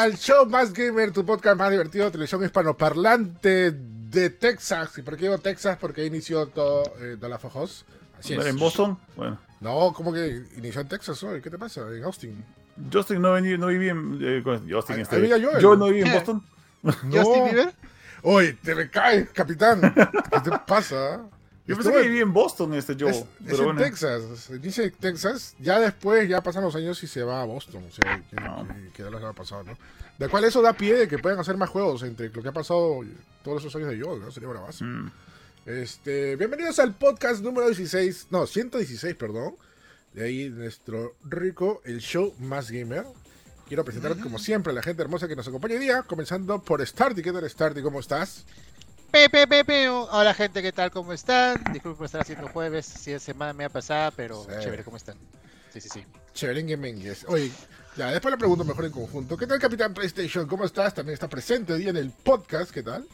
al show más gamer, tu podcast más divertido de televisión hispanoparlante de Texas. ¿Y por qué digo Texas? Porque inició todo eh. Así es. ¿En Boston? Bueno. No, ¿cómo que inició en Texas hoy? ¿Qué te pasa? En Austin. Justin no, vení- no viví en. eh, Justin, Ahí- este, ahí Joel. yo no viví en Boston. ¿Justin Bieber? Oye, te me caes, capitán. ¿Qué te pasa? Yo pensé que viví en Boston, este Joe. Es, es pero en bueno. Texas, dice en Texas, ya después, ya pasan los años y se va a Boston, o sea, que, No. que- ya les ha pasado, ¿no? De cual eso da pie de que puedan hacer más juegos entre lo que ha pasado todos esos años de Joel, ¿no? Sería bravazo. Mm. Este, bienvenidos al podcast número 16, no, 116, perdón. De ahí nuestro rico, el show más gamer. Quiero presentar como siempre a la gente hermosa que nos acompaña hoy día, comenzando por Starty. ¿Qué tal Starty? ¿Cómo estás? Pepe, Pepe. Hola, gente, ¿qué tal? ¿Cómo están? Disculpen por estar haciendo jueves. Si es semana me ha pasado, pero Sí. chévere, ¿cómo están? Sí, sí, sí. Cheverengue Mengues. Oye, ya, después le pregunto mejor en conjunto. ¿Qué tal, Capitán PlayStation? ¿Cómo estás? También está presente hoy día en el podcast. ¿Qué tal?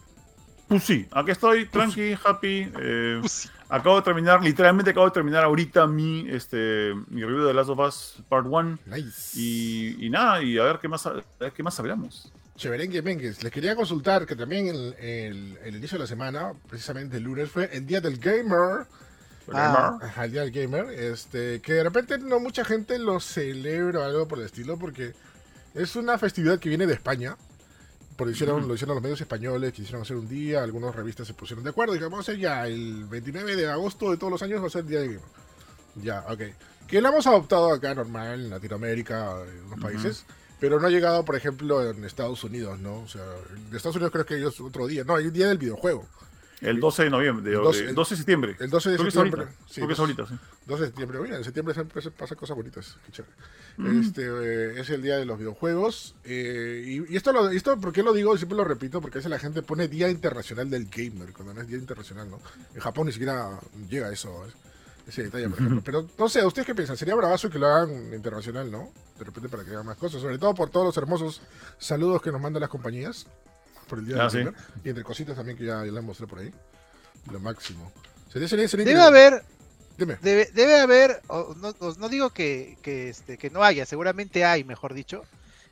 Pues sí, aquí estoy, tranqui, happy. eh, Uy, acabo de terminar, literalmente acabo de terminar ahorita mi, este, mi review de The Last of Us Part 1. Nice. Y, y nada, y a ver qué más, a ver qué más hablamos. Cheverengue Mengues. Les quería consultar que también el, el- el inicio de la semana, precisamente el lunes, fue el día del gamer. Ah. Ajá, el día del gamer. Este, que de repente no mucha gente lo celebra o algo por el estilo, porque es una festividad que viene de España. Por hicieron, Ujú. Lo hicieron los medios españoles, quisieron hacer un día, algunas revistas se pusieron de acuerdo y dijeron, vamos a hacer ya el 29 de agosto de todos los años, va a ser el día del gamer. Ya, ok. Que lo hemos adoptado acá normal en Latinoamérica, en unos Ujú. países, pero no ha llegado, por ejemplo, en Estados Unidos, ¿no? O sea, en Estados Unidos creo que ellos otro día. No, hay un día del videojuego. El 12 de noviembre, El 12 de- 12 de septiembre. El 12 de Creo que septiembre. ahorita. sí, Creo que es 12 ahorita, sí. 12 de septiembre. Mira, en septiembre siempre se pasan cosas bonitas. Mm. Este, eh, es el día de los videojuegos. eh, y, y esto, lo, esto, ¿por qué lo digo? Siempre lo repito, porque a veces la gente pone Día Internacional del Gamer, cuando no es Día Internacional, ¿no? En Japón ni siquiera llega a eso, ese detalle, por ejemplo. Pero no sé, ¿ustedes qué piensan? Sería bravazo que lo hagan internacional, ¿no? De repente para que hagan más cosas, sobre todo por todos los hermosos saludos que nos mandan las compañías por el Día Ah, del sí. Gamer. Y entre cositas también que ya, ya las mostré por ahí. Lo máximo. Sería, sería, sería Debe haber, Dime. debe, debe haber, o no, o no digo que, que, este, que no haya, seguramente hay, mejor dicho,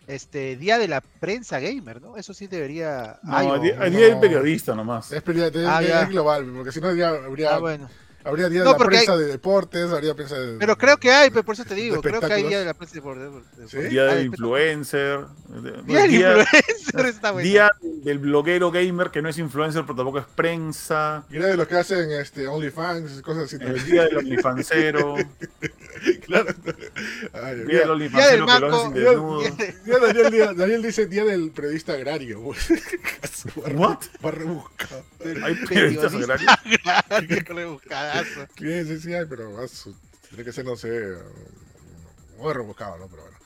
este Día de la Prensa Gamer, ¿no? Eso sí debería... No, hay, día, el no. día del periodista nomás. Es, es- Ah, es global, porque si no habría, Ah, bueno. Habría día de la prensa de deportes, habría prensa de... Pero creo que hay, por eso te digo, creo que hay. Día de la Prensa de- de- ¿Sí? por- Día del de- influencer. de- Día del día- influencer está bueno. Día del bloguero gamer que no es influencer, pero tampoco es prensa. Era de los que hacen este, OnlyFans, cosas así. El día del onlyfancero. claro. Ay, Día del onlyfancero que lo hacen Día- desnudo. mira, Daniel, día- Daniel dice día del periodista agrario. What? Va rebuscado. Hay periodistas Periodista agrarios. agrario, Sí, sí, sí, pero tiene que ser, no sé, muy rebuscado, ¿no? Pero bueno.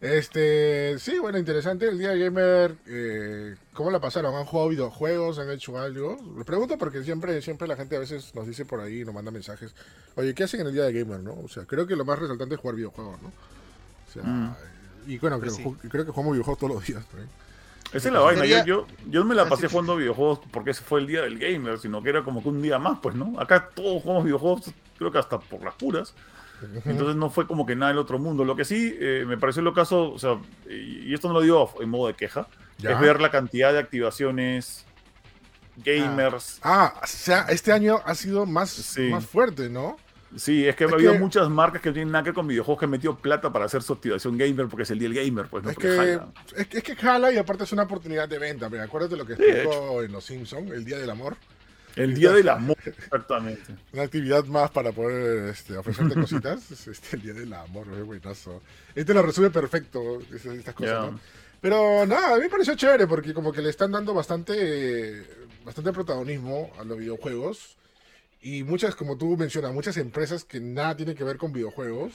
Este, sí, bueno, interesante. El día de gamer, eh, ¿cómo la pasaron? ¿Han jugado videojuegos? ¿Han hecho algo? Les pregunto porque siempre, siempre la gente a veces nos dice por ahí, nos manda mensajes. Oye, ¿qué hacen en el día de gamer, no? O sea, creo que lo más resaltante es jugar videojuegos, ¿no? O sea, Mm. y bueno, creo, sí. creo que jugamos videojuegos todos los días. ¿no? Esa es la vaina. Yo, Sería- yo, yo no me la Ah, pasé jugando videojuegos porque ese fue el día del gamer, sino que era como que un día más, pues, ¿no? Acá todos jugamos videojuegos, creo que hasta por las puras. Entonces no fue como que nada del otro mundo. Lo que sí eh, me pareció lo caso, o sea, y esto no lo digo en modo de queja, Ya. es ver la cantidad de activaciones gamers. Ah, o sea, este año ha sido más, Sí. más fuerte, ¿no? Sí, es que ha habido que- muchas marcas que tienen nada que ver con videojuegos que han metido plata para hacer su activación gamer porque es el día del gamer, pues, ¿no? Es que, jala. es, que- es que jala y aparte es una oportunidad de venta. Mira, acuérdate lo que Sí, explicó en Los Simpsons, el Día del Amor. El día del amor, exactamente. Una actividad más para poder este, ofrecerte cositas. es este, el Día del Amor, es buenazo. Este lo resume perfecto, estas cosas. Pero nada, a mí me pareció chévere porque como que le están dando bastante, bastante protagonismo a los videojuegos. Y muchas, como tú mencionas, muchas empresas que nada tienen que ver con videojuegos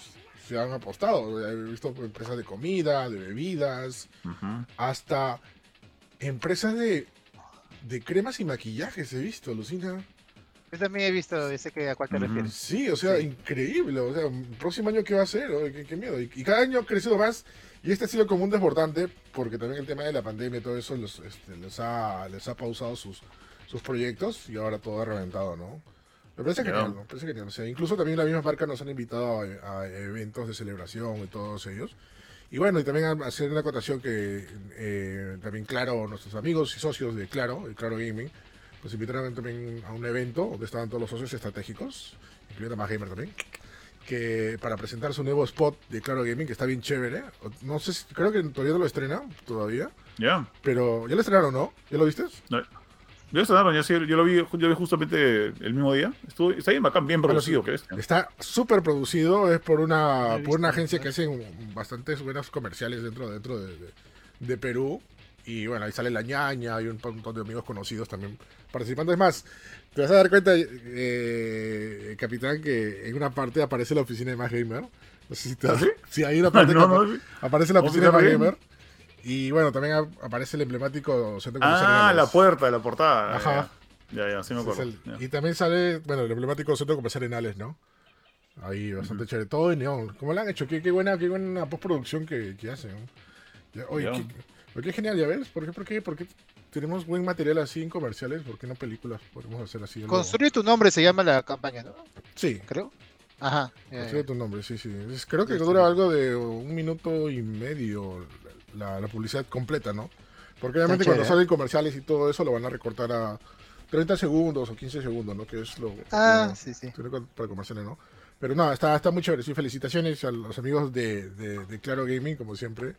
se han apostado. He visto empresas de comida, de bebidas, hasta empresas de, de cremas y maquillajes he visto, Lucina. Yo también he visto, sé que a cuál te refieres. Sí, o sea, Sí. increíble. O sea, el próximo año qué va a ser, Oye, ¿Qué, qué miedo. Y, y cada año ha crecido más. Y este ha sido como un desbordante, porque también el tema de la pandemia y todo eso los, este, les, ha, les ha pausado sus, sus proyectos y ahora todo ha reventado, ¿no? Me parece genial, ¿no? Me parece genial. O sea, incluso también la misma marca nos han invitado a, a eventos de celebración y todos ellos. Y bueno, y también hacer una acotación que eh, también Claro, nuestros amigos y socios de Claro, de Claro Gaming, nos invitaron también a un evento donde estaban todos los socios estratégicos, incluyendo Más Gamer también, que para presentar su nuevo spot de Claro Gaming, que está bien chévere. No sé si, creo que todavía no lo estrena, todavía, Ya. pero ¿ya lo estrenaron no? ¿Ya lo viste? No. Yo, estrenaron, yo, sí, yo lo vi, yo lo vi justamente el mismo día. Estuvo, está bien bacán, bien producido, que es. Está súper producido, es por una, por una agencia que hace bastantes buenos comerciales dentro, dentro de, de- de Perú. Y bueno, ahí sale la ñaña, hay un montón de amigos conocidos también participando. Es más, te vas a dar cuenta, eh, capitán, que en una parte aparece la oficina de Más Gamer. No sé si te das- ¿Ah, sí? Sí, hay una parte No, que no, aparece la oficina de Más. Gamer. Y bueno, también aparece el emblemático centro comercial. Ah, Arenales. la puerta, la portada. Ajá. Ya, ya, sí me acuerdo. el- ya. y también sale, bueno, el emblemático centro comercial Arenales, ¿no? Ahí, bastante chévere. Todo en neón. ¿Cómo lo han hecho? Qué, qué buena, qué buena postproducción que, que hacen. ¿no? Ya, oye, Ya. qué, lo que es genial, ¿ya ves? ¿Por qué, por, qué, por qué tenemos buen material así en comerciales? ¿Por qué no películas? Podemos hacer así. Construir tu nombre se llama la campaña, ¿no? Sí, Creo. Ajá. ya, construye ya. tu nombre, sí, sí. Creo que Sí, dura sí. algo de un minuto y medio la, la publicidad completa, ¿no? Porque obviamente cuando salen comerciales y todo eso lo van a recortar a 30 segundos o 15 segundos, ¿no? Que es lo... Ah, lo- sí, sí. Para comerciales, ¿no? Pero no, está, está muy chévere. Sí, felicitaciones a los amigos de, de- de Claro Gaming, como siempre.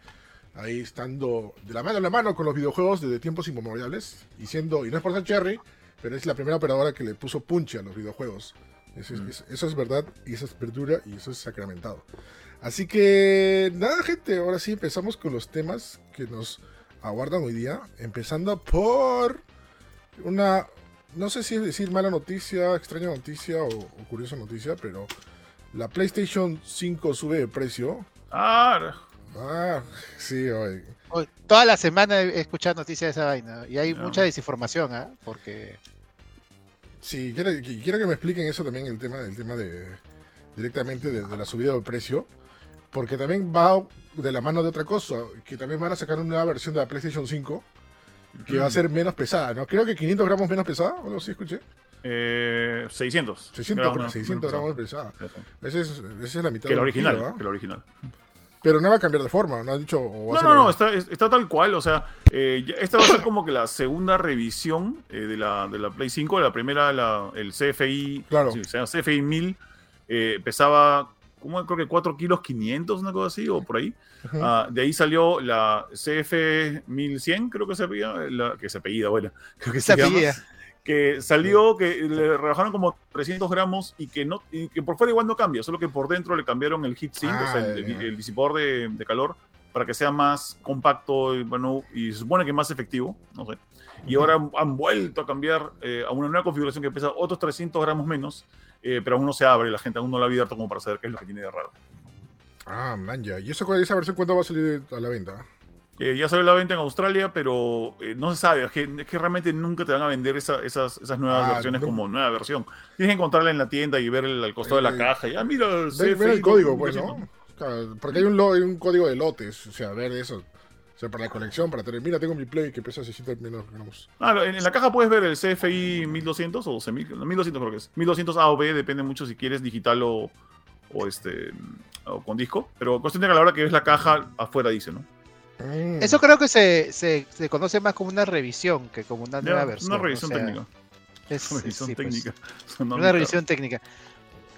Ahí estando de la mano en la mano con los videojuegos desde tiempos inmemoriales. Y siendo, y no es por ser Cherry, pero es la primera operadora que le puso punche a los videojuegos. Eso es, Mm. es- eso es verdad, y eso es verdura, y eso es sacramentado. Así que, nada, gente, ahora sí empezamos con los temas que nos aguardan hoy día. Empezando por una, no sé si decir mala noticia, extraña noticia o, o curiosa noticia, pero la PlayStation 5 sube de precio. Ah, Ah, sí. Hoy- Toda la semana he escuchado noticias de esa vaina y hay mucha desinformación, ¿ah? Porque Sí, quiero, qui- quiero que me expliquen eso también, el tema, el tema de directamente de, de la subida de precio, porque también va de la mano de otra cosa, que también van a sacar una nueva versión de la PlayStation 5 que va a ser menos pesada, ¿no? Creo que 500 gramos menos pesada, o no sí escuché. eh, 600. 600, gramos, no, 600 no, gramos pesada. Esa es, esa es la mitad Que la original, kilo, ¿ah? que la original. Pero no va a cambiar de forma, no ha dicho. o No, no, no, está, está tal cual. O sea, eh, esta va a ser como que la segunda revisión eh, de, la, de la Play 5. La primera, la, el CFI, Claro. sí, se llama CFI 1000, eh, pesaba, ¿cómo? creo que 4 kilos 500, una cosa así, o por ahí. Ah, de ahí salió la CF 1100, creo que se apellida, la, que se apellida, bueno, creo que se, se llama, apellida. que salió, que le rebajaron como 300 gramos y que, no, y que por fuera igual no cambia, solo que por dentro le cambiaron el heat sink, o sea, el, Ah, ya. el disipador de, de calor, para que sea más compacto y, bueno, y se supone que más efectivo, no sé. Y ahora han, han vuelto a cambiar eh, a una nueva configuración que pesa otros 300 gramos menos, eh, pero aún no se abre, la gente aún no la ha abierto como para saber qué es lo que tiene de raro. Ah, man, ya. ¿Y eso, cuál- esa versión cuándo va a salir a la venta? Eh, ya salió a la venta en Australia, pero eh, no se sabe. Es que, es que realmente nunca te van a vender esa- esas, esas nuevas Ah, versiones no. como nueva versión. Tienes que encontrarla en la tienda y ver el, al costado de la Eh, caja. Ya, mira, el, Ver, el código, pues, 200. ¿no? Claro, porque hay un, lo- hay un código de lotes, o sea, ver eso. O sea, para la colección, para tener. Mira, tengo mi Play que pesa 600 menos gramos. Ah, en, en la caja puedes ver el CFI 1200 o 12000, no, 1200 creo que es. 1200 A o B, depende mucho si quieres digital o, o este o con disco. Pero cuestión de que a la hora que ves la caja, afuera dice, ¿no? Mm. Eso creo que se, se, se conoce más como una revisión que como una Ya, nueva versión. una revisión o sea, técnica. es- Una revisión sí, pues, técnica. Muy una revisión técnica.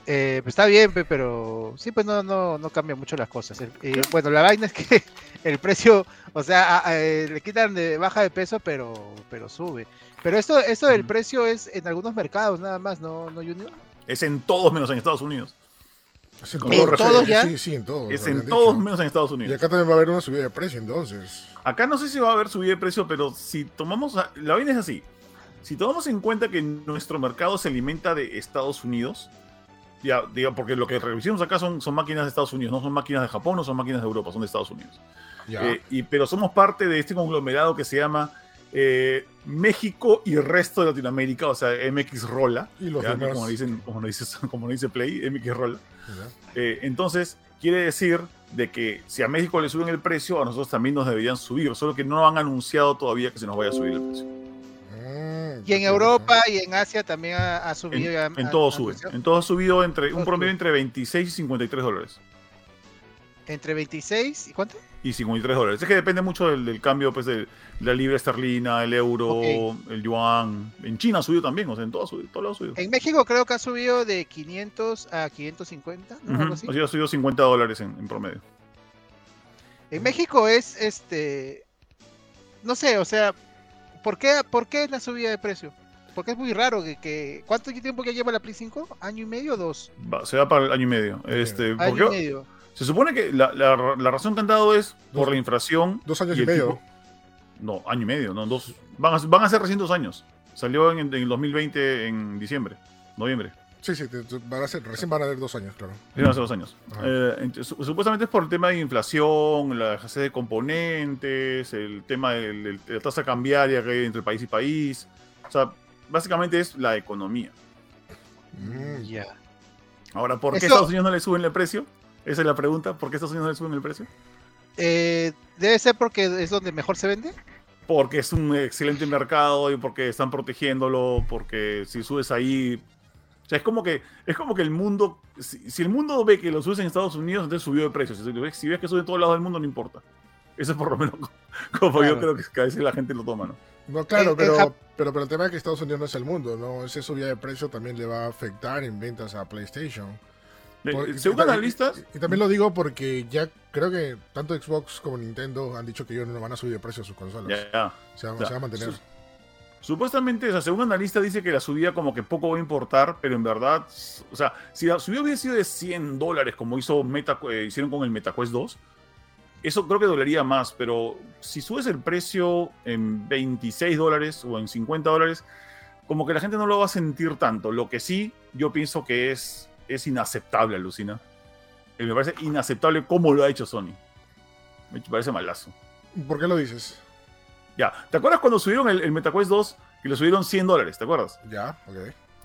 Eh, pues está bien, pe, pero sí, pues no, no, no cambia mucho las cosas. El- eh, bueno, la vaina es que el precio, o sea, a- a- eh, le quitan de baja de peso, pero, pero sube. Pero esto, esto del precio es en algunos mercados nada más, ¿no, no Junior? Es en todos menos en Estados Unidos. Sí, ¿En todo todos ya? Sí, sí, en todos. Es en dicho. todos menos en Estados Y Unidos. acá también va a haber una subida de precio, entonces. Acá no sé si va a haber subida de precio, pero si tomamos. a- La vaina es así. Si tomamos en cuenta que nuestro mercado se alimenta de Estados Unidos, ya, diga, porque lo que revisamos acá son, son máquinas de Estados Unidos, no son máquinas de Japón, no son máquinas de Europa, son de Estados Unidos. Eh, y, pero somos parte de este conglomerado que se llama eh, México y resto de Latinoamérica, o sea, MX Rola. Y los demás. Como dicen, como dice, como dice Play, MX Rola. Eh, entonces, quiere decir de que si a México le suben el precio, a nosotros también nos deberían subir, solo que no han anunciado todavía que se nos vaya a subir el precio. Mm, Y en. Europa y en Asia también ha, subido. en ha- todo ha sube. En todo ha subido entre un Todo promedio sube. entre 26 y 53 dólares. Entre 26 y cuánto? Y 53 dólares. Es que depende mucho del, del cambio pues, de, la libra esterlina, el euro, el yuan. En China ha subido también, o sea, en todo, subido, todos lados ha subido. En México creo que ha subido de 500 a 550, ¿no? Ujú, Algo así. así ha subido 50 dólares en, en promedio. En México es este. No sé, o sea, ¿por qué, ¿por qué la subida de precio? Porque es muy raro que, que- ¿Cuánto tiempo que lleva la Play 5? ¿Año y medio o dos? Va- se va para el año y medio. Este, Año porque y medio. se supone que la, la- la razón que han dado es por Dos- la inflación. Dos años y, medio. tipo- no, año y medio, no, dos. Van a, van a ser recién dos años. Salió en, en el 2020 en diciembre, noviembre. Sí, sí, te- te- van a ser, recién van a ser dos años, claro. Recién hace dos años. Eh, ent- su- supuestamente es por el tema de inflación, la escasez de componentes, el tema de la tasa cambiaria que hay entre país y país. O sea, básicamente es la economía. Mm, Ya. Ahora, ¿por qué Eso- Estados Unidos no le suben el precio? Esa es la pregunta. ¿Por qué Estados Unidos no le suben el precio? Eh, debe ser porque es donde mejor se vende. Porque es un excelente mercado y porque están protegiéndolo, porque si subes ahí... O sea, es como que, es como que el mundo... Si, si el mundo ve que lo subes en Estados Unidos, entonces subió de precio. Si ves, si ves que sube en todos lados del mundo, no importa. Eso es por lo menos como yo Claro. creo que a veces la gente lo toma, ¿no? No, claro, En- en pero, pero, pero el tema es que Estados Unidos no es el mundo, ¿no? Esa subida de precio también le va a afectar en ventas a PlayStation. Eh, Por- Según y- y- analistas, Y, también lo digo porque ya creo que tanto Xbox como Nintendo han dicho que ellos no van a subir de precio a sus consolas. ya, ya. Se, va, O sea, se va a mantener. su- Supuestamente, o sea, según analista dice que la subida como que poco va a importar, pero en verdad, o sea, si la subida hubiera sido de 100 dólares como hizo Meta, eh, hicieron con el MetaQuest 2, eso creo que dolería más, pero si subes el precio en 26 dólares o en 50 dólares, como que la gente no lo va a sentir tanto. Lo que sí, yo pienso que es, es inaceptable, Alucina. Eh, Me parece inaceptable cómo lo ha hecho Sony. Me parece malazo. ¿Por qué lo dices? Ya, ¿te acuerdas cuando subieron el, el MetaQuest 2 y lo subieron 100 dólares? ¿Te acuerdas? Ya, ok.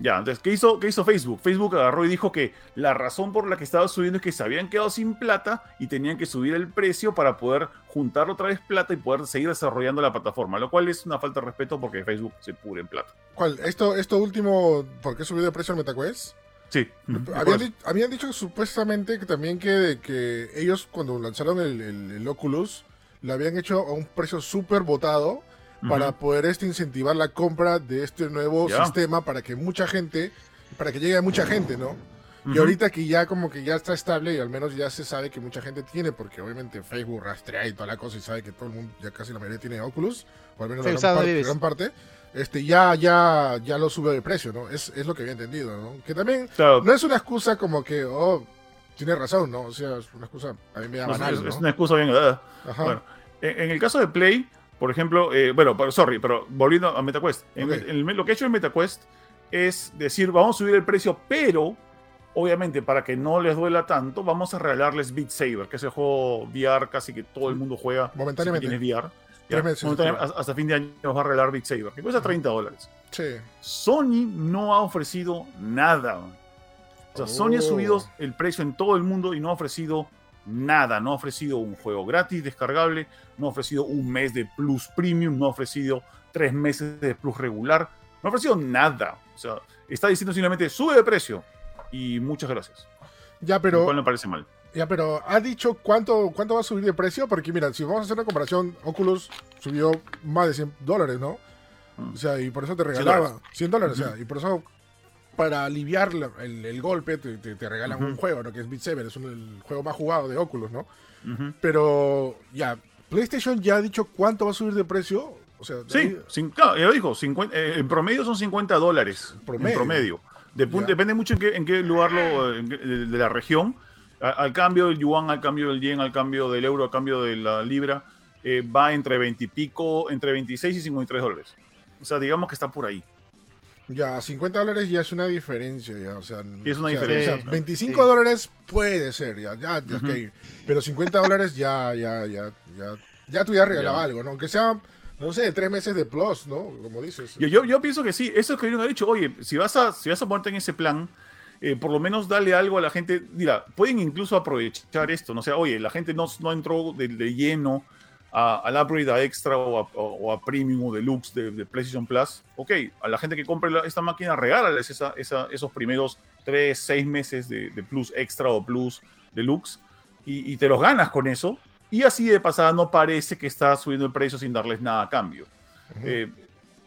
Ya, entonces, ¿qué hizo, ¿qué hizo Facebook? Facebook agarró y dijo que la razón por la que estaba subiendo es que se habían quedado sin plata y tenían que subir el precio para poder juntar otra vez plata y poder seguir desarrollando la plataforma, lo cual es una falta de respeto porque Facebook se pure en plata. ¿Cuál? ¿Esto, esto último, por qué subió de precio el MetaQuest? Sí. Habían, di- habían dicho supuestamente que también que, que ellos cuando lanzaron el, el- el Oculus lo habían hecho a un precio súper botado para poder este, incentivar la compra de este nuevo sistema para que mucha gente, para que llegue a mucha gente, ¿no? Y Ujú. ahorita que ya como que ya está estable y al menos ya se sabe que mucha gente tiene, porque obviamente Facebook rastrea y toda la cosa y sabe que todo el mundo, ya casi la mayoría tiene Oculus, o al menos Sí, la gran, parte, vives. gran parte, este, ya, ya, ya lo sube de precio, ¿no? Es, es lo que había entendido, ¿no? Que también Claro, no es una excusa como que, oh, tiene razón, ¿no? O sea, es una excusa a mí me da es, banal, es- ¿no? es una excusa bien dada. Ajá. Bueno, en, en el caso de Play, por ejemplo, eh, bueno, pero, sorry, pero volviendo a MetaQuest, en- en- lo que ha hecho el MetaQuest es decir, vamos a subir el precio, pero obviamente para que no les duela tanto, vamos a regalarles Beat Saber, que es el juego VR casi que todo el mundo juega. Momentáneamente. Si tienes VR. Tres Ya, meses, momentáneamente, claro. hasta fin de año nos va a regalar Beat Saber, que cuesta 30 dólares. Sí. Sony no ha ofrecido nada. Sony ha Oh. subido el precio en todo el mundo y no ha ofrecido nada. No ha ofrecido un juego gratis, descargable, no ha ofrecido un mes de Plus Premium, no ha ofrecido tres meses de Plus regular, no ha ofrecido nada. O sea, está diciendo simplemente sube de precio y muchas gracias. Ya, Lo pero, cual me parece mal. ya, pero ¿ha dicho cuánto, cuánto va a subir de precio? Porque mira, si vamos a hacer una comparación, Oculus subió más de 100 dólares, ¿no? Mm. O sea, y por eso te 100 regalaba dólares. 100 dólares, o sea, y por eso para aliviar la- el, el golpe te, te- te regalan un juego, ¿no? Que es Beat Saber, es un- el juego más jugado de Oculus, ¿no? Pero ya, PlayStation ya ha dicho cuánto va a subir de precio. O sea, Sí, ahí- claro, ya lo dijo, 50, eh, en promedio son 50 dólares. Promedio. En promedio. De depende mucho en qué, en qué lugar lo, en qué- de, de la región. A- al cambio del yuan, al cambio del yen, al cambio del euro, al cambio de la libra, eh, va entre 20 y pico, entre 26 y 53 dólares. O sea, digamos que está por ahí. Ya, 50 dólares ya es una diferencia, ya, o sea... Sí, es una o sea, diferencia, o sea, claro. 25 Sí. dólares puede ser, ya, ya, ya, ok. Pero 50 dólares ya, ya, ya, ya, ya tú ya regalaba Ya. algo, ¿no? Aunque sea, no sé, tres meses de plus, ¿no? Como dices. Yo, yo, yo pienso que sí, eso es que yo he dicho, oye, si vas a, si vas a ponerte en ese plan, eh, por lo menos dale algo a la gente. Mira, pueden incluso aprovechar esto, no sé, oye, la gente no, no entró de, de lleno a- al upgrade a extra o a, o- o a premium o deluxe de, de PlayStation Plus. Ok, a la gente que compre la- esta máquina, regálales esa, esa- esos primeros 3, 6 meses de, de plus extra o plus deluxe y, y te los ganas con eso. Y así de pasada no parece que estás subiendo el precio sin darles nada a cambio. Eh,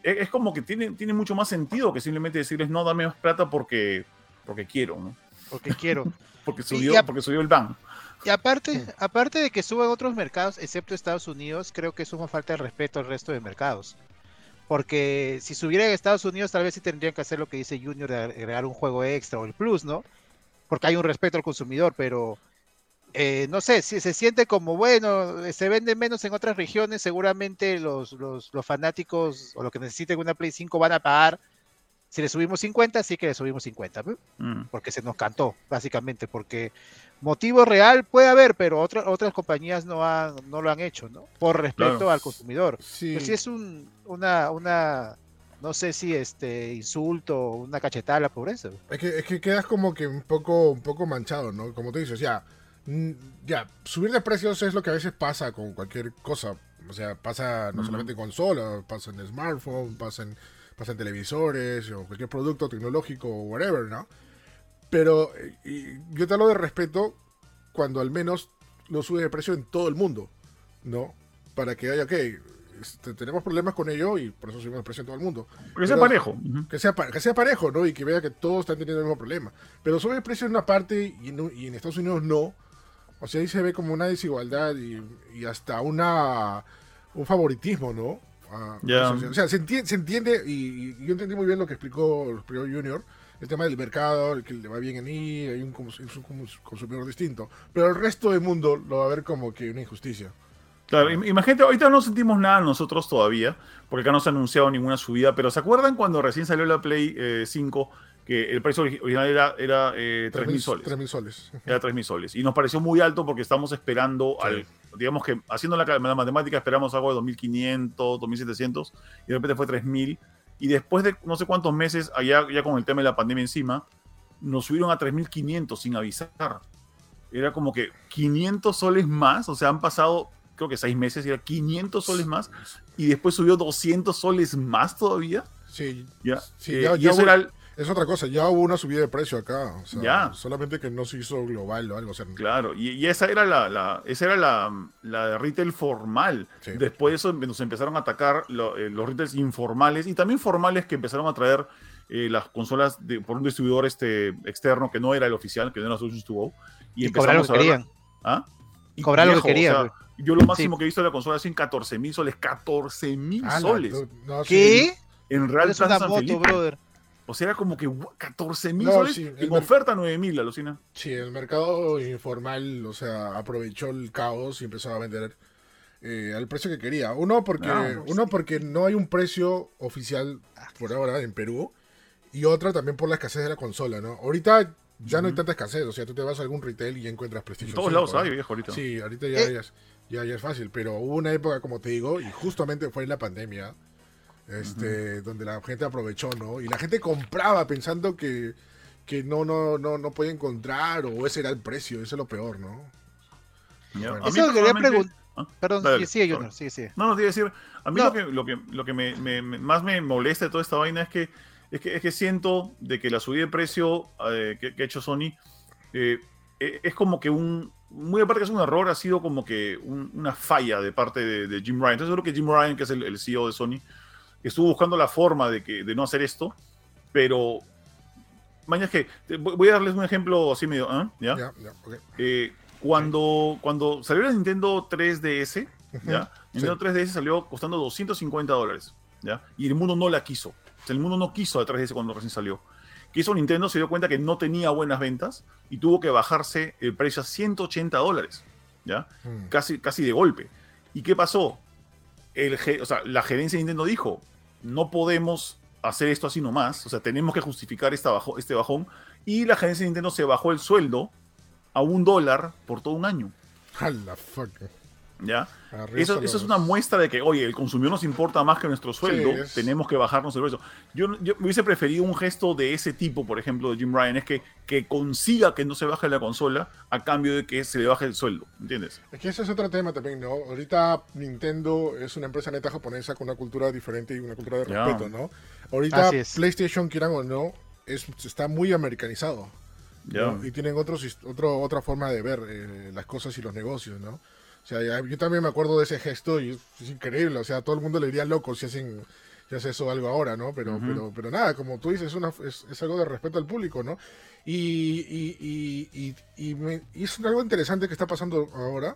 es es como que tiene, tiene mucho más sentido que simplemente decirles no, dame más plata porque, porque quiero, ¿no? Porque quiero. Porque subió, porque subió el ban. Y aparte, aparte de que suban otros mercados, excepto Estados Unidos, creo que es una falta de respeto al resto de mercados. Porque si subiera en Estados Unidos, tal vez sí tendrían que hacer lo que dice Junior de agregar un juego extra o el plus, ¿no? Porque hay un respeto al consumidor, pero eh, no sé, si se siente como, bueno, se vende menos en otras regiones, seguramente los, los, los fanáticos o los que necesiten una Play 5 van a pagar. Si le subimos 50, sí que le subimos 50. ¿no? Mm. porque se nos cantó, básicamente, porque motivo real puede haber, pero otras otras compañías no han, no lo han hecho, ¿no? Por respeto Claro. al consumidor. Sí. Pero si es un, una, una, no sé si este insulto o una cachetada a la pobreza. Es que, es que quedas como que un poco, un poco manchado, ¿no? Como tú dices, ya, ya, subir de precios es lo que a veces pasa con cualquier cosa. O sea, pasa no solamente en consola, pasa en smartphone, pasa en, pasa en televisores o cualquier producto tecnológico o whatever, ¿no? Pero eh, y yo te hablo de respeto cuando al menos lo subes de precio en todo el mundo, ¿no? Para que haya, ok, este, tenemos problemas con ello y por eso subimos el precio en todo el mundo. Porque sea parejo. Que sea, que sea parejo, ¿no? Y que vea que todos están teniendo el mismo problema. Pero sube el precio en una parte y en, y en Estados Unidos no. O sea, ahí se ve como una desigualdad y, y hasta una un favoritismo, ¿no? O sea, o sea, se entiende, se entiende y, y yo entendí muy bien lo que explicó, explicó Junior, el tema del mercado, el que le va bien en I, hay un, consumidor distinto. Pero el resto del mundo lo va a ver como que una injusticia. Claro, im- imagínate, ahorita no sentimos nada nosotros todavía, porque acá no se ha anunciado ninguna subida, pero ¿se acuerdan cuando recién salió la Play eh, 5 que el precio ori- original era, era eh, 3.000 soles? 3.000 soles. Era 3.000 soles. Y nos pareció muy alto porque estamos esperando Sí. al, digamos que haciendo la, la matemática esperamos algo de 2.500, 2.700 y de repente fue 3.000. Y después de no sé cuántos meses, allá ya con el tema de la pandemia encima, nos subieron a 3.500 sin avisar. Era como que 500 soles más, o sea, han pasado creo que seis meses y era 500 soles más y después subió 200 soles más todavía. Sí, Ya. Sí, Eh, ya- y ya eso voy- era el- es otra cosa. Ya hubo una subida de precio acá. O sea, Ya. Solamente que no se hizo global o algo. O sea, Claro, y, y esa era la, la- esa era la, la de retail formal. Sí. Después de eso nos empezaron a atacar lo- eh, los retails informales y también formales que empezaron a traer eh, las consolas de- por un distribuidor este, externo que no era el oficial, que no era Solutions to Go. Y, cobrar lo que querían. ¿Ah? Y Cobrar lo que querían, o sea, güey. yo lo máximo que he visto de la consola es en 14 mil soles. 14 mil soles. no, sí, ¿Qué? En Real Es una Plaza San moto, Felipe. brother. O sea, era como que 14 mil No, soles. sí, en oferta 9 mil, alucina. Sí, el mercado informal, o sea, aprovechó el caos y empezó a vender eh, al precio que quería. Uno porque, Ah, uno porque no hay un precio oficial por ahora en Perú y otra también por la escasez de la consola, ¿no? Ahorita ya no hay tanta escasez, o sea, tú te vas a algún retail y ya encuentras En PlayStation todos 5, lados ¿no? hay, viejo, ahorita. Sí, ahorita ya, Eh. ya, ya es fácil, pero hubo una época, como te digo, y justamente fue en la pandemia, este, donde la gente aprovechó, ¿no? Y la gente compraba pensando que, que no, no, no, no podía encontrar, o ese era el precio, eso es lo peor, ¿no? Ya. Bueno. A mí Eso quería preguntar. ¿Ah? Perdón, Dale, sigue. Junior, sigue, sigue. No, no, te iba a decir, a mí No. lo que, lo que, lo que me, me- me- más me molesta de toda esta vaina es que, es que, es que siento de que la subida de precio eh, que, que ha hecho Sony eh, eh, es como que un, muy aparte que es un error, ha sido como que un- una falla de parte de, de Jim Ryan. Entonces yo creo que Jim Ryan, que es el, el CEO de Sony, estuvo buscando la forma de, que, de no hacer esto, pero... Mañana que voy a darles un ejemplo así medio, ¿ah? ¿ya? Ya, ok. Eh, cuando, cuando salió la Nintendo 3DS, ¿ya? Sí. Nintendo 3DS salió costando 250 dólares, ¿ya? Y el mundo no la quiso. O sea, el mundo no quiso la 3DS cuando recién salió. ¿Qué hizo Nintendo? Se dio cuenta que no tenía buenas ventas y tuvo que bajarse el precio a 180 dólares, ¿ya? Mm. Casi, casi de golpe. ¿Y qué pasó? El, o sea, la gerencia de Nintendo dijo, no podemos hacer esto así nomás, o sea, tenemos que justificar esta bajo, este bajón. Y la gerencia de Nintendo se bajó el sueldo a un dólar por todo un año, A fuck. ¿Ya? Eso, eso es una muestra de que, oye, el consumidor nos importa más que nuestro sueldo, Sí, es- tenemos que bajarnos el precio. Yo, yo hubiese preferido un gesto de ese tipo, por ejemplo, de Jim Ryan, es que, que consiga que no se baje la consola a cambio de que se le baje el sueldo, ¿entiendes? Es que ese es otro tema también, ¿no? Ahorita Nintendo es una empresa neta japonesa con una cultura diferente y una cultura de respeto, ¿no? Ahorita. PlayStation, quieran o no, es, está muy americanizado. Ya. ¿no? Y tienen otros, otro, otra forma de ver eh, las cosas y los negocios, ¿no? O sea, ya- yo también me acuerdo de ese gesto y es, increíble. O sea, todo el mundo le diría loco si hacen si hace eso algo ahora, ¿no? Pero, Ujú. pero, pero nada, como tú dices, es, una, es, es algo de respeto al público, ¿no? Y, y, y, y, me- es algo interesante que está pasando ahora,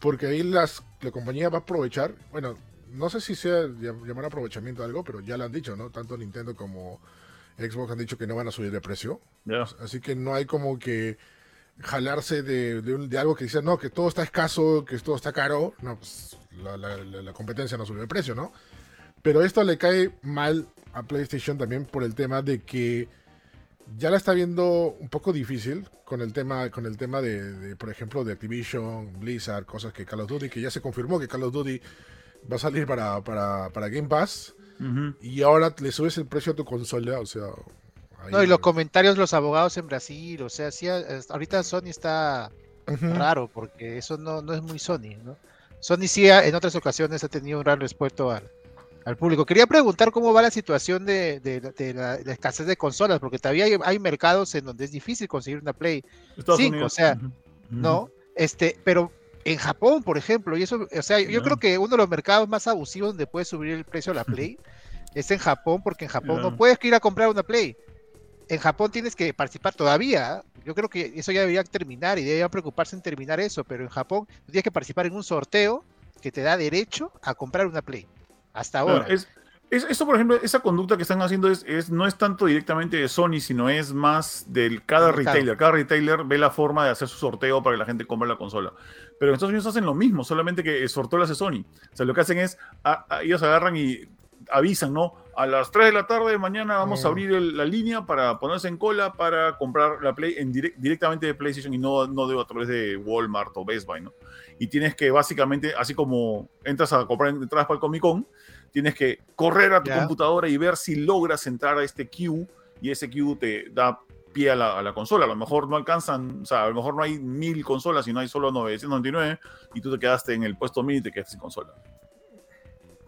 porque ahí las, la compañía va a aprovechar, bueno, no sé si sea llam- llamar aprovechamiento a algo, pero ya lo han dicho, ¿no? Tanto Nintendo como Xbox han dicho que no van a subir de precio. Ya. Así que no hay como que jalarse de, de, un- de algo que dice, no, que todo está escaso, que todo está caro. No, pues la, la- la- la competencia no sube de precio, ¿no? Pero esto le cae mal a PlayStation también por el tema de que ya la está viendo un poco difícil con el tema, con el tema de, de, por ejemplo, de Activision, Blizzard, cosas que Call of Duty, que ya se confirmó que Call of Duty va a salir para, para, para Game Pass. Y ahora le subes el precio a tu consola, o sea... ahí- No, y los comentarios, los abogados en Brasil, o sea, sí, ahorita Sony está raro porque eso no, no es muy Sony, ¿no? Sony sí ha- en otras ocasiones ha tenido un gran respeto al, al público. Quería preguntar cómo va la situación de, de- de la, la escasez de consolas, porque todavía hay, hay mercados en donde es difícil conseguir una Play, Estados Cinco, Unidos. o sea. ¿no? Este, pero en Japón, por ejemplo, y eso, o sea, yo creo que uno de los mercados más abusivos donde puedes subir el precio a la Play es en Japón, porque en Japón no puedes ir a comprar una Play. En Japón tienes que participar todavía. ¿ah? Yo creo que eso ya debería terminar y deberían preocuparse en terminar eso, pero en Japón tienes que participar en un sorteo que te da derecho a comprar una Play. Hasta Claro, ahora. es, es- eso, por ejemplo, esa conducta que están haciendo es, es- no es tanto directamente de Sony, sino es más del cada retailer. Cada retailer ve la forma de hacer su sorteo para que la gente compre la consola. Pero en Estados Unidos hacen lo mismo, solamente que el sorteo lo hace Sony. O sea, lo que hacen es, a- a- ellos agarran y avisan, ¿no? A las 3 de la tarde de mañana vamos a Mm. abrir el- la línea para ponerse en cola para comprar la Play en direct- directamente de PlayStation y no, no de, a través de Walmart o Best Buy, ¿no? Y tienes que básicamente, así como entras a comprar entradas para el Comic Con, tienes que correr a tu Ya. computadora y ver si logras entrar a este queue y ese queue te da pie a la, a la consola. A lo mejor no alcanzan, o sea, a lo mejor no hay mil consolas y no hay solo 999 y tú te quedaste en el puesto mil y te quedaste sin consola.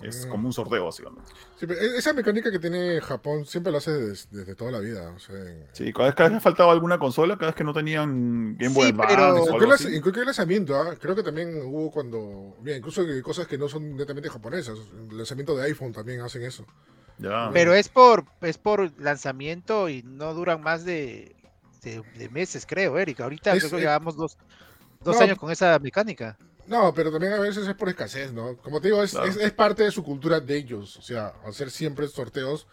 Es Mm. como un sorteo, básicamente. Sí, pero e- esa mecánica que tiene Japón siempre lo hace des- desde, toda la vida. O sea, en, Sí, cada vez, cada vez que faltaba alguna consola, cada vez que no tenían Game Boy Sí, Advance pero- o en algo cualquier, así. lanz- en cualquier lanzamiento, ¿ah? creo que también hubo cuando. Bien, incluso cosas que no son netamente japonesas. El lanzamiento de iPhone también hacen eso. Ya. Pero es por, es por lanzamiento y no duran más de, de, de meses, creo, Eric. Ahorita Es- creo que eh, llevamos dos, dos no. años con esa mecánica. No, pero también a veces es por escasez, ¿no? Como te digo, es, Claro. es, es parte de su cultura de ellos. O sea, hacer siempre sorteos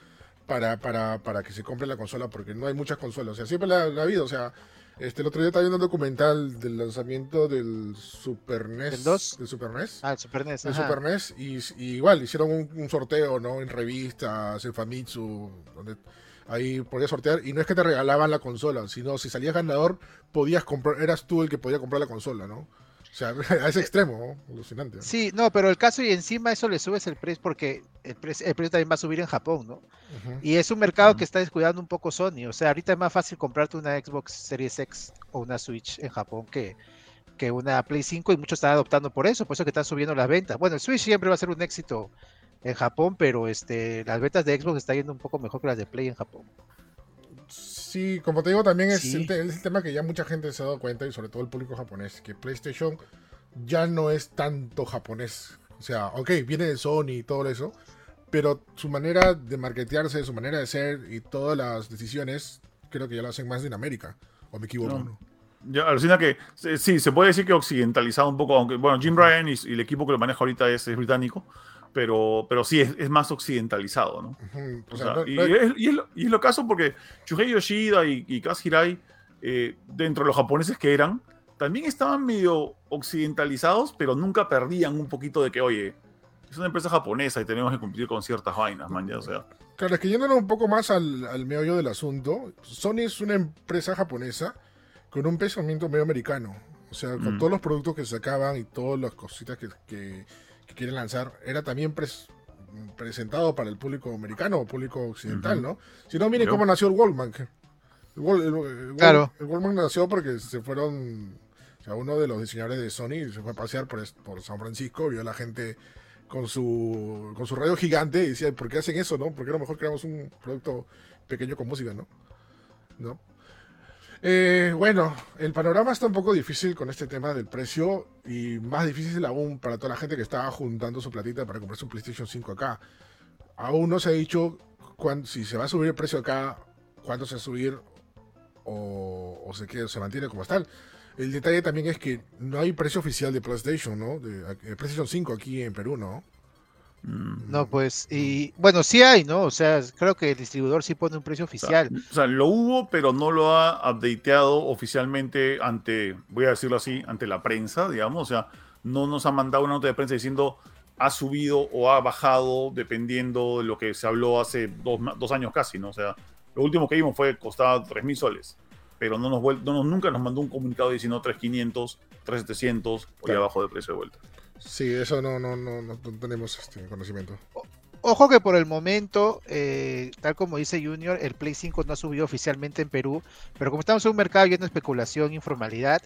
para, para, para que se compre la consola, porque no hay muchas consolas. O sea, siempre la, la ha habido. O sea, este, el otro día estaba viendo un documental del lanzamiento del Super NES. ¿Del dos? Del Super NES. Ah, el Super NES. El. Super NES y, y igual hicieron un, un sorteo, ¿no? En revistas, en Famitsu, donde ahí podías sortear y no es que te regalaban la consola, sino si salías ganador podías comprar, eras tú el que podía comprar la consola, ¿no? O sea, a ese extremo, alucinante. ¿no? Sí, no, pero el caso y encima eso le subes el precio porque el, precio el precio también va a subir en Japón, ¿no? Y es un mercado que está descuidando un poco Sony. O sea, ahorita es más fácil comprarte una Xbox Series X o una Switch en Japón que, que una Play 5 y muchos están adoptando por eso, por eso que están subiendo las ventas. Bueno, el Switch siempre va a ser un éxito en Japón, pero este, las ventas de Xbox están yendo un poco mejor que las de Play en Japón. Sí, como te digo, también es, Sí. el, es el tema que ya mucha gente se ha dado cuenta y sobre todo el público japonés, que PlayStation ya no es tanto japonés. O sea, ok, viene de Sony y todo eso, pero su manera de marketearse, su manera de ser y todas las decisiones, creo que ya lo hacen más en América. ¿O me equivoco? No. Ya, alucina que sí, sí, se puede decir que occidentalizado un poco, aunque bueno, Jim Ryan y, y el equipo que lo maneja ahorita es, es británico, pero, pero sí es, es más occidentalizado, ¿no? Ujú, o O sea, sea, no- y, no- es, y es lo, y es lo caso porque Shuhei Yoshida y, y Kaz Hirai, eh, dentro de los japoneses que eran, también estaban medio occidentalizados, pero nunca perdían un poquito de que, oye, es una empresa japonesa y tenemos que cumplir con ciertas vainas, man, ya, o sea. Claro, es que yéndonos un poco más al, al meollo del asunto, Sony es una empresa japonesa con un pensamiento medio americano. O sea, con Mm. todos los productos que sacaban y todas las cositas que, que- que quieren lanzar, era también pres- presentado para el público americano o público occidental. ¿no? Si no, miren Yo. cómo nació el Wallman. que- El, Claro. el Wallman nació porque se fueron, o sea, uno de los diseñadores de Sony se fue a pasear por, por San Francisco, vio a la gente con su, con su radio gigante y decía, ¿por qué hacen eso, no? ¿Por qué a lo mejor creamos un producto pequeño con música, no? ¿No? Eh, bueno, el panorama está un poco difícil con este tema del precio y más difícil aún para toda la gente que está juntando su platita para comprarse un PlayStation 5 acá. Aún no se ha dicho cuán- si se va a subir el precio acá, cuánto se va a subir o, se, queda, se mantiene como está. El detalle también es que no hay precio oficial de PlayStation, ¿no? De, de PlayStation 5 aquí en Perú, ¿no? No, pues, y bueno, sí hay, ¿no? O sea, creo que el distribuidor sí pone un precio oficial. O sea, lo hubo, pero no lo ha updateado oficialmente ante, voy a decirlo así, ante la prensa, digamos. O sea, no nos ha mandado una nota de prensa diciendo ha subido o ha bajado dependiendo de lo que se habló hace dos, dos años casi, ¿no? O sea, lo último que vimos fue costaba 3.000 soles, pero no nos, no nos- nunca nos mandó un comunicado diciendo 3.500, 3.700 o ya Claro. abajo de precio de vuelta. Sí, eso no, no, no, no tenemos este conocimiento. Ojo que por el momento, eh, tal como dice Junior, el Play 5 no ha subido oficialmente en Perú, pero como estamos en un mercado lleno de especulación, informalidad,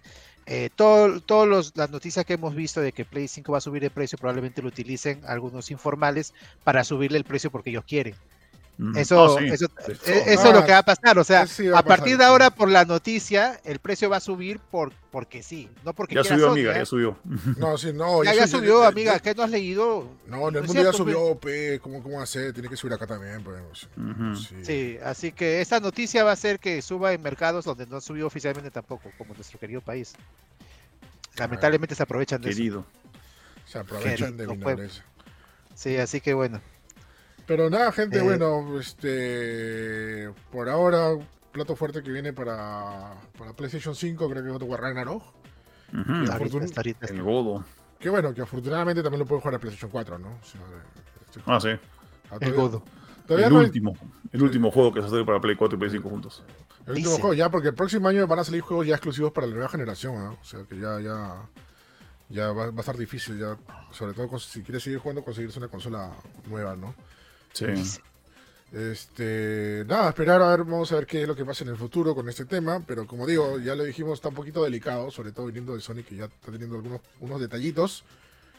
eh, todas las noticias que hemos visto de que Play 5 va a subir de precio probablemente lo utilicen algunos informales para subirle el precio porque ellos quieren. Eso, sí. eso, De todo. eso es lo que va a pasar. O sea, sí a a partir pasar, de ahora, por la noticia, el precio va a subir por porque sí, no porque ya subió, amiga, ¿eh? ya subió. No, sí, no. Ya, eso subió, yo- amiga. yo- ¿Qué no has leído? No, en el No es mundo ya cierto, subió, pe, ¿cómo, ¿cómo hacer? Tiene que subir acá también, pues. Ujú. Sí. Sí, así que esta noticia va a hacer que suba en mercados donde no subió oficialmente tampoco, como nuestro querido país. Lamentablemente se aprovechan de eso. Querido. Se aprovechan de Querido nobleza. Sí, así que bueno. Pero nada, gente, Eh. bueno, este. Por ahora, plato fuerte que viene para, para PlayStation 5, creo que es War Ragnarok. Ahorita, fortuna- hasta ahorita. El godo. Que bueno, que afortunadamente también lo puedo jugar a PlayStation 4, ¿no? O sea, este- Ah, sí. ah, El godo. Todavía el no hay- último. El último juego que se hace para Play 4 y Play 5 juntos. El último Dice. juego ya, porque el próximo año van a salir juegos ya exclusivos para la nueva generación, ¿ah? O sea que ya, ya, ya va, va a estar difícil, ya, sobre todo con- si quieres seguir jugando, conseguirse una consola nueva, ¿no? Sí. Dice. Este, nada, esperar a ver, vamos a ver qué es lo que pasa en el futuro con este tema, pero como digo, ya le dijimos, está un poquito delicado, sobre todo viniendo de Sony, que ya está teniendo algunos unos detallitos,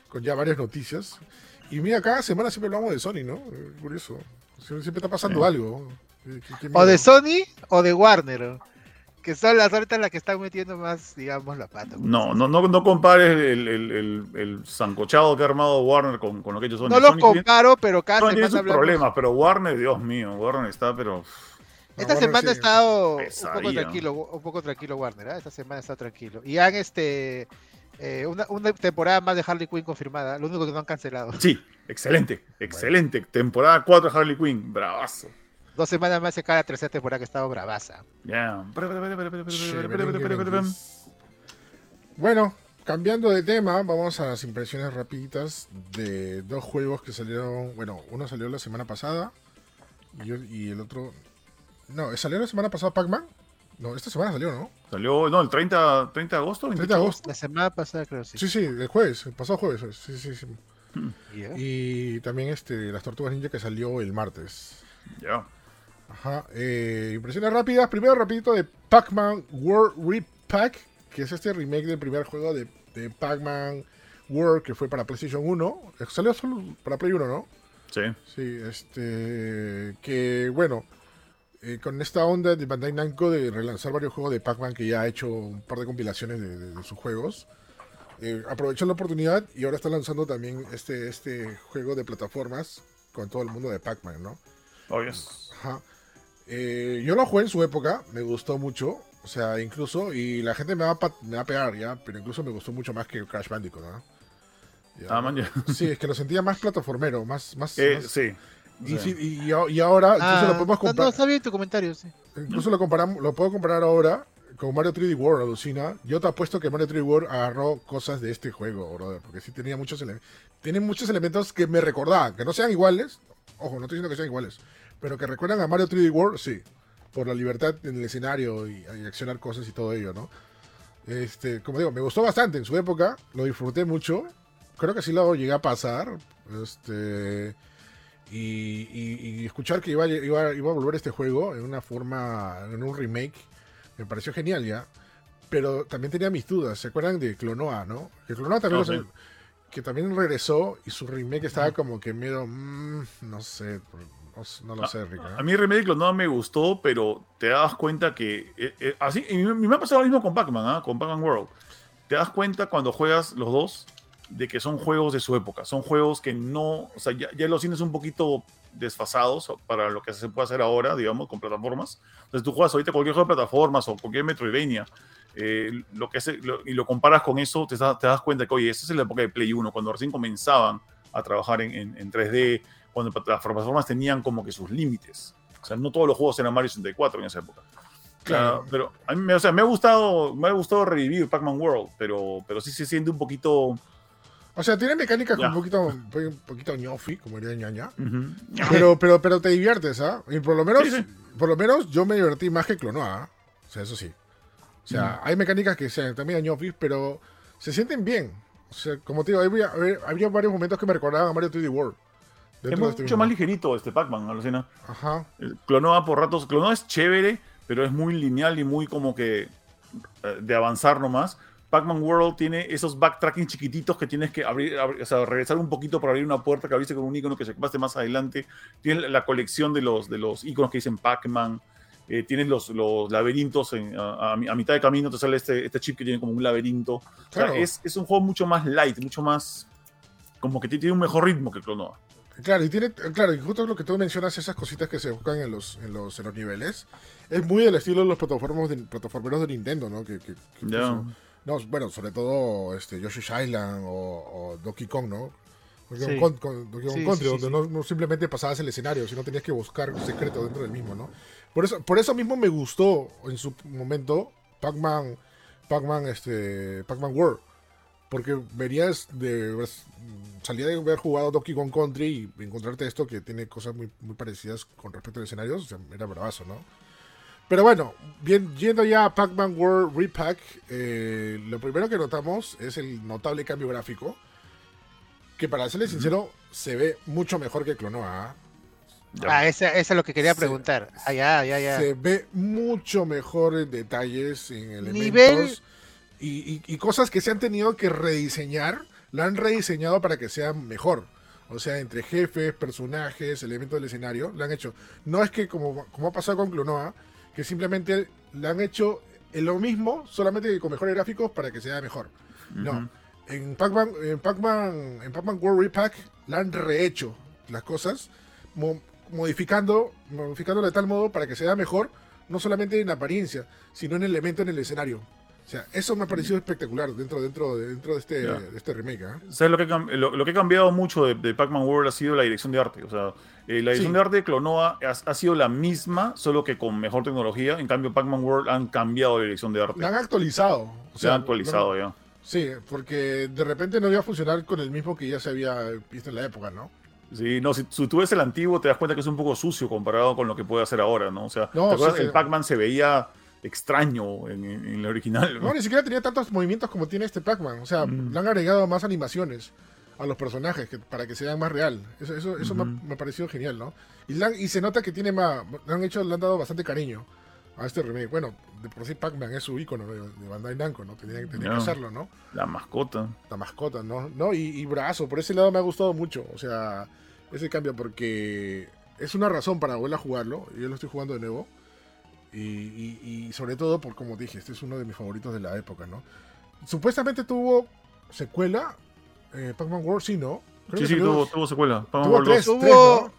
con ya varias noticias. Y mira, cada semana siempre hablamos de Sony, ¿no? Curioso. Sie- Siempre está pasando Sí. algo. Qué- qué- qué O de. Sony o de Warner. Que son las ahorita las que están metiendo más, digamos, la pata. No, no, no, no compares el, el, el, el zancochado que ha armado Warner con, con lo que hecho Sony. No tiene- comparo, pero Sony tiene sus problemas, pero Warner, Dios mío, Warner está, pero. Esta Warner semana sí. ha estado un poco tranquilo, un poco tranquilo Warner, ¿ah? esta semana está tranquilo. Y han este eh, una, una temporada más de Harley Quinn confirmada, lo único que no han cancelado. Sí, excelente, excelente. Temporada 4 de Harley Quinn, bravazo. Dos semanas más se cae la tercera temporada que ha estado bravaza. Ya. Bueno, cambiando de tema, vamos a las impresiones rapiditas de dos juegos que salieron. Bueno, uno salió la semana pasada y, y el otro. No, ¿salió la semana pasada Pac-Man? No, esta semana salió, ¿no? Salió, no, el 30, 30 de agosto. 30 de agosto. La semana pasada creo sí. Sí, sí, el jueves, el pasado jueves. Sí, sí, sí. Ya. Y también este, las Tortugas Ninja que salió el martes. Ya. Ajá. eh, impresiones rápidas. Primero, rapidito de Pac-Man World Repack, que es este remake del primer juego de, de Pac-Man World que fue para PlayStation 1. Eh, Salió solo para Play 1, ¿no? Sí. Sí, este. Que bueno. eh, con esta onda de Bandai Namco de relanzar varios juegos de Pac-Man que ya ha hecho un par de compilaciones de, de- de sus juegos. eh, aprovechó la oportunidad y ahora está lanzando también este, este juego de plataformas con todo el mundo de Pac-Man, ¿no? Oh, yes. Ajá. Eh, yo lo jugué en su época, me gustó mucho. O sea, incluso, y la gente me va, a, pa- me va a pegar ya, pero incluso me gustó mucho más que Crash Bandicoot, ¿no? Ya. Ah, man, ya. Sí, es que lo sentía más plataformero, más. más, Eh, más- sí. y, O sea, sí, y, y- y ahora, incluso Ah, lo podemos no, no, comparar. está bien tu comentario, sí. Incluso lo comparamos, lo puedo comparar ahora con Mario 3D World, alucina. Yo te apuesto que Mario 3D World agarró cosas de este juego, brother, porque sí tenía muchos elementos. Tiene muchos elementos que me recordaban, que no sean iguales. Ojo, no estoy diciendo que sean iguales, pero que recuerdan a Mario 3D World, sí. Por la libertad en el escenario y, y accionar cosas y todo ello, ¿no? Este, como digo, me gustó bastante en su época, lo disfruté mucho. Creo que sí lo llegué a pasar. Este. Y, y- y escuchar que iba, a- iba, iba a volver este juego en una forma, en un remake, me pareció genial ya. Pero también tenía mis dudas. ¿Se acuerdan de Clonoa, no? Que Clonoa también, lo-. Que también regresó y su remake estaba como que medio, mm, no sé, No, no lo sé, Rick. ¿eh? A mí Remedy Clonado me gustó, pero te das cuenta que. eh, eh, así, y me, me ha pasado lo mismo con Pac-Man, ¿ah? con Pac-Man World. Te das cuenta cuando juegas los dos de que son juegos de su época. Son juegos que no. O sea, ya, ya los tienes un poquito desfasados para lo que se puede hacer ahora, digamos, con plataformas. Entonces tú juegas ahorita cualquier juego de plataformas o cualquier Metroidvania. Eh, lo que hace- lo- y lo comparas con eso, te, te das cuenta que, oye, esa es la época de Play 1, cuando recién comenzaban a trabajar en, en- en 3D, cuando las plataformas tenían como que sus límites. O sea, no todos los juegos eran Mario 64 en esa época. Claro. Claro, pero a mí me, o sea, me ha gustado, me ha gustado revivir Pac-Man World, pero, pero sí se siente un poquito. O sea, tiene mecánicas un poquito, un poquito ñofi, como diría ñaña. Pero, pero, pero te diviertes, ¿ah? Y por lo menos, Sí, sí. por lo menos yo me divertí más que Clonoa, ¿ah? O sea, eso sí. O sea, hay mecánicas que sean también ñofis, pero se sienten bien. O sea, como te digo, había, había varios momentos que me recordaban a Mario 3D World. Es mucho este más ligerito este Pac-Man, alucina. Ajá. El Clonoa por ratos. Clonoa es chévere, pero es muy lineal y muy como que eh, de avanzar nomás. Pac-Man World tiene esos backtracking chiquititos que tienes que abrir, abrir- o sea, regresar un poquito para abrir una puerta que abriste con un icono que se paste más adelante. Tienes la- la colección de los, de los iconos que dicen Pac-Man. Eh, tienes los, los laberintos en- a, a mi- a mitad de camino, te sale este, este chip que tiene como un laberinto. O sea, Claro. es, es un juego mucho más light, mucho más. Como que tiene un mejor ritmo que Clonoa. Claro, y tiene, claro, y justo lo que tú mencionas, esas cositas que se buscan en los, en los, en los niveles, es muy del estilo de los plataformas de, plataformeros de Nintendo, ¿no? Que, que- no, bueno, sobre todo este, Yoshi's Island o, o Donkey Kong, ¿no? Donkey Sí. Kong, Donkey Kong Sí, Country, sí, sí, donde No, no simplemente pasabas el escenario, sino tenías que buscar un secreto dentro del mismo, ¿no? Por eso, por eso mismo me gustó en su momento Pac-Man, Pac-Man, este, Pac-Man World. Porque verías de salía de haber jugado Donkey Kong Country y encontrarte esto que tiene cosas muy, muy parecidas con respecto al escenario, o sea, era bravazo, ¿no? Pero bueno, bien, yendo ya a Pac-Man World Repack, eh, lo primero que notamos es el notable cambio gráfico, que para serle sincero, se ve mucho mejor que Clonoa. ¿ah? Ah, esa, esa es lo que quería Se- preguntar. Ah, ya, ya, ya. Se ve mucho mejor en detalles, en elementos Nivel- y, y- y cosas que se han tenido que rediseñar, la han rediseñado para que sea mejor. O sea, entre jefes, personajes, elementos del escenario, lo han hecho. No es que como, como ha pasado con Clonoa, que simplemente le han hecho lo mismo, solamente que con mejores gráficos para que sea mejor. No. En Pac-Man, en Pac-Man, en Pac-Man World Repack la han rehecho las cosas, modificando, modificándolo de tal modo para que sea mejor, no solamente en apariencia, sino en elemento en el escenario. O sea, eso me ha parecido espectacular dentro, dentro, de- dentro de este, de este remake. ¿ah? ¿Sabes lo que, lo, lo que ha cambiado mucho de, de Pac-Man World ha sido la dirección de arte? O sea, eh, la dirección Sí. de arte de Clonoa ha, ha sido la misma, solo que con mejor tecnología. En cambio, Pac-Man World han cambiado la dirección de arte. La han actualizado. O Se sea, han actualizado no- ya. sí, porque de repente no iba a funcionar con el mismo que ya se había visto en la época, ¿no? Sí, no, si, si tú ves el antiguo, te das cuenta que es un poco sucio comparado con lo que puede hacer ahora, ¿no? O sea, No, ¿te acuerdas? sí, sí. el Pac-Man se veía extraño en, en- el original. ¿no? No, ni siquiera tenía tantos movimientos como tiene este Pac-Man. O sea, Mm. le han agregado más animaciones a los personajes que, para que se vean más real. Eso, eso, eso me, ha- Ujú. me ha parecido genial, ¿no? Y, y se nota que tiene más. Le han, hecho, le han dado bastante cariño a este remake. Bueno, de por sí Pac-Man es su icono de, de Bandai Namco, ¿no? Tenía, que hacerlo, ¿no? La mascota. La mascota, ¿no? no y, y brazo, por ese lado me ha gustado mucho. O sea, ese cambio, porque es una razón para volver a jugarlo. Yo lo estoy jugando de nuevo. Y, y- y sobre todo, por como dije, este es uno de mis favoritos de la época, ¿no? Supuestamente tuvo secuela. eh, Pac-Man World, sí, ¿no? Creo Sí, que sí, tuvo, tuvo secuela. Pac-Man World tres, 2. tres, ¿no?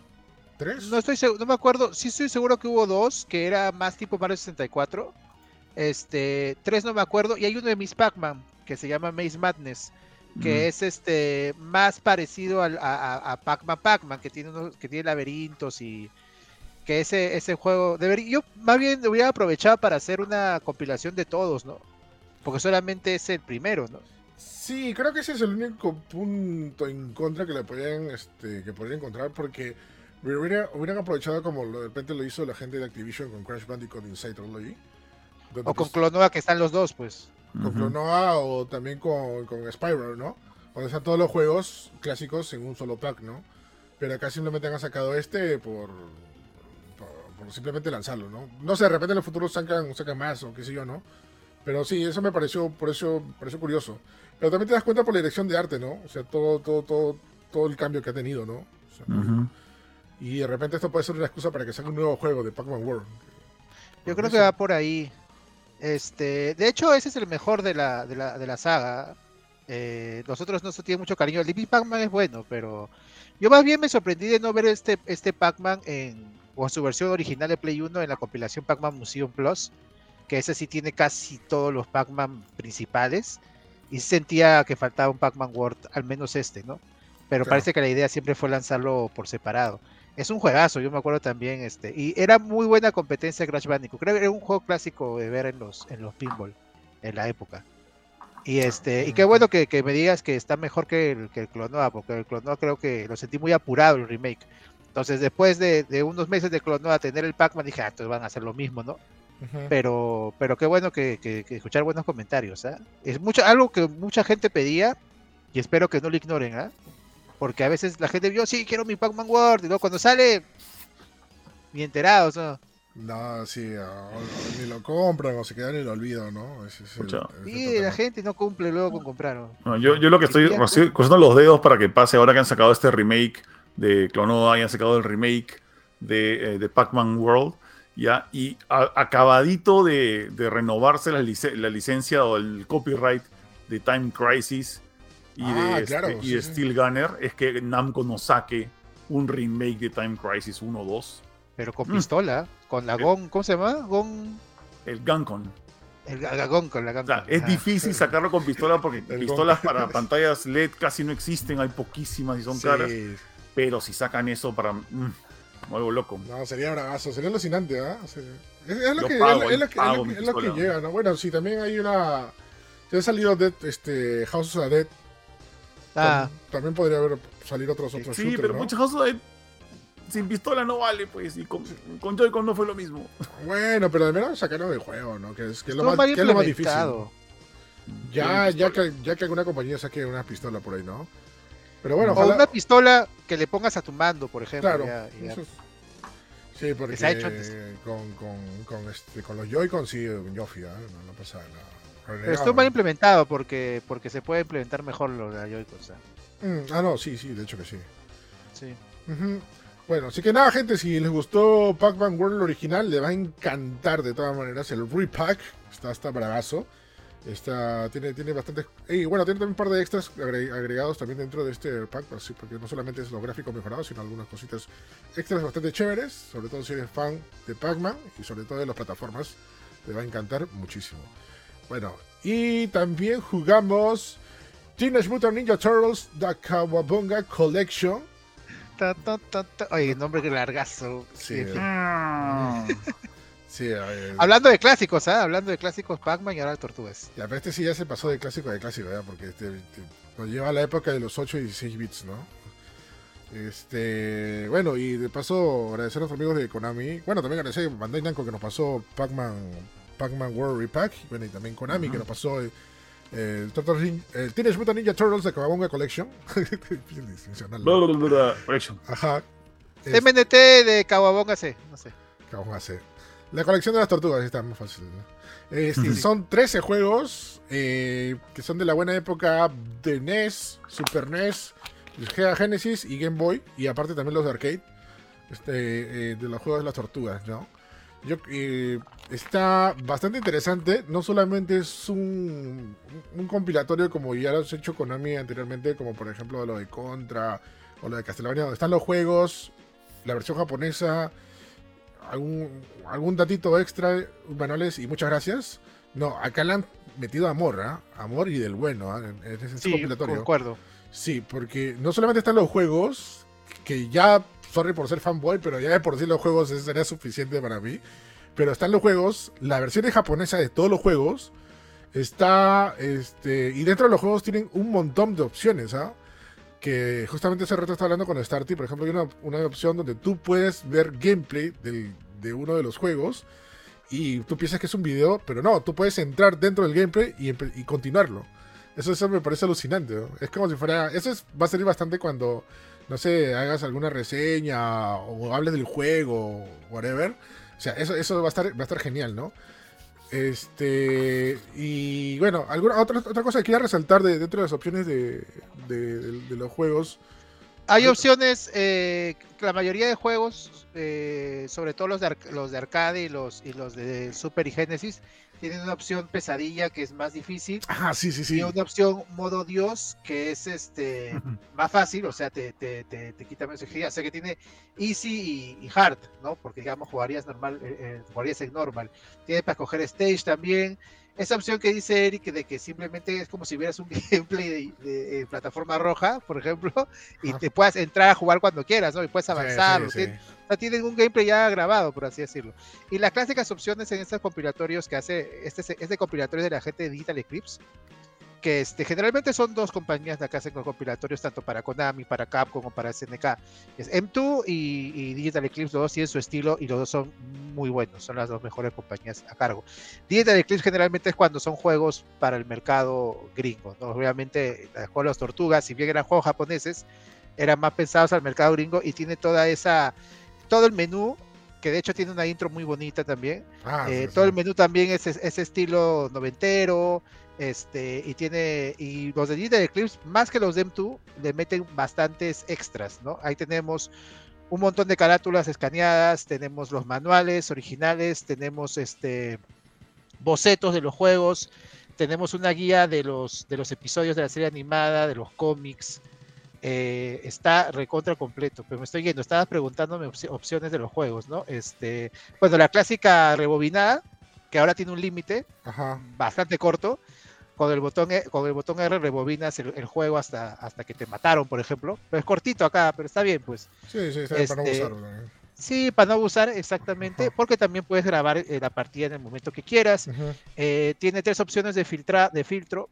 ¿Tres? No estoy seguro, no me acuerdo. Sí estoy seguro que hubo dos, que era más tipo Mario 64. Este, tres no me acuerdo. Y hay uno de Miss Pac-Man, que se llama Maze Madness, que Mm. es este más parecido al- a, a- Pac-Man Pac-Man, que tiene unos- que tiene laberintos y que ese, ese juego debería, yo más bien hubiera aprovechado para hacer una compilación de todos, ¿no? Porque solamente es el primero, ¿no? Sí, creo que ese es el único punto en contra que le podrían, este, que podrían encontrar, porque hubiera- hubieran aprovechado como lo- de repente lo hizo la gente de Activision con Crash Bandicoot Inside Trilogy. Donde, O con pues, Clonoa, que están los dos, pues. con Ujú. Clonoa o también con, con Spyro, ¿no? Donde están todos los juegos clásicos en un solo pack, ¿no? Pero acá simplemente han sacado este por, por, por simplemente lanzarlo, ¿no? No sé, de repente en el futuro sacan, sacan más o qué sé yo, ¿no? Pero sí, eso me pareció, por eso, pareció curioso. Pero también te das cuenta por la dirección de arte, ¿no? O sea, todo, todo, todo, todo el cambio que ha tenido, ¿no? O sea, Ujú. Y de repente esto puede ser una excusa para que salga un nuevo juego de Pac-Man World. Yo creo que va por ahí. Este, de hecho, ese es el mejor de la, de la, de la saga. Eh, nosotros no se tiene mucho cariño. El Living Pac-Man es bueno, pero yo más bien me sorprendí de no ver este, este Pac-Man en, o su versión original de Play 1 en la compilación Pac-Man Museum Plus, que ese sí tiene casi todos los Pac-Man principales. Y sentía que faltaba un Pac-Man World, al menos este, ¿no? Pero Claro. parece que la idea siempre fue lanzarlo por separado. Es un juegazo, yo me acuerdo también, este, y era muy buena competencia Crash Bandicoot. Creo que era un juego clásico de ver en los, en los pinball en la época. Y este, y qué bueno que, que me digas que está mejor que el, que el Clonoa, porque el Clonoa creo que lo sentí muy apurado el remake. Entonces, después de, de unos meses de Clonoa tener el Pac-Man, dije, ah, entonces van a hacer lo mismo, ¿no? Pero, pero qué bueno que, que- que escuchar buenos comentarios, ¿ah? Es mucho, algo que mucha gente pedía y espero que no lo ignoren, ¿ah? Porque a veces la gente vio, sí, quiero mi Pac-Man World, y luego cuando sale, ni enterados, ¿no? No, sí, o- o ni lo compran o se quedan en el olvido, ¿no? Es el- es Y el la gente no cumple luego con comprar, ¿no? No, yo, yo lo que estoy así, cruzando los dedos para que pase ahora que han sacado este remake de Clonoa y han sacado el remake de, eh, de Pac-Man World, ¿ya? Y a- acabadito de, de renovarse la, la licencia o el copyright de Time Crisis y Ah, de, claro, este- y sí, de. Steel Gunner, es que Namco nos saque un remake de Time Crisis 1 o 2, Pero con Mm. pistola, con la Eh. GON, ¿cómo se llama? GON, el Guncon. el con la. O sea, es Ah. difícil sacarlo con pistola porque El pistolas para pantallas LED casi no existen, hay poquísimas y son caras. Pero si sacan eso para. mm, algo loco. no, sería bravazo, sería alucinante, ¿ah? O sea, es, es lo que, pago, es, es lo que, es lo llega, ¿no? Bueno, sí, también hay una... Ya ha salido Dead, este, House of the Dead. Ah, Tam- También podría haber salir otros otros Sí, shooters, pero ¿no? muchas cosas de- sin pistola no vale, pues. Y con, con Joy-Con no fue lo mismo. Bueno, pero al menos sacaron el juego, ¿no? Que es, que es lo, más, que es lo más difícil. Ya, ya, que, ya que alguna compañía saque una pistola por ahí, ¿no? Pero bueno, o una pistola que le pongas a tu mando, por ejemplo. Claro. ya- ya. eso es- Sí, porque se ha hecho antes. con, con, con, este, con los Joy-Con sí, un Yofi, ¿eh? no, no pasa nada. Pero estuvo mal implementado porque, porque se puede implementar mejor lo de la Joy-Con. ¿sabes? Mm, ah, no, sí, sí, de hecho que sí. Sí. Bueno, así que nada, gente, si les gustó Pac-Man World original, le va a encantar de todas maneras el repack. Está hasta bravazo. Está, tiene, tiene bastante. Y bueno, tiene también un par de extras agre- agregados también dentro de este pack, así, porque no solamente es los gráficos mejorados, sino algunas cositas extras bastante chéveres. Sobre todo si eres fan de Pac-Man y sobre todo de las plataformas, te va a encantar muchísimo. Bueno, y también jugamos Teenage Mutant Ninja Turtles The Kawabunga Collection. Ta, ta, ta, ta. Oye, nombre que largazo. Sí. Mm. Sí, eh, Hablando de clásicos, ¿ah? Hablando de clásicos, Pac-Man y ahora de Tortugas. Ya, pero este sí ya se pasó de clásico de clásico, ¿ya? Porque este, este, nos lleva a la época de los 8 y 16 bits, ¿no? Este, bueno, y de paso agradecer a los amigos de Konami. Bueno, también agradecer a Bandai Namco que nos pasó Pac-Man Pac-Man World Repack. Bueno, y también Konami que nos pasó eh, el, Turtles Nin- el Teenage Mutant Ninja Turtles de Kawabunga Collection. Correction. Ajá. Es- MNT de Kawabonga C, no sé. Kawabunga C. La colección de las tortugas está más fácil. ¿no? Este, son 13 juegos eh, que son de la buena época de NES, Super NES, Sega Genesis y Game Boy. Y aparte también los de arcade. Este, eh, de los juegos de las tortugas, ¿no? Yo, eh, está bastante interesante. No solamente es un, un compilatorio como ya lo has hecho Konami anteriormente, como por ejemplo lo de Contra o lo de Castlevania, donde están los juegos, la versión japonesa, algún, algún datito extra, manuales y muchas gracias. No, acá le han metido amor, ¿ah? Amor y del bueno, ¿ah? En, ese Sí, compilatorio. Sí, porque no solamente están los juegos, que ya, sorry por ser fanboy, pero ya de por sí los juegos sería suficiente para mí. Pero están los juegos, la versión en japonesa de todos los juegos, está, este, y dentro de los juegos tienen un montón de opciones, ¿ah? Que justamente ese reto está hablando con Starty, por ejemplo, hay una, una opción donde tú puedes ver gameplay del- de uno de los juegos y tú piensas que es un video, pero no, tú puedes entrar dentro del gameplay y, y continuarlo. Eso, eso me parece alucinante. Es como si fuera. Eso es- va a salir bastante cuando, no sé, hagas alguna reseña o hables del juego, whatever. O sea, eso, eso va, a estar, va a estar genial, ¿no? Este. Y bueno, alguna otra, otra cosa que quería resaltar de, dentro de las opciones de, de- de- de los juegos. Hay opciones, eh, la mayoría de juegos, eh, sobre todo los de, los de arcade y los, y los de Super y Genesis, tienen una opción pesadilla que es más difícil Ah, sí, sí, sí. y una opción modo Dios que es este más fácil, o sea, te, te, te, te quita menos energía. O sea que tiene easy y, y hard, ¿no? Porque digamos jugarías normal, eh, eh, jugarías en normal. Tiene para coger stage también. Esa opción que dice Eric de que simplemente es como si vieras un gameplay de, de, eh, plataforma roja, por ejemplo, y te puedas entrar a jugar cuando quieras, ¿no? Y puedes Sí, avanzar. sí, sí. sea, o sea, tienen un gameplay ya grabado, por así decirlo. Y las clásicas opciones en estos compilatorios que hace este, este compilatorio de la gente de Digital Eclipse, que este, generalmente son dos compañías las que hacen los compilatorios, tanto para Konami, para Capcom o para SNK. Es M2 y, y Digital Eclipse, los dos tienen su estilo y los dos son muy buenos, son las dos mejores compañías a cargo. Digital Eclipse generalmente es cuando son juegos para el mercado gringo, ¿no? Obviamente, juego de las tortugas, si bien eran juegos japoneses, eran más pensados al mercado gringo y tiene toda esa, todo el menú, que de hecho tiene una intro muy bonita también. Ah, Eh, sí, todo sí. el menú también es- ese estilo noventero, este, y tiene, y los de Digital Eclipse, más que los de M2, le meten bastantes extras, ¿no? Ahí tenemos un montón de carátulas escaneadas, tenemos los manuales originales, tenemos este bocetos de los juegos, tenemos una guía de los, de los episodios de la serie animada, de los cómics, eh, está recontra completo, pero me estoy yendo, estabas preguntándome opci- opciones de los juegos, ¿no? Este, bueno, la clásica rebobinada, que ahora tiene un límite bastante corto, con el botón, E- con el botón R rebobinas el, el juego hasta, hasta que te mataron, por ejemplo. Pero es cortito acá, pero está bien, pues. Sí, sí, está bien para no Este, usarlo. ¿eh? Sí, para no abusar exactamente, Ajá. porque también puedes grabar eh, la partida en el momento que quieras. Eh, tiene tres opciones de, filtra, de filtro.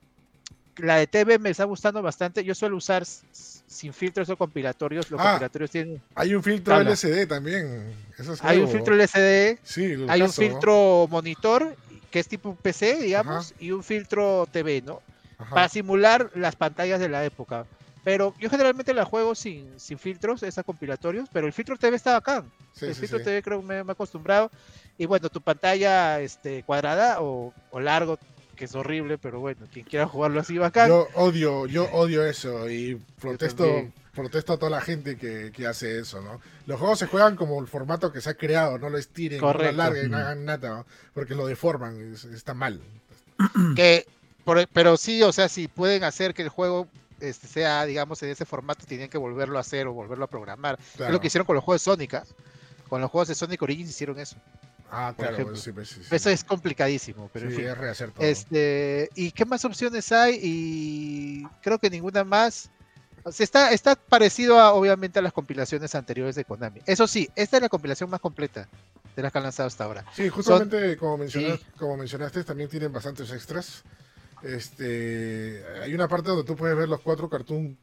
La de TV me está gustando bastante. Yo suelo usar sin filtros o compilatorios. Los Ah, compilatorios tienen. Hay un filtro Habla. LCD también. Eso es Hay un filtro LCD, Sí, hay un filtro monitor, que es tipo PC, digamos, y un filtro TV, ¿no? Ajá. Para simular las pantallas de la época. Pero yo generalmente la juego sin, sin filtros, esas compilatorios, pero el filtro TV está bacán. Sí, el sí, filtro sí. TV creo que me, me he acostumbrado. Y bueno, tu pantalla este, cuadrada o, o largo, que es horrible, pero bueno, quien quiera jugarlo así bacán. Yo odio, yo odio eso y protesto. Protesto a toda la gente que, que hace eso, ¿no? Los juegos se juegan como el formato que se ha creado, no lo estiren, no lo alarguen, no hagan nada, ¿no? porque lo deforman, es- está mal. que por- pero sí, o sea, si pueden hacer que el juego este, sea, digamos, en ese formato, tienen que volverlo a hacer o volverlo a programar. Es Claro. lo que hicieron con los juegos de Sonic. ¿ah? Con los juegos de Sonic Origins hicieron eso. Ah, claro, sí, pues, sí, sí. Eso es complicadísimo, pero en Sí, fin. es rehacer todo. Este, ¿y qué más opciones hay? Y creo que ninguna más. Está, está parecido a, obviamente a las compilaciones anteriores de Konami. Eso sí, esta es la compilación más completa de las que han lanzado hasta ahora. Sí, justamente como, sí. mencionas, como mencionaste, también tienen bastantes extras. Este, hay una parte donde tú puedes ver los cuatro cartoons,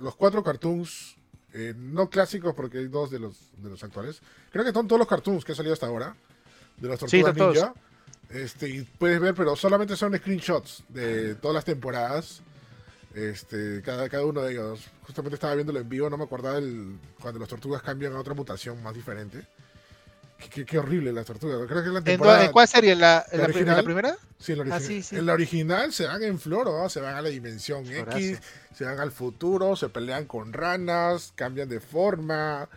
los cuatro cartoons, eh, no clásicos porque hay dos de los, de los actuales. Creo que son todos los cartoons que han salido hasta ahora, de las Sí, tortugas son todos. ninja. Este, y puedes ver, pero solamente son screenshots de todas las temporadas. Este, cada, cada uno de ellos. Justamente estaba viéndolo en vivo, no me acordaba el, cuando las tortugas cambian a otra mutación más diferente. Qué, qué- qué horrible las tortugas. Creo que es la ¿En, temporada. en cuál serie? ¿En la, ¿La original? primera? Sí, en la, Ah, origi- sí, sí. en la original se van en flor, ¿no? se van a la dimensión Florazo. X, se van al futuro, se pelean con ranas, cambian de forma.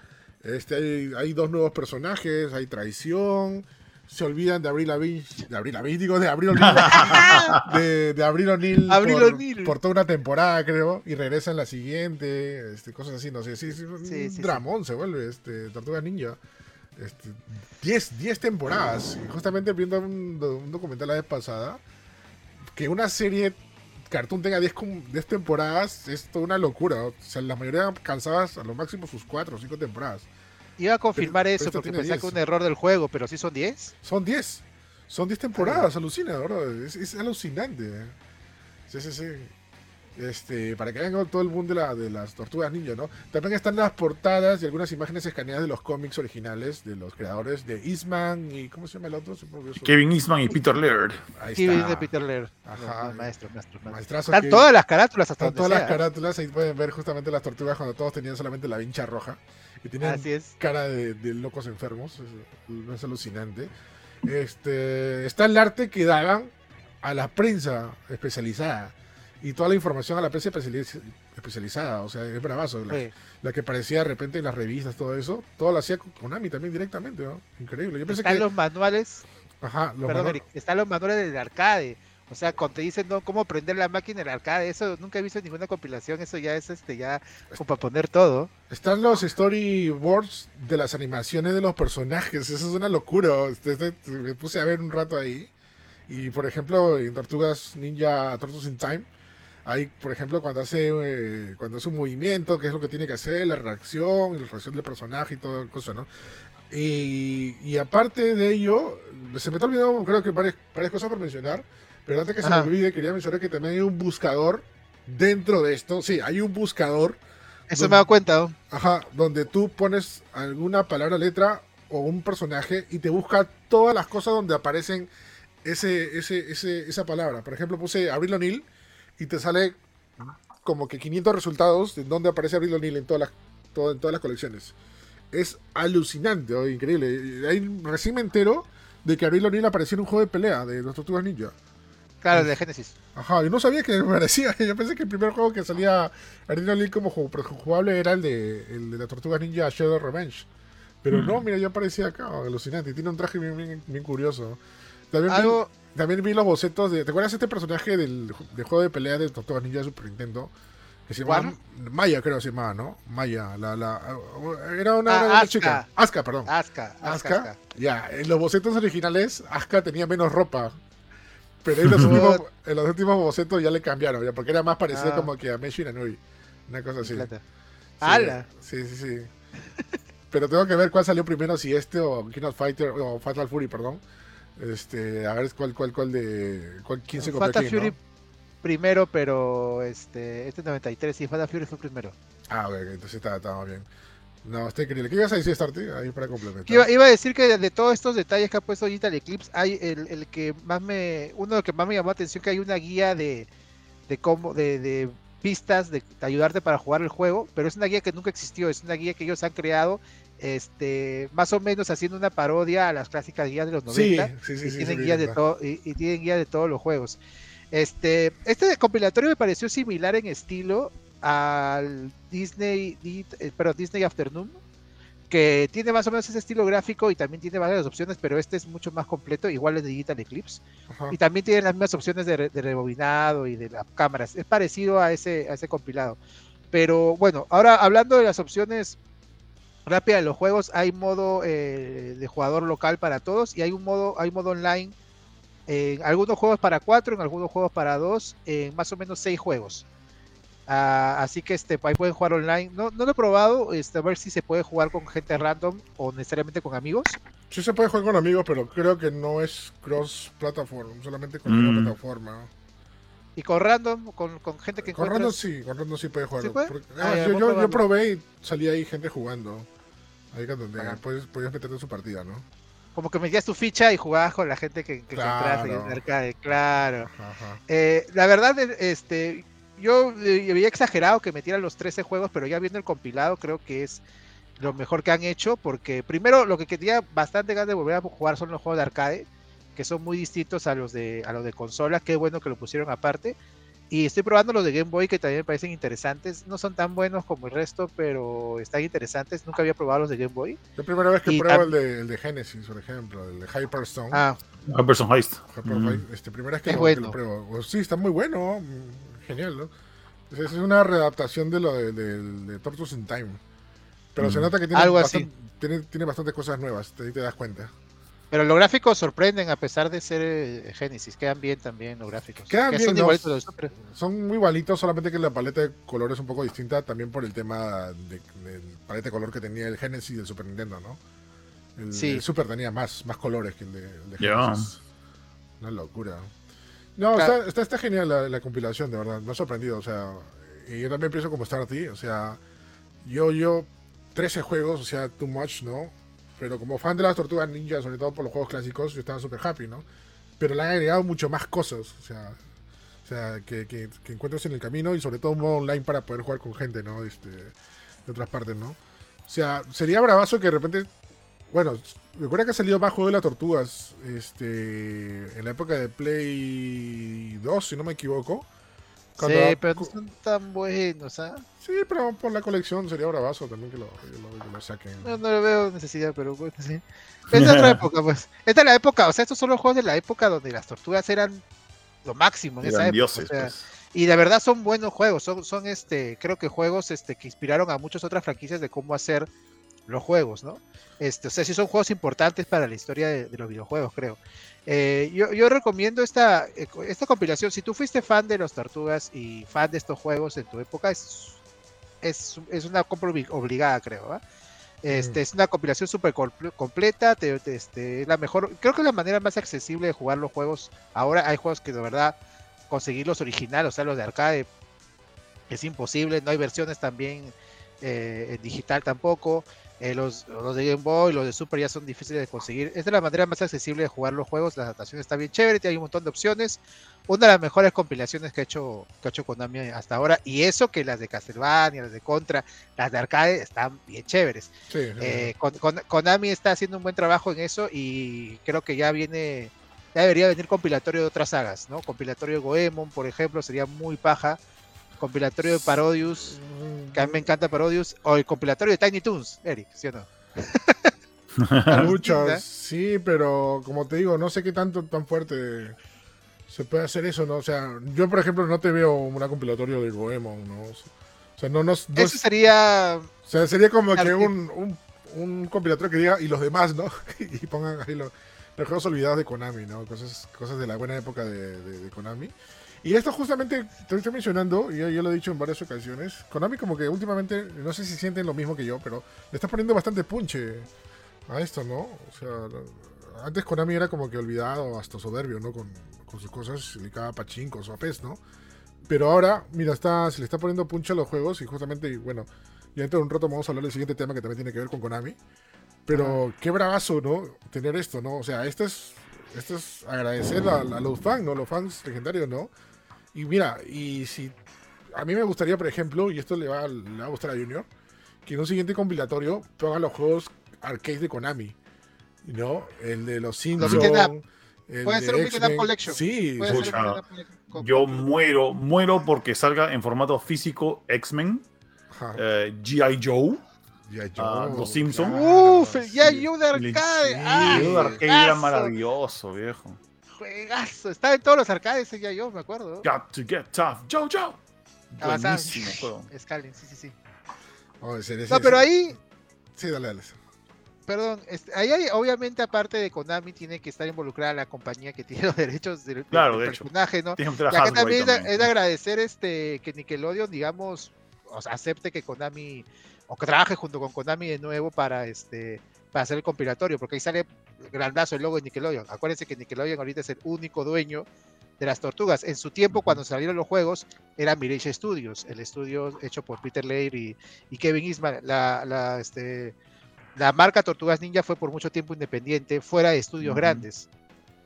Este, hay, hay dos nuevos personajes, hay traición. Se olvidan de Abril Lavigne, de Abril Lavigne, digo, de Abril O'Neil, de, de Abril O'Neil Avril por, toda una temporada, creo, y regresan la siguiente, este, cosas así, no sé, sí, sí, un Sí, sí, sí. dramón se vuelve, este, Tortuga Ninja. Este, 10 10 temporadas. Y justamente viendo un, do- un documental la vez pasada, que una serie cartoon tenga 10, com- 10 temporadas es toda una locura. O sea, la mayoría cansadas a lo máximo sus 4 o 5 temporadas. Iba a confirmar pero eso esta porque pensaba que 10. un error del juego, pero sí son 10. Son 10. Son 10 temporadas, alucina, ¿verdad? Es, es alucinante. Sí, sí, sí. Este, para que vean todo el mundo de, la- de las tortugas ninja, ¿no? También están las portadas y algunas imágenes escaneadas de los cómics originales de los creadores de Eastman y ¿cómo se llama el otro? Kevin Eastman y Peter Laird. Ahí viene está. Peter Laird. Ajá. No, maestro, maestro, maestro. Maestrazo Están que- todas las carátulas hasta Están donde todas las sea. carátulas, ahí pueden ver justamente las tortugas cuando todos tenían solamente la vincha roja. Y Así es. cara de, de locos enfermos. Es, es alucinante. Este, está el arte que daban a la prensa especializada. Y toda la información a la prensa especializ- especializada, o sea, es bravazo. La, Sí. la que parecía de repente en las revistas, todo eso, todo lo hacía Konami también directamente, ¿no? Increíble. Yo pensé Están que. los manuales, Ajá, los perdón, manu- Eric, están los manuales del arcade. O sea, cuando te dicen ¿no? cómo prender la máquina del arcade, eso nunca he visto en ninguna compilación, eso ya es este ya como para poner todo. Están los storyboards de las animaciones de los personajes. Eso es una locura. Este- este- Me puse a ver un rato ahí. Y por ejemplo, en Tortugas Ninja Turtles in Time, hay, por ejemplo, cuando hace eh, cuando hace un movimiento, qué es lo que tiene que hacer, la reacción, la reacción del personaje y todo cosa, ¿no? Y, y aparte de ello, se me está olvidando, creo que varias, varias cosas por mencionar, pero antes que se me olvide, quería mencionar que también hay un buscador dentro de esto. Sí, hay un buscador Eso Donde- me he dado cuenta. ¿no? Ajá, donde tú pones alguna palabra, letra o un personaje y te busca todas las cosas donde aparecen ese, ese, ese, esa palabra. Por ejemplo, puse Abril O'Neill y te sale como que 500 resultados de donde aparece Abril O'Neill en todas las, todo- en todas las colecciones. Es alucinante, o increíble. Ahí recién me entero de que Abril O'Neill apareció en un juego de pelea de los Tortugas Ninja. Claro, de Genesis. Ajá, yo no sabía que aparecía. Yo pensé que el primer juego que salía Arena League como jugable era el de, el de la Tortuga Ninja Shadow Revenge. Pero no, mira, ya aparecía acá, alucinante. y Tiene un traje bien, bien, bien curioso. También, vi, Algo, también vi los bocetos de. ¿Te acuerdas de este personaje del, del juego de pelea de Tortuga Ninja Super Nintendo? Que se llamaba Maya, creo que se llamaba, ¿no? Maya, la, la, era una, Ah, era una chica. Aska, perdón. Asuka. Asuka. Ya, en los bocetos originales, Asuka tenía menos ropa. Pero en los, últimos, en los últimos bocetos ya le cambiaron, ya, porque era más parecido Ah. como que a Meshi Inanui. Una cosa así. ¡Hala! Sí, sí, sí. Pero tengo que ver cuál salió primero, si este o King of Fighter, o Fatal Fury, perdón. Este, a ver cuál, cuál, cuál de. Cuál, quién se Fatal Fury ¿no? primero, pero este, este 93, sí, Fatal Fury fue primero. Ah, ok, entonces está, estaba bien. No, está increíble. ¿Qué ibas a decir, Starty? Ahí para complementar. Iba, iba a decir que de todos estos detalles que ha puesto Digital Eclipse, hay el, el que más me, uno de los que más me llamó la atención que hay una guía de, de cómo, de, de pistas de, de ayudarte para jugar el juego, pero es una guía que nunca existió, es una guía que ellos han creado, este, más o menos haciendo una parodia a las clásicas guías de los 90 Sí, sí, sí. y tienen guías de todo y, y tienen guías de todos los juegos. Este, este compilatorio me pareció similar en estilo al Disney, Di- eh, perdón, Disney Afternoon, que tiene más o menos ese estilo gráfico y también tiene varias opciones, pero este es mucho más completo, igual es Digital Eclipse, Ajá. y también tiene las mismas opciones de, de rebobinado y de las cámaras. Es parecido a ese, a ese compilado. Pero bueno, ahora hablando de las opciones rápidas de los juegos, hay modo eh, de jugador local para todos y hay un modo, hay modo online en algunos juegos para 4, en algunos juegos para 2, en más o menos 6 juegos. Ah, así que este, ahí pueden jugar online. No, no lo he probado, este, a ver si se puede jugar con gente random o necesariamente con amigos. Sí se puede jugar con amigos, pero creo que no es cross plataforma, solamente con Mm. una plataforma. Y con random, con, con gente que Con encuentras. random sí, con random sí puede jugar. ¿Sí puede? Porque- Ah, ah, ya, yo, yo, probé y salía ahí gente jugando. Ahí que donde podías meterte en su partida, ¿no? Como que metías tu ficha y jugabas con la gente que, que encontraste ahí en el Claro. arcade, claro. Ajá. Eh, la verdad, eh, este, yo eh, había exagerado que metieran los 13 juegos, pero ya viendo el compilado creo que es lo mejor que han hecho, porque primero lo que quería bastante ganas de volver a jugar son los juegos de arcade, que son muy distintos a los de, a los de consola, qué bueno que lo pusieron aparte. Y estoy probando los de Game Boy que también me parecen interesantes. No son tan buenos como el resto, pero están interesantes. Nunca había probado los de Game Boy. La primera vez que Y pruebo el de, el de Genesis, por ejemplo, el de Hyperstone. Ah, Hyperson Heist. Hyper Mm. Fight, este, primera vez que, Es lo, que bueno. lo pruebo. Pues sí, está muy bueno. Genial, ¿no? Es, es una readaptación de lo de, de, de Tortoise in Time. Pero se Mm. nota que tiene, Algo así. bastan- tiene, tiene bastantes cosas nuevas, te, das cuenta. pero los gráficos sorprenden a pesar de ser eh, Genesis. Quedan bien también los gráficos. Quedan Que bien, son ¿no? igualitos los Super. Son muy igualitos, solamente que la paleta de color es un poco distinta también por el tema de, del paleta de color que tenía el Genesis y el Super Nintendo, ¿no? El, Sí. el Super tenía más, más colores que el de, el de. Genesis. Una locura. No, Claro. está, está, está genial la, la compilación, de verdad. Me ha sorprendido, o sea, y yo también pienso como estar a ti, o sea, yo, yo, 13 juegos, o sea, too much, ¿no? Pero como fan de las Tortugas Ninja, sobre todo por los juegos clásicos, yo estaba súper happy, ¿no? Pero le han agregado mucho más cosas, o sea, o sea que, que, que encuentres en el camino y sobre todo un modo online para poder jugar con gente, ¿no? Este, de otras partes, ¿no? O sea, sería bravazo que de repente, bueno, recuerda que ha salido más juego de las tortugas, este, en la época de Play 2, si no me equivoco. Cuando- Sí, pero no son tan buenos, ¿ah? Sí, pero por la colección sería bravazo también que lo, que lo- que lo saquen. No, no le veo necesidad, pero bueno, sí. Es de otra época, pues. Esta es la época, o sea, estos son los juegos de la época donde las tortugas eran lo máximo en esa época. dioses, o sea, pues. Y la verdad son buenos juegos, son, son este, creo que juegos este, que inspiraron a muchas otras franquicias de cómo hacer los juegos, ¿no? Este, o sea, sí son juegos importantes para la historia de, de los videojuegos, creo. Eh, yo, yo recomiendo esta, eh, esta compilación. Si tú fuiste fan de los Tortugas y fan de estos juegos en tu época, es, es, es una compra obli- obligada, creo. ¿ah? Este, Es una compilación súper comple- completa. te- te- este, es la mejor, creo que es la manera más accesible de jugar los juegos. Ahora hay juegos que de verdad conseguir los originales, o sea, los de arcade, es imposible. No hay versiones también eh, en digital tampoco. Eh, los, los de Game Boy, los de Super ya son difíciles de conseguir. Esta es la manera más accesible de jugar los juegos. La adaptación está bien chévere, hay un montón de opciones. Una de las mejores compilaciones que ha hecho, que ha hecho Konami hasta ahora. Y eso que las de Castlevania, las de Contra, las de arcade están bien chéveres. Sí, sí. Eh, Kon- Konami está haciendo un buen trabajo en eso y creo que ya viene, ya debería venir compilatorio de otras sagas, ¿no? Compilatorio de Goemon, por ejemplo, sería muy paja. Compilatorio de Parodius, que a mí me encanta Parodius, o el compilatorio de Tiny Toons, Eric, ¿sí o no? Muchas, sí, pero como te digo, no sé qué tanto tan fuerte se puede hacer eso, ¿no? O sea, yo por ejemplo no te veo una compilatorio de Goemon, ¿no? O sea, no nos. no Eso es- sería o sea, sería como que un, un, un compilatorio que diga y los demás, ¿no? y pongan ahí los, los juegos olvidados de Konami, ¿no? Cosas, cosas de la buena época de, de- de Konami. Y esto justamente te estoy mencionando, y yo, yo lo he dicho en varias ocasiones, Konami como que últimamente, no sé si sienten lo mismo que yo, pero le está poniendo bastante punche a esto, ¿no? O sea, antes Konami era como que olvidado, hasta soberbio, ¿no? Con, con sus cosas, se dedicaba a pachincos o a PES, ¿no? Pero ahora, mira, está, se le está poniendo punche a los juegos y justamente, bueno, ya dentro de un rato vamos a hablar del siguiente tema que también tiene que ver con Konami. Pero qué bravazo, ¿no? Tener esto, ¿no? O sea, esto es, esto es agradecer a, a los fans, ¿no? Los fans legendarios, ¿no? Y mira, y si a mí me gustaría, por ejemplo, y esto le va, le va a gustar a Junior, que en un siguiente compilatorio pongan los juegos arcade de Konami, ¿no? El de los Simpsons. Puede de ser un Beat up collection. Sí, con- Yo muero, muero porque salga en formato físico X-Men, eh, G.I. Joe. Ya, yo, ah, Los Simpson. Uf, claro, ya sí. yo de arcade. Sí, ¡Ah, el arcade era maravilloso, viejo. Juegazo. Estaba en todos los arcades ese ya yo, me acuerdo. Got to get tough, Joe Joe. Avanzaba. Buenísimo juego. Scaling, sí, sí, sí. Oh, ese- ese- No, pero ahí, Sí, dale, dale. perdón, este, ahí hay, obviamente aparte de Konami tiene que estar involucrada la compañía que tiene los derechos del, Claro, del de hecho. personaje, ¿no? Que meter Y acá también es de, también. es de agradecer este que Nickelodeon, digamos, o sea, acepte que Konami o que trabaje junto con Konami de nuevo para este para hacer el compilatorio, porque ahí sale grandazo el logo de Nickelodeon. Acuérdense que Nickelodeon ahorita es el único dueño de las tortugas. En su tiempo, cuando salieron los juegos, era Mirage Studios, el estudio hecho por Peter Laird y, y Kevin Eastman. La, la, este, la marca Tortugas Ninja fue por mucho tiempo independiente, fuera de estudios Ujú. grandes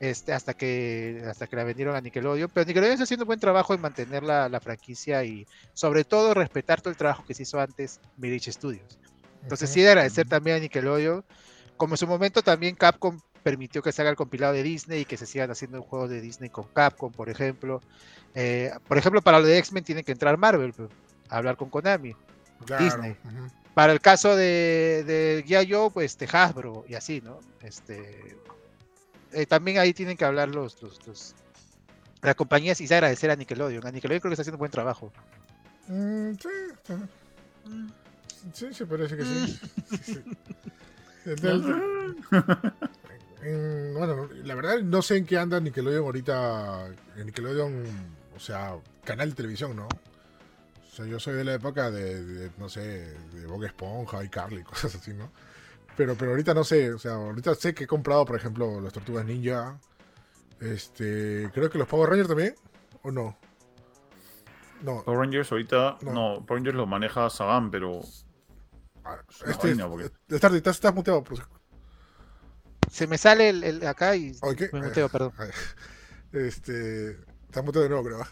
este, hasta que hasta que la vendieron a Nickelodeon. Pero Nickelodeon está haciendo un buen trabajo en mantener la, la franquicia y sobre todo respetar todo el trabajo que se hizo antes Mirage Studios. Entonces sí de agradecer también a Nickelodeon. Como en su momento también Capcom permitió que se haga el compilado de Disney y que se sigan haciendo juegos de Disney con Capcom, por ejemplo. Eh, por ejemplo, para lo de X-Men tiene que entrar Marvel, pues, a hablar con Konami. Claro, Disney. Para el caso de, de G.I. Joe, pues este, Hasbro y así, ¿no? Este, eh, también ahí tienen que hablar los, los, los- las compañías y se agradecer a Nickelodeon. A Nickelodeon creo que está haciendo un buen trabajo. Mm, sí, sí. Sí, se parece que sí. Sí, sí. Entonces, mm, bueno, la verdad no sé en qué anda Nickelodeon ahorita. En Nickelodeon, o sea, canal de televisión, ¿no? O sea, yo soy de la época de, de, no sé, de Bob Esponja y Carly, cosas así, ¿no? Pero, pero ahorita no sé, o sea, ahorita sé que he comprado, por ejemplo, las Tortugas Ninja. Este, creo que los Power Rangers también, ¿o no? No, Power Rangers ahorita, No. no, Power Rangers lo maneja Saban, pero este, vaina, porque- estás, estás, estás muteado, por Se me sale el, el- acá y Ok. me muteo, perdón. Este. Está muteado de nuevo, creo.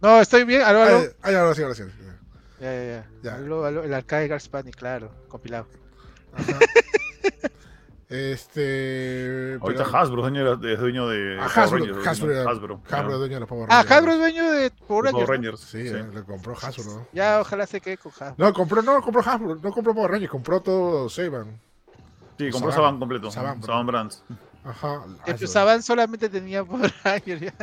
No, estoy bien. Aló, aló. Ay, ay, ahora sí, ahora sí. Ya, ya, ya. Ya. Aló, aló, el arcade Garspani, claro, compilado. Ajá. Este. Ahorita pero- Hasbro es dueño de, es dueño de Ah, Power Hasbro, Rangers, Hasbro, era- Hasbro, Hasbro es dueño de los Power Ah, Rangers. Hasbro es dueño de Power De Power Rangers, ¿no? Rangers. Sí, sí. eh, le compró Hasbro. Ya, ojalá se quede con Hasbro. No, compró, no, compró Hasbro, no compró Power Rangers, compró todo Saban. Sí, compró Saban. Saban completo. Saban, Saban, Brands. Ajá. Que Hasbro. Saban solamente tenía Power Rangers ya.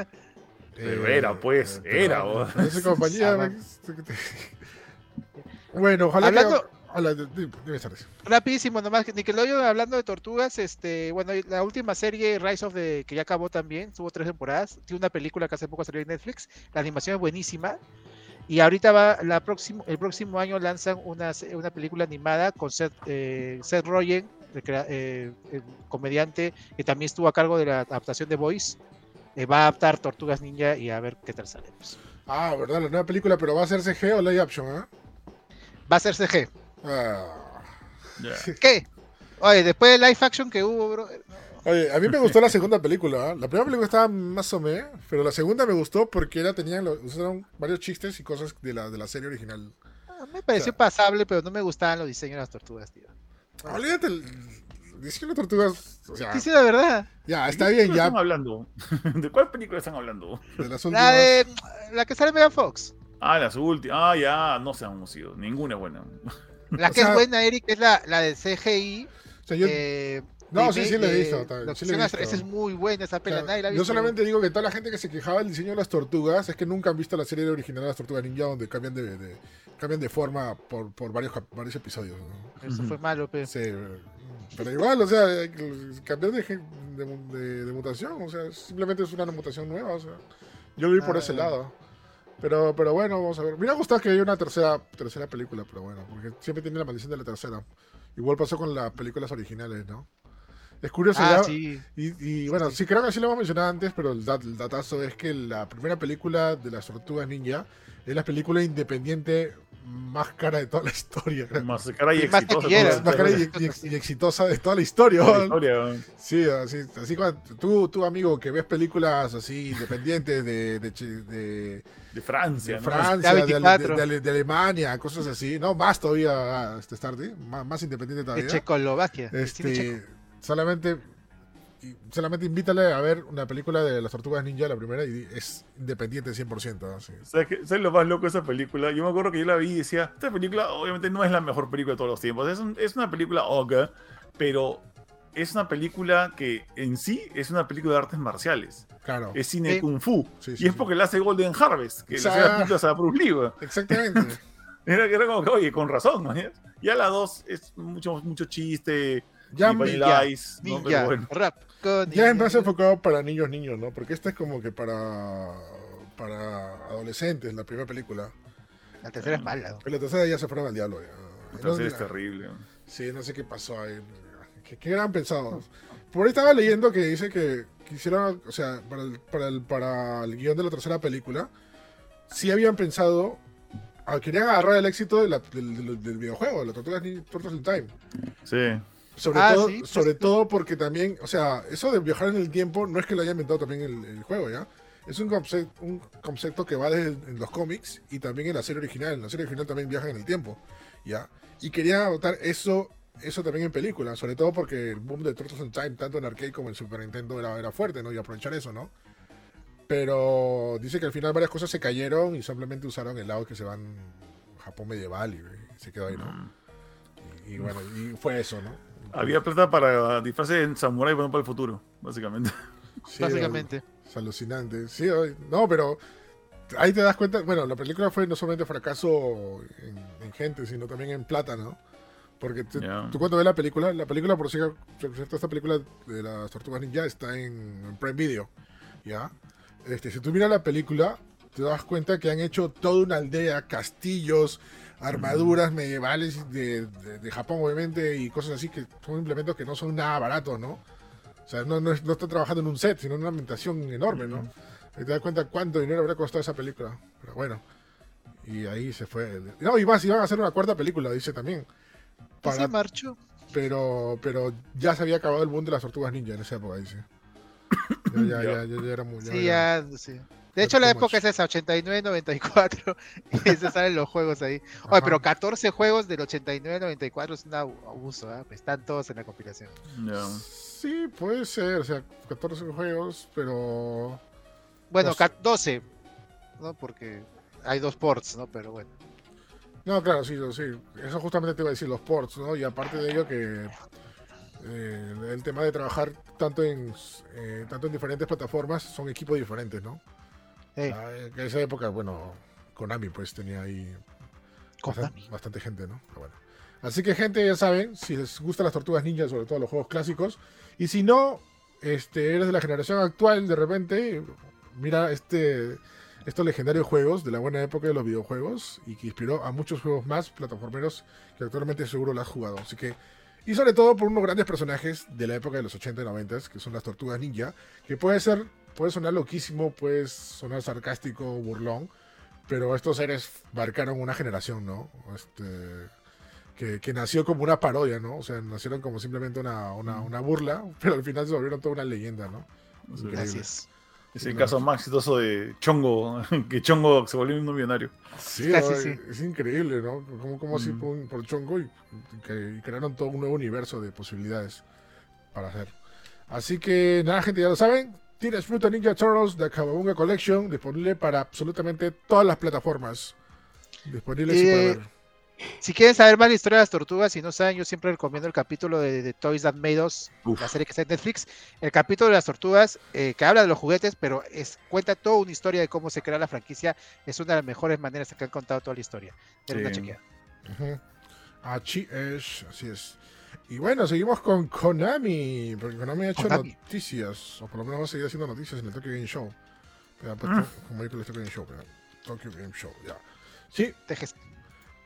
Pero era, pues, pero- era, vos. pero Esa compañía. Saban. bueno, ojalá Hablando- que. Hola, di- di- dime, Sardes. Rapidísimo, nomás que Nickelodeon hablando de tortugas, este, bueno, la última serie Rise of the que ya acabó también, tuvo tres temporadas, tiene una película que hace poco salió en Netflix, la animación es buenísima. Y ahorita va la próximo, el próximo año lanzan una, una película animada con Seth, eh, Seth Rogen, el, eh, el comediante que también estuvo a cargo de la adaptación de Voice. eh, va a adaptar Tortugas Ninja y a ver qué tal sale. pues. Ah, verdad, la nueva película, pero va a ser CG o live action, ¿ah? Va a ser CG. Ah. ¿Qué? Oye, después del live action que hubo, bro. Oye, a mí me gustó la segunda película. ¿ah? La primera película estaba más o menos, pero la segunda me gustó porque era, tenían usaron varios chistes y cosas de la, de la serie original. Ah, Me pareció pasable, pero no me gustaban los diseños de las tortugas, tío. Olvídate, el, diciendo tortugas. O sea, Sí, sí, la verdad. ya, está ¿De bien, ya. están hablando? ¿De cuál película están hablando? De las La últimas. de la que sale Megan Fox. Ah, las últimas. Ah, ya, no se han sido. Ninguna es buena. La O que sea- es buena, Eric, es la, la de CGI. O sea, yo, eh, no, de- sí, sí, la he visto. que sí he visto. Esa es muy buena, esa O pela. sea, nadie la ha yo visto. solamente digo que toda la gente que se quejaba del diseño de las tortugas es que nunca han visto la serie original de las tortugas ninja donde cambian de, de- cambian de forma por, por varios, varios episodios. ¿no? Eso fue malo, pero. Sí, pero igual, o sea, cambiar de, gen- de, de- de mutación, o sea, simplemente es una mutación nueva, o sea, yo lo vi por Ah. ese lado. Pero, pero bueno, vamos a ver. Me hubiera gustado que haya una tercera, tercera película, pero bueno, porque siempre tiene la maldición de la tercera. Igual pasó con las películas originales, ¿no? Es curioso, Ah, ya- sí. y, y, bueno, sí creo que sí lo hemos mencionado antes, pero el, dat- el datazo es que la primera película de las tortugas ninja es la película independiente más cara de toda la historia. creo. Más cara y exitosa. Más cara y, la- y- y exitosa de toda la historia. la ¿no? historia. Sí, así, así cuando tú, tú, amigo, que ves películas así independientes de, de, de- De Francia. de ¿no? Francia, de, Ale- 24. de Ale- de Alemania, cosas así, no, más todavía, ah, este Stardy, más, más independiente De todavía. Checoslovaquia. de cine checo. Este, solamente, y solamente invítale a ver una película de las tortugas ninja, la primera, y es independiente 100%. así. ¿Sabes, qué? ¿Sabes lo más loco de esa película? Yo me acuerdo que yo la vi y decía, esta película obviamente no es la mejor película de todos los tiempos. Es, un- es una película ok, pero es una película que en sí es una película de artes marciales. Claro, Es cine Sí. kung fu. Sí, y es sí. porque le hace Golden Harvest, que O le las películas a Bruce Lee. exactamente. Era, era como que, oye, con razón, ¿no? Ya la dos es mucho, mucho chiste. ya, y Vanilla Ice, ¿no? Pero bueno. rap. Con ya es más enfocado para niños, niños, ¿no? Porque esta es como que para, para adolescentes, la primera película. La tercera es mala. ¿no? La tercera ya se fueron al diablo. ya. La No, tercera es la- terrible. Sí, no sé qué pasó ahí. ¿Qué, qué eran pensados? Por ahí estaba leyendo que dice que quisieron, o sea, para el, para el, para el guion de la tercera película, sí habían pensado, ah, querían agarrar el éxito de la- del, del- del videojuego, de la Tortugas Ninja Turtles in Time. Sí. Sobre, Ah, todo, sí, pues, sobre todo porque también, o sea, eso de viajar en el tiempo no es que lo haya inventado también el, el juego, ¿ya? Es un concepto, un concepto que va desde los cómics y también en la serie original. En la serie original también viajan en el tiempo, ¿ya? Y quería adoptar eso, eso también en película, sobre todo porque el boom de Turtles in Time, tanto en arcade como en Super Nintendo, era, era fuerte, ¿no? Y aprovechar eso, ¿no? Pero dice que al final varias cosas se cayeron y simplemente usaron el lado que se van a Japón medieval y, y se quedó ahí, ¿no? Y, y bueno, y fue eso, ¿no? Había plata para disfraces en Samurai bueno para el futuro, básicamente. Sí, Básicamente. Es alucinante. Sí, no, pero ahí te das cuenta. Bueno, la película fue no solamente fracaso en, en gente, sino también en plata, ¿no? Porque tú, Ya. tú cuando ves la película, la película, por cierto, por cierto, esta película de las Tortugas Ninja está en, en Prime Video, ¿ya? Este, si tú miras la película, te das cuenta que han hecho toda una aldea, castillos, armaduras medievales de, de- de Japón, obviamente, y cosas así que son implementos que no son nada baratos, ¿no? O sea, no, no, no está trabajando en un set, sino en una ambientación enorme, ¿no? Y te das cuenta cuánto dinero habrá costado esa película. Pero bueno. Y ahí se fue. No, y más, iban a hacer una cuarta película, dice también. Para- sí, marchó. pero, pero ya se había acabado el boom de las tortugas ninja en esa época, dice. Ya, ya, ya, ya, ya era muy. ya Sí, ya, sí. De hecho, la época much. es esa, 89, 94, y se salen los juegos ahí. Oye, Ajá. pero 14 juegos del 89, 94 es un abu- abuso, ¿ah? Están todos en la compilación. Ya. Sí, puede ser, o sea, 14 juegos, pero... Bueno, Los- ca- 12, ¿no? Porque hay dos ports, ¿no? Pero bueno. No, claro, sí, sí. Eso justamente te iba a decir, los ports, ¿no? Y aparte de ello que eh, el tema de trabajar tanto en eh, tanto en diferentes plataformas son equipos diferentes, ¿no? Eh, Ah, en esa época, bueno, Konami pues tenía ahí bastan- Konami. bastante gente, ¿no? Pero bueno. Así que gente, ya saben, si les gustan las tortugas ninja, sobre todo los juegos clásicos, y si no, este, eres de la generación actual, de repente, mira este estos legendarios juegos de la buena época de los videojuegos y que inspiró a muchos juegos más plataformeros que actualmente seguro lo has jugado. Así que, y sobre todo por unos grandes personajes de la época de los 80 y 90, que son las tortugas ninja, que puede ser, puede sonar loquísimo, puede sonar sarcástico, burlón, pero estos seres marcaron una generación, ¿no? Este, que, que nació como una parodia, ¿no? O sea, nacieron como simplemente una, una, una burla, pero al final se volvieron toda una leyenda, ¿no? Increíble. así es. Es el caso más exitoso de Chongo, que Chongo se volvió un millonario. Sí, Casi ¿no? sí. es increíble, ¿no? Como, como así Mm. por, por Chongo y, y que- y crearon todo un nuevo universo de posibilidades para hacer. Así que nada, gente, ya lo saben. Teenage Mutant Ninja Turtles de Kawabunga Collection disponible para absolutamente todas las plataformas. Disponible sí para Eh, ver. Si quieren saber más la historia de las tortugas, si no saben, yo siempre recomiendo el capítulo de, de Toys That Made Us, Uf. la serie que está en Netflix. El capítulo de las tortugas, eh, que habla de los juguetes, pero es, cuenta toda una historia de cómo se crea la franquicia. Es una de las mejores maneras que han contado toda la historia. Denle una Sí. chequeada. Así es, así es. Y bueno, seguimos con Konami, porque Konami ha hecho Konami. noticias, o por lo menos va a seguir haciendo noticias en el Tokyo Game Show. Espera, pues, Mm. como digo, el Tokyo Game Show, espera. Tokyo Game Show, ya. Sí, Dejes-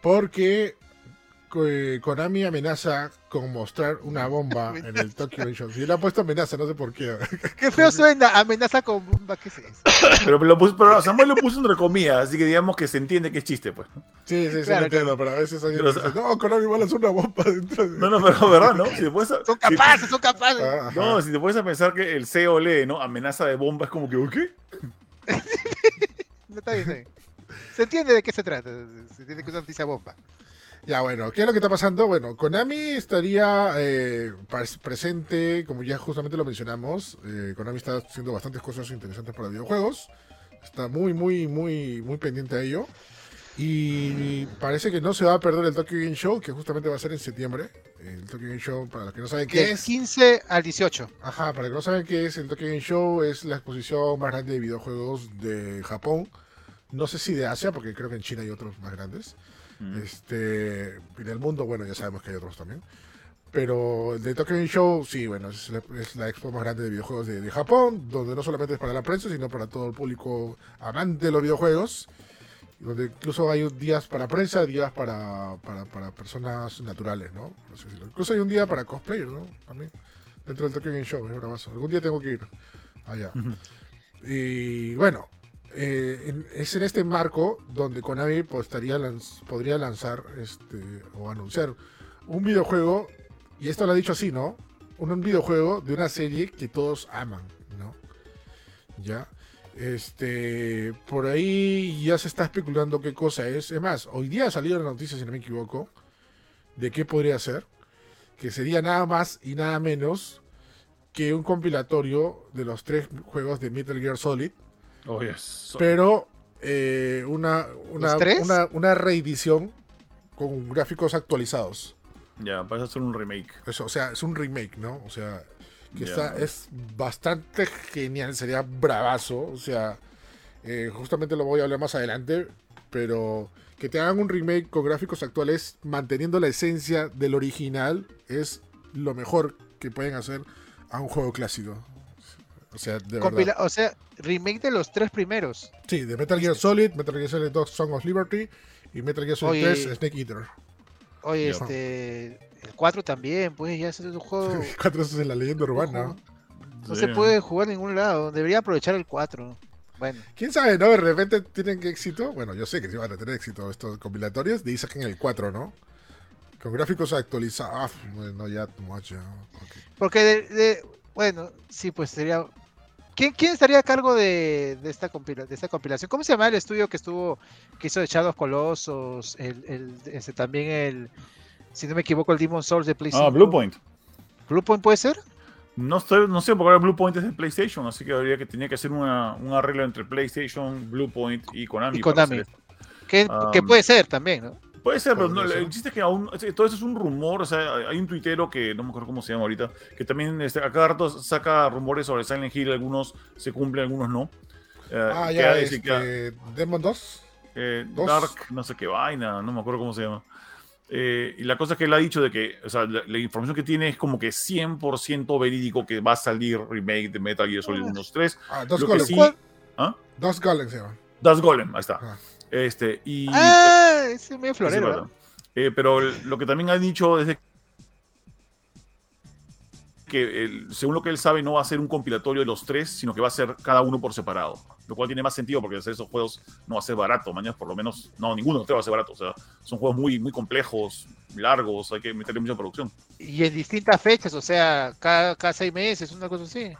porque eh, Konami amenaza con mostrar una bomba en el Tokyo Show. Sí, le han puesto amenaza, no sé por qué. Qué feo suena, amenaza con bomba, ¿qué es eso? Pero, lo puso- pero Samuel lo puso entre comillas, así que digamos que se entiende que es chiste, pues. Sí, sí, sí, Claro, lo entiendo, pero a veces alguien Pero, dice, no, Konami va a lanzar una bomba dentro de... No, no, pero verdad, ¿no? Si puedes, Son si- capaces, son capaces. Ah, ajá. no, si te puedes a pensar que el CEO lee, ¿no? Amenaza de bomba es como que, ¿qué? No, está bien, está bien. Se entiende de qué se trata. Se entiende que es una noticia bomba. Ya, bueno, ¿qué es lo que está pasando? Bueno, Konami estaría eh, pres- presente, como ya justamente lo mencionamos. eh, Konami está haciendo bastantes cosas interesantes para videojuegos. Está muy, muy, muy, muy pendiente a ello. Y parece que no se va a perder el Tokyo Game Show, que justamente va a ser en septiembre. El Tokyo Game Show, para los que no saben qué Del es. 15 al 18. Ajá, para los que no saben qué es, el Tokyo Game Show es la exposición más grande de videojuegos de Japón. No sé si de Asia, porque creo que en China hay otros más grandes. Mm. Este, y del mundo, bueno, ya sabemos que hay otros también. Pero el de Tokyo Game Show, sí, bueno, es la, es la expo más grande de videojuegos de, de Japón, donde no solamente es para la prensa, sino para todo el público amante de los videojuegos. Donde incluso hay días para prensa, días para, para, para personas naturales, ¿no? Por así decirlo. Incluso hay un día para cosplayers, ¿no? También. Dentro del Tokyo Game Show, es bravazo. Algún día tengo que ir allá. Y bueno, eh, es en este marco donde Konami pues, podría lanzar este, o anunciar un videojuego, y esto lo ha dicho así, ¿no? Un, videojuego de una serie que todos aman, ¿no? Ya. Este, por ahí ya se está especulando qué cosa es. Es más, hoy día salió la noticia, si no me equivoco, de qué podría ser. Que sería nada más y nada menos que un compilatorio de los tres juegos de Metal Gear Solid Oh, yes. pero eh, una, una, una, una reedición con gráficos actualizados. Ya, vas a hacer un remake. Eso, o sea, es un remake, ¿no? O sea, que Ya. está, es bastante genial, sería bravazo. O sea, eh, justamente lo voy a hablar más adelante, pero que te hagan un remake con gráficos actuales manteniendo la esencia del original es lo mejor que pueden hacer a un juego clásico. O sea, de verdad. Compila- o sea, remake de los tres primeros. Sí, de Metal Gear Solid, Metal Gear Solid 2 Song of Liberty y Metal Gear Solid Oye. 3 Snake Eater. Oye, este. El 4 también, pues ya es un juego. Cuatro es en la leyenda urbana. No Sí. se puede jugar en ningún lado. Debería aprovechar el 4. Bueno, ¿Quién sabe, no? De repente tienen que éxito. Bueno, yo sé que sí van a tener éxito estos compilatorios. De ahí saquen el 4, ¿no? Con gráficos actualizados. Ah, bueno, ya, much, ya. Ok. porque de, de- Bueno, sí, pues sería. ¿Quién, ¿Quién estaría a cargo de, de, esta compila- de esta compilación? ¿Cómo se llama el estudio que estuvo, que hizo de Shadow Colossus, el, el, ese, también el, si no me equivoco, el Demon Souls de Ah, PlayStation? Bluepoint. ¿Bluepoint puede ser? No, estoy, no sé, porque ahora Bluepoint es de PlayStation, así que habría que tenía que hacer una, un arreglo entre PlayStation, Bluepoint y Konami. Y Konami. Que, que puede ser también, ¿no? Puede ser, pero no, el chiste es que aún, todo eso es un rumor, o sea, hay un tuitero que no me acuerdo cómo se llama ahorita, que también este, a cada rato saca rumores sobre Silent Hill, algunos se cumplen, algunos no. Eh, Ah, ya, dice que este, Demon 2. eh, dos. Dark, no sé qué vaina, no me acuerdo cómo se llama. Eh, y la cosa es que él ha dicho de que, o sea, la, la información que tiene es como que 100% verídico que va a salir remake de Metal Gear Solid 1, 2, 3. Ah, Dos Golem. sí-. ¿Ah? Dos Golem se llama. Das Golem, ahí está. Ah. Este, y... Ah, ese medio florero. Eh, pero lo que también ha dicho es de que el- según lo que él sabe no va a ser un compilatorio de los tres, sino que va a ser cada uno por separado. Lo cual tiene más sentido porque hacer esos juegos no va a ser barato. Mañana por lo menos, no, ninguno de los tres va a ser barato. O sea, son juegos muy, muy complejos, largos, hay que meterle mucha producción. Y en distintas fechas, o sea, cada, cada seis meses, una cosa así.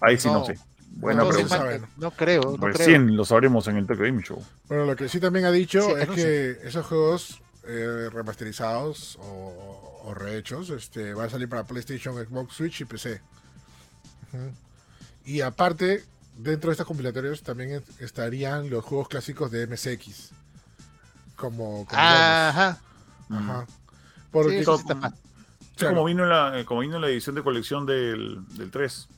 Ahí sí no, No. sé. Buena No, no creo, no creo. Recién lo sabremos en el Tokyo Game Show. Bueno, lo que sí también ha dicho Sí, es no que esos juegos eh, remasterizados o, o rehechos este, van a salir para PlayStation, Xbox, Switch y PC. Y aparte, dentro de estos compilatorios también es- estarían los juegos clásicos de MSX. Como, como Ajá. Ajá. Porque, sí claro, como, vino en la, eh, como vino la edición de colección del, del 3.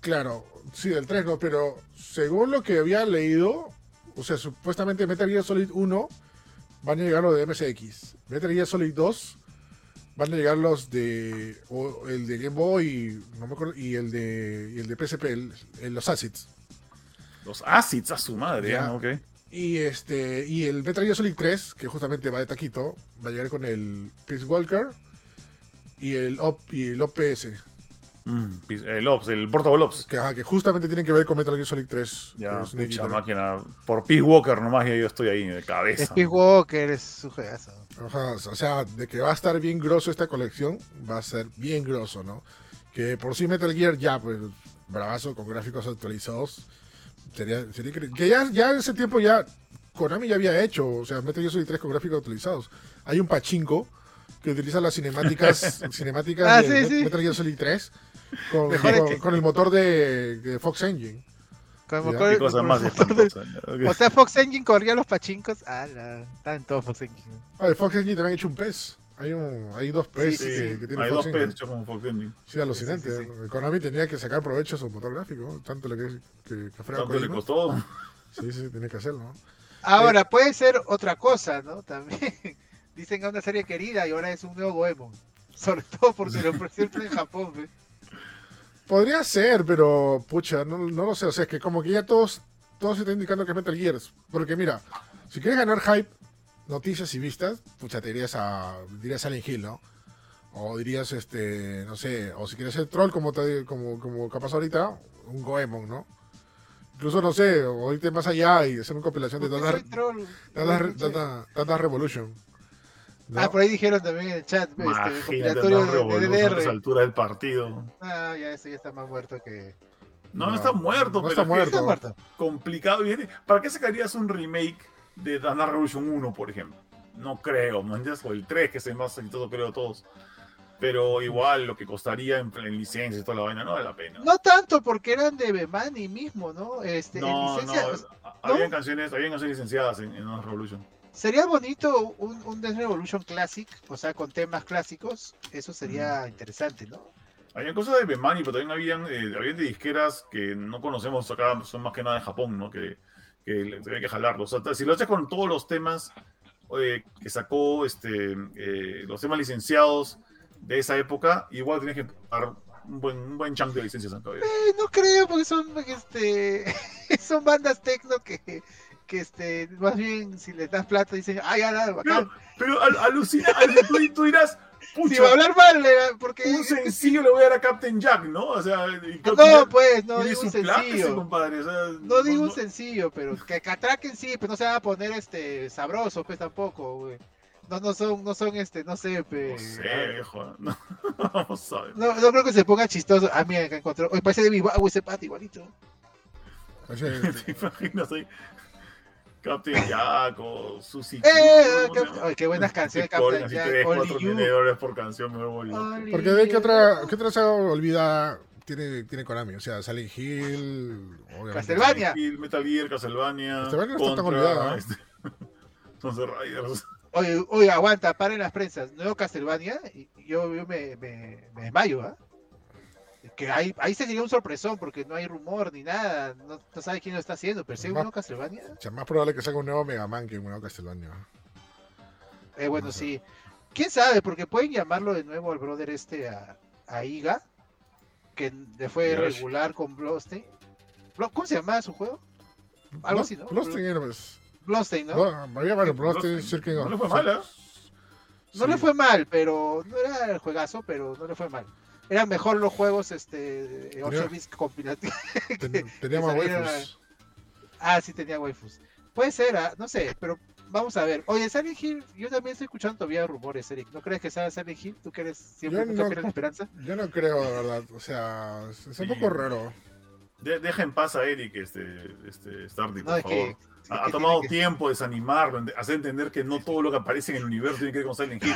Claro, sí, del 3 no, pero según lo que había leído, o sea, supuestamente Metal Gear Solid 1 van a llegar los de MSX. Metal Gear Solid 2 van a llegar los de o el de Game Boy, no me acuerdo, y el de y el de PSP, el- el- los Acids. Los Acids a su madre, Ya. ah, ok. Y este y el Metal Gear Solid 3, que justamente va de taquito, va a llegar con el Peace Walker y el OP y el OPS, Mm, el Ops, el Portable Ops. que, ajá, que justamente tienen que ver con Metal Gear Solid 3. Ya, es mucha máquina. Por Peace Walker nomás ya yo estoy ahí de cabeza. Speed Walker es su juegazo. Ajá, o sea, de que va a estar bien grosso esta colección, va a ser bien grosso, ¿no? Que por sí Metal Gear ya, pues, bravazo, con gráficos actualizados. Sería, sería increíble. Que ya, ya en ese tiempo ya, Konami ya había hecho, o sea, Metal Gear Solid 3 con gráficos actualizados. Hay un pachinko que utiliza las cinemáticas, cinemáticas Ah, de sí, sí. Metal Gear Solid 3 con, con- que- con el motor de, de Fox Engine. Con- Qué cosa con- más. O sea, Fox Engine corría los pachincos. Ah, la, está en todo Fox Engine. Ah, el Fox Engine también ha hecho un PES. Hay, un, hay dos PES sí, que, sí. que tienen Hay Fox dos peces hechos como Fox Engine. Sí, alucinante. Sí, sí, sí, Konami tenía que sacar provecho a su motor gráfico, tanto le que, que, que Tanto le costó. Sí, sí, tiene que hacerlo. ¿no? Ahora, puede ser otra cosa, ¿no? También dicen a una serie querida y ahora es un nuevo Goemon. Sobre todo porque lo presentan en Japón, ¿ves? Podría ser, pero pucha, no, no lo sé. O sea, es que como que ya todos, todos están indicando que es Metal Gear. Porque mira, si quieres ganar hype, noticias y vistas, pucha, te dirías a, dirías Silent Hill, ¿no? O dirías, este, no sé, o si quieres ser troll como, te, como, como capaz ahorita, un Goemon, ¿no? Incluso, no sé, o irte más allá y hacer una compilación de. Data- Data Revolution. ¿No? Ah, por ahí dijeron también en el chat, este, Imagínate compilatorio andar de revolución a esa DDR. altura del partido. Ah, ya eso ya está más muerto que... No, no, No, está muerto, no pero está muerto. Está muerto. complicado. Y- ¿Para qué sacarías un remake de Dana Revolution 1, por ejemplo? No creo, ¿me entiendes? O el 3, que es el más exitoso, creo, de todos. Pero igual, lo que costaría en, en licencia y toda la vaina, no vale la pena. No tanto porque eran de Bemani mismo, ¿no? Este, en no, licencia, no, Habían canciones, habían canciones licenciadas en, en Dance Revolution. Sería bonito un, un Dance Revolution Classic, o sea, con temas clásicos. Eso sería interesante, ¿no? Habían cosas de Bemani, pero también habían, eh, habían de disqueras que no conocemos acá, son más que nada de Japón, ¿no? Que, que hay que jalarlos. O sea, si lo haces con todos los temas eh, que sacó, este, eh, los temas licenciados de esa época, igual tienes que pagar un buen, un buen chunk de licencias acá. Eh, no creo, porque son este son bandas tecno que, que este, más bien si les das plata dicen, ah, ya nada, bacán. Pero, pero al- alucina, al- tú, tú dirás, Si va a hablar mal, eh, porque un sencillo le voy a dar a Captain Jack, ¿no? O sea, que no, pues, no digo un ese sencillo. compadre. o sea, No digo un no- sencillo, pero que, que atraquen sí, pero no se van a poner este sabroso, pues tampoco, güey. No, no son, no son este, no sé, pe- No sé. No, vamos a ver. No, no creo que se ponga chistoso. Ah, mira, acá encontró. Oye, parece de mi guau ese pata igualito. ¿Te imaginas ahí? Captain Jack o Susie ¡Eh! Q, qué, no sé. ay, qué buenas canciones, Captain Jack. 3, Only 4 You. millones de dólares por canción, Porque de qué otra, qué otra saga olvidada tiene, tiene Konami, o sea, Silent Hill, obviamente. Castlevania. Hill, Metal Gear, Castlevania. Castlevania no está tan olvidada, ¿eh? este, Sunset Riders. Oye, oye, aguanta, paren las prensas. Nuevo Castlevania, y yo, yo me, me, me desmayo, ¿ah? Que ahí, ahí sería un sorpresón porque no hay rumor ni nada, no, no sabe quién lo está haciendo, pero si hay un nuevo Castlevania, O sea, más probable que salga un nuevo Mega Man que un nuevo Castlevania. eh, bueno, No sé. sí. ¿Quién sabe? Porque pueden llamarlo de nuevo al brother este a, a Iga, que le fue Yoshi. regular con Bloodstained. Blo- ¿Cómo se llamaba su juego? Algo así, ¿no? Bloodstained era, pues, ¿no? no, había varios Bloodstained. Shirking No le fue mal, ¿eh? No le fue mal, pero no era el juegazo, pero no le fue mal. Eran mejor los juegos este 8 Tenía- bits compilativos. Ten- tenía más waifus. ah, sí tenía waifus. Puede ser, ah, no sé, pero vamos a ver. Oye, Silent Hill, yo también estoy escuchando todavía rumores, Eric. ¿No crees que sea Silent Hill? ¿Tú eres siempre Yo no- la esperanza? Yo no creo, de verdad. O sea, es un Sí. poco raro. De- deja en paz a Eric, este, este Stardy, por No, favor. que. Ha, tomado que- tiempo desanimarlo, hacer entender que no todo lo que aparece en el universo tiene que ver con Silent Hill.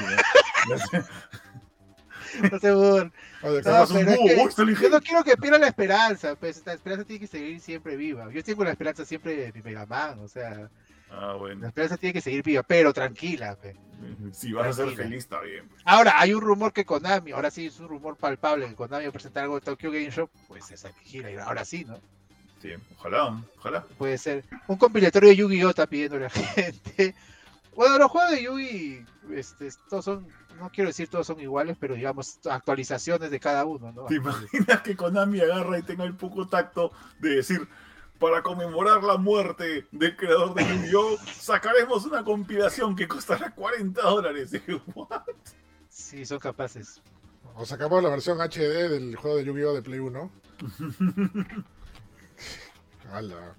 ¿no? No se burlen. No, pero es que yo no quiero que pierda la esperanza, pues la esperanza tiene que seguir siempre viva. Yo tengo la esperanza siempre de mi Mega Man, o sea, Ah, la esperanza tiene que seguir viva, pero tranquila. pues. Si vas a ser feliz, está bien. Ahora, hay un rumor que Konami, ahora sí es un rumor palpable, que Konami va a presentar algo en Tokyo Game Show, pues es gira, y ahora sí, ¿no? Sí, ojalá, ojalá. Puede ser. Un compilatorio de Yu-Gi-Oh! está pidiendo la gente. Bueno, los juegos de Yu-Gi, este, todos son, no quiero decir todos son iguales, pero digamos actualizaciones de cada uno, ¿no? ¿Te imaginas que Konami agarra y tenga el poco tacto de decir, para conmemorar la muerte del creador de Yu-Gi-Oh! sacaremos una compilación que costará 40 dólares? Sí, son capaces. O sacamos la versión HD del juego de Yu-Gi-Oh! de Play 1. Ala.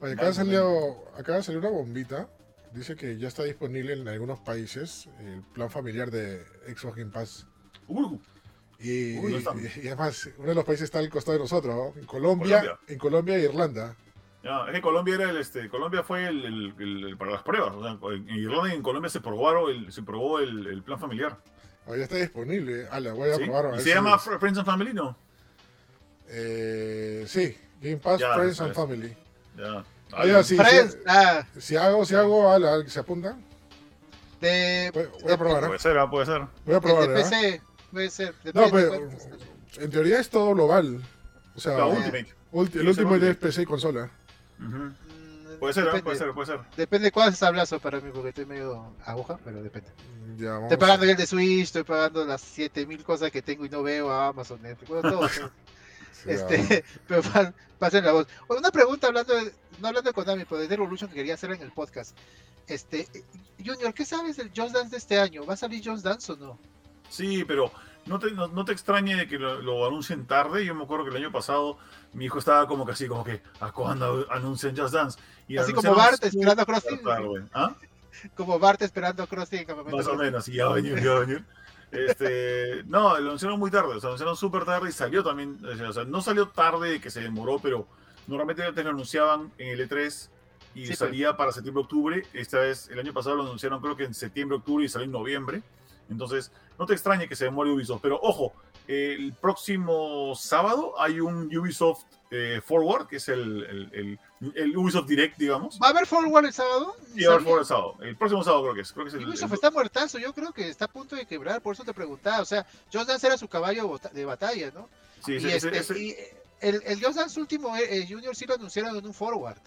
Oye, acá salió, acaba de salir una bombita. Dice que ya está disponible en algunos países el plan familiar de Xbox Game Pass. Uh, Y, Uy, no está. y- y además, uno de los países está al costado de nosotros, ¿no? En Colombia, Colombia. en Colombia e Irlanda. ya, es que Colombia era el, este, Colombia fue el, el- el- el- para las pruebas. O sea, en Irlanda y en Colombia se probaron el, se probó el, plan familiar. Oh, ya está disponible. Voy a ¿sí? probar. a Y ver se si- llama Fr- Friends and Family, ¿no? Eh, sí, Game Pass Ya, Friends and. Family. Ya. Ah, ah, Si hago, si hago, ala, ¿se apunta? de, Voy, voy a probar, ¿eh? Puede ser, ah, puede ser. Voy a probar, de ¿eh? PC, puede ser. No, depende pero en teoría es todo global. O sea, La. Ultimate. ulti- el último es. PC y consola. Mm, Puede ser, depende, puede ser, puede ser. Depende de cuál es sablazo para mí, porque estoy medio aguja, pero depende. Ya. Estoy pagando el de Switch, estoy pagando las 7000 cosas que tengo y no veo a Amazon, Netflix, bueno, todo. Sí, este, pero pa- pasen la voz. Una pregunta hablando de, no hablando de Konami, pero de Evolution que quería hacer en el podcast. Este, Junior, ¿qué sabes del Just Dance de este año? ¿Va a salir Just Dance o no? Sí, pero no te, no, no te extrañe de que lo, lo anuncien tarde. Yo me acuerdo que el año pasado mi hijo estaba como que así, como que, ¿a cuándo anuncian Just Dance? Y Así como Bart esperando a tarde. ¿Ah? Como Bart esperando a campamento. Más o menos, y ya va a venir, ya va a venir. Este, no, lo anunciaron muy tarde, o sea, lo anunciaron súper tarde y salió también, o sea, no salió tarde que se demoró, pero normalmente te lo anunciaban en el E3 y Sí, pues. salía para septiembre-octubre. Esta vez, el año pasado lo anunciaron creo que en septiembre-octubre y salió en noviembre. Entonces, no te extrañe que se demore Ubisoft, pero ojo, el próximo sábado hay un Ubisoft eh, Forward, que es el, el- el- el Ubisoft Direct, digamos. ¿Va a haber Forward el sábado? Y va a haber Forward el sábado. El próximo sábado creo que es. Creo que es Ubisoft está muertazo, yo creo que está a punto de quebrar, por eso te preguntaba. O sea, Just Dance era su caballo de batalla, ¿no? sí, y ese- este, ese- y el, el Just Dance último, eh, eh, Junior sí lo anunciaron en un Forward.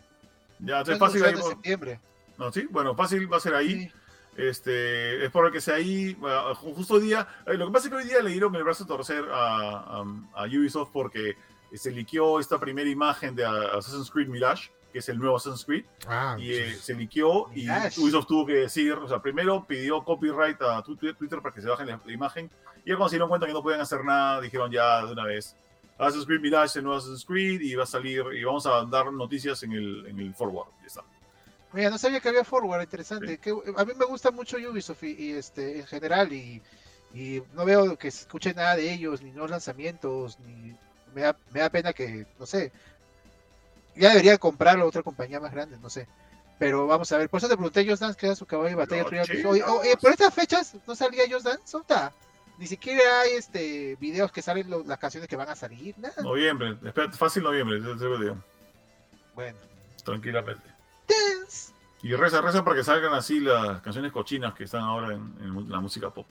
ya, entonces fácil ahí, en septiembre. No, sí, bueno, fácil va a ser ahí. Sí. Este, es por que sea ahí. justo hoy día. eh, lo que pasa es que hoy día le dieron el brazo a torcer a, a- a Ubisoft porque se liqueó esta primera imagen de Assassin's Creed Mirage, que es el nuevo Assassin's Creed, Ah, y eh, se liqueó y Mirage. Ubisoft tuvo que decir, o sea, primero pidió copyright a Twitter para que se bajen la, la imagen, y ya cuando se dieron cuenta que no podían hacer nada, dijeron ya de una vez, Assassin's Creed Mirage, el nuevo Assassin's Creed, y va a salir, y vamos a dar noticias en el, en el forward, ya está. Mira, no sabía que había forward, interesante. Que, a mí me gusta mucho Ubisoft y, y, este en general y, y no veo que se escuche nada de ellos, ni nuevos lanzamientos, ni me da, me da pena que, no sé, ya debería comprarlo otra compañía más grande, no sé. Pero vamos a ver, por eso te pregunté Just Dance, que era su caballo de batalla. No. Oye, oye, por estas fechas no salía Just Dance, ¿Sonta? Ni siquiera hay este videos que salen lo- las canciones que van a salir, nada. Noviembre, fácil noviembre, te digo, Bueno, tranquilamente. Y reza, reza para que salgan así las canciones cochinas que están ahora en, la música pop.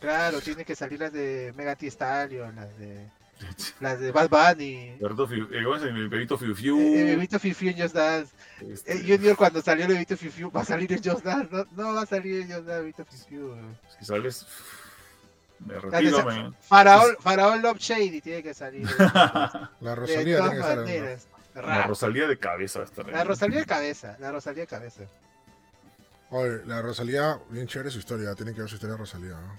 Claro, tiene que salir las de Mega T Stallion, las de las de Bad Bunny. Fiu- eh, ¿cómo es? El bebito Fiu Fiu. Eh, eh, Bebito Fiu en Just Dance. este, Eh, Junior cuando salió el Bebito Fiu Fiu, va a salir en Just Dance. No, no va a salir en Just Dance Bebito Fiu Fiu. si sales. Me de retiro, me. Faraón, Faraón Love Shady tiene que salir. La de Rosalía todas tiene que ser. La Rosalía de cabeza. La Rosalía de cabeza, la Rosalía de cabeza. Oye, la Rosalía, bien chévere su historia. Tiene que ver su historia de Rosalía. ¿no?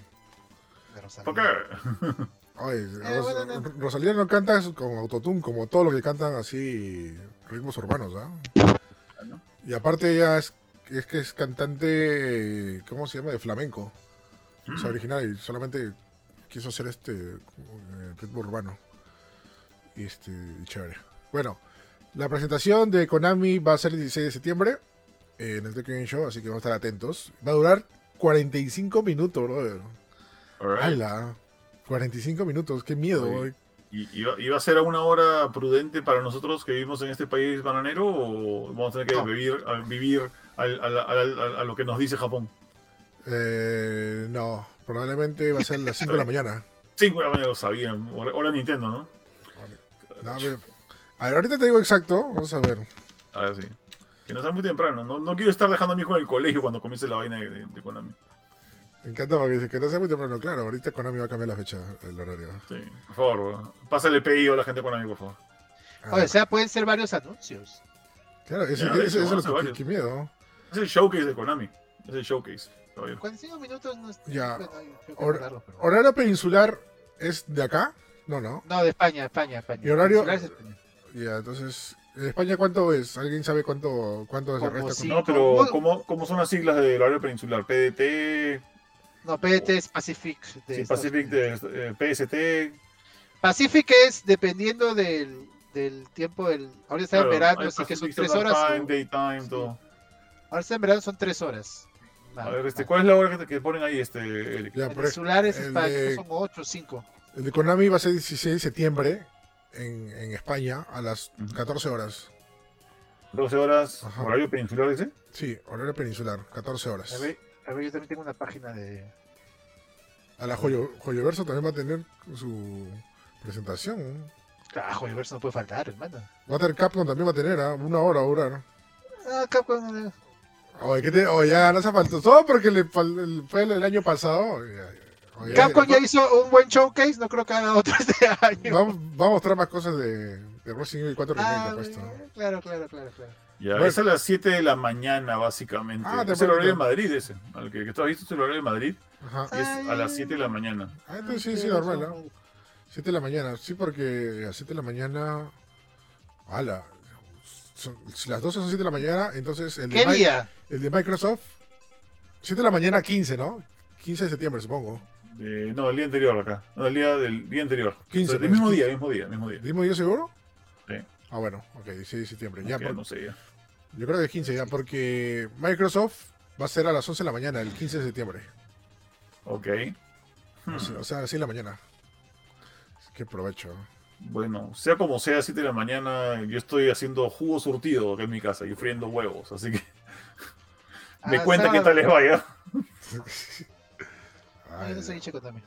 La Rosalía. ¿Por qué? Oye, Eh, Ros- bueno, no. Rosalía no canta con autotune como todos los que cantan así ritmos urbanos, ¿ah? ¿no? Y aparte ella es, es que es cantante, ¿cómo se llama? De flamenco. Es original y solamente quiso hacer este eh, ritmo urbano. Y este, y chévere. Bueno, la presentación de Konami va a ser el 16 de septiembre eh, en el Tokyo Game Show, así que vamos a estar atentos. Va a durar 45 minutos, brother. Alright. ¡Hala! 45 minutos, qué miedo. Oye. ¿Y iba, a ser a una hora prudente para nosotros que vivimos en este país bananero o vamos a tener que No. vivir, a, vivir al- al- al- al- a lo que nos dice Japón? Eh, no, probablemente va a ser a las 5 de la mañana. 5 de la mañana lo sabían. Hora, hora Nintendo, ¿no? Ver, a ver, ahorita te digo exacto. Vamos a ver. A ver, sí. Que no sea muy temprano. No, no quiero estar dejando a mi hijo en el colegio cuando comience la vaina de, de- de Konami. Me encanta porque dice que no sea muy temprano. Claro, ahorita Konami va a cambiar la fecha, el horario. Sí, por favor, pásale el pedido a la gente de Konami, por favor. Ah, o sea, pueden ser varios anuncios. claro, Ya, eso es lo que, miedo. Es el showcase de Konami. Es el showcase. caballero. 45 minutos no es. Ya. bueno, Hor- pero- ¿Horario peninsular es de acá? No, no. No, de España, España, España. ¿Y horario? Peninsular es España. Ya, entonces, ¿en España cuánto es? ¿Alguien sabe cuánto, cuánto se resta? si- No, pero. ¿cómo, ¿cómo son las siglas del horario peninsular? PDT, No, PDT es Pacific. de sí, Pacific, de, eh, PST. Pacific es dependiendo del, del tiempo del. Ahora está en verano, así que son tres horas. Time, o- Daytime, Sí. todo. Ahora está en verano, son tres horas. A ver, este, ¿cuál es la hora que, te- que ponen ahí, este, Eric? Ya, por- Peninsular es el España, de- son ocho, cinco. el de Konami va a ser 16 de septiembre en, en España a las Ujú. 14 horas. 12 horas, Ajá. horario peninsular, dice. Sí, horario peninsular, 14 horas. A ver, a ver, yo también tengo una página de. A la Joyo, Joyoverso también va a tener su presentación. Carajo, el verso no puede faltar, hermano. Va a tener Capcom también va a tener, ¿ah? una hora a durar. Ah, Capcom. eh, Oye, ¿qué te, oye, ya no se faltó. Todo porque le, fue el, el año pasado. Oye, oye, Capcom va- ya hizo un buen showcase, no creo que haga otro este año. va, va a mostrar más cosas de, de Resident Evil 4 Remake, Ah, apuesto. claro, claro, claro, claro. Ya, Bueno. es a las 7 de la mañana, básicamente. Ah, es el horario de Madrid ese. Al que, que tú has visto es el horario de Madrid. Ajá. Y es a las 7 de la mañana. Ah, entonces sí, sí, normal, ¿no? 7 de la mañana. Sí, porque a 7 de la mañana. ¡Hala! Son- si las 12 son 7 de la mañana, entonces el de, ¿Qué día? el de Microsoft. 7 de la mañana, 15, ¿no? 15 de septiembre, supongo. Eh, no, el día anterior acá. No, el día del día anterior. 15, el mismo 15. día, mismo día, mismo día. ¿Mismo día seguro? Sí. Ah, bueno, ok, 16 de septiembre. Ya, Ok, por- no sé ya. Yo creo que 15 ya, porque Microsoft va a ser a las 11 de la mañana, el 15 de septiembre. Ok. Hmm. O sea, o sea, así de la mañana. Qué provecho. Bueno, sea como sea, 7 de la mañana, yo estoy haciendo jugo surtido acá en mi casa y friendo huevos, así que me Ah, cuenta qué tal les vaya. Ay, soy chico también.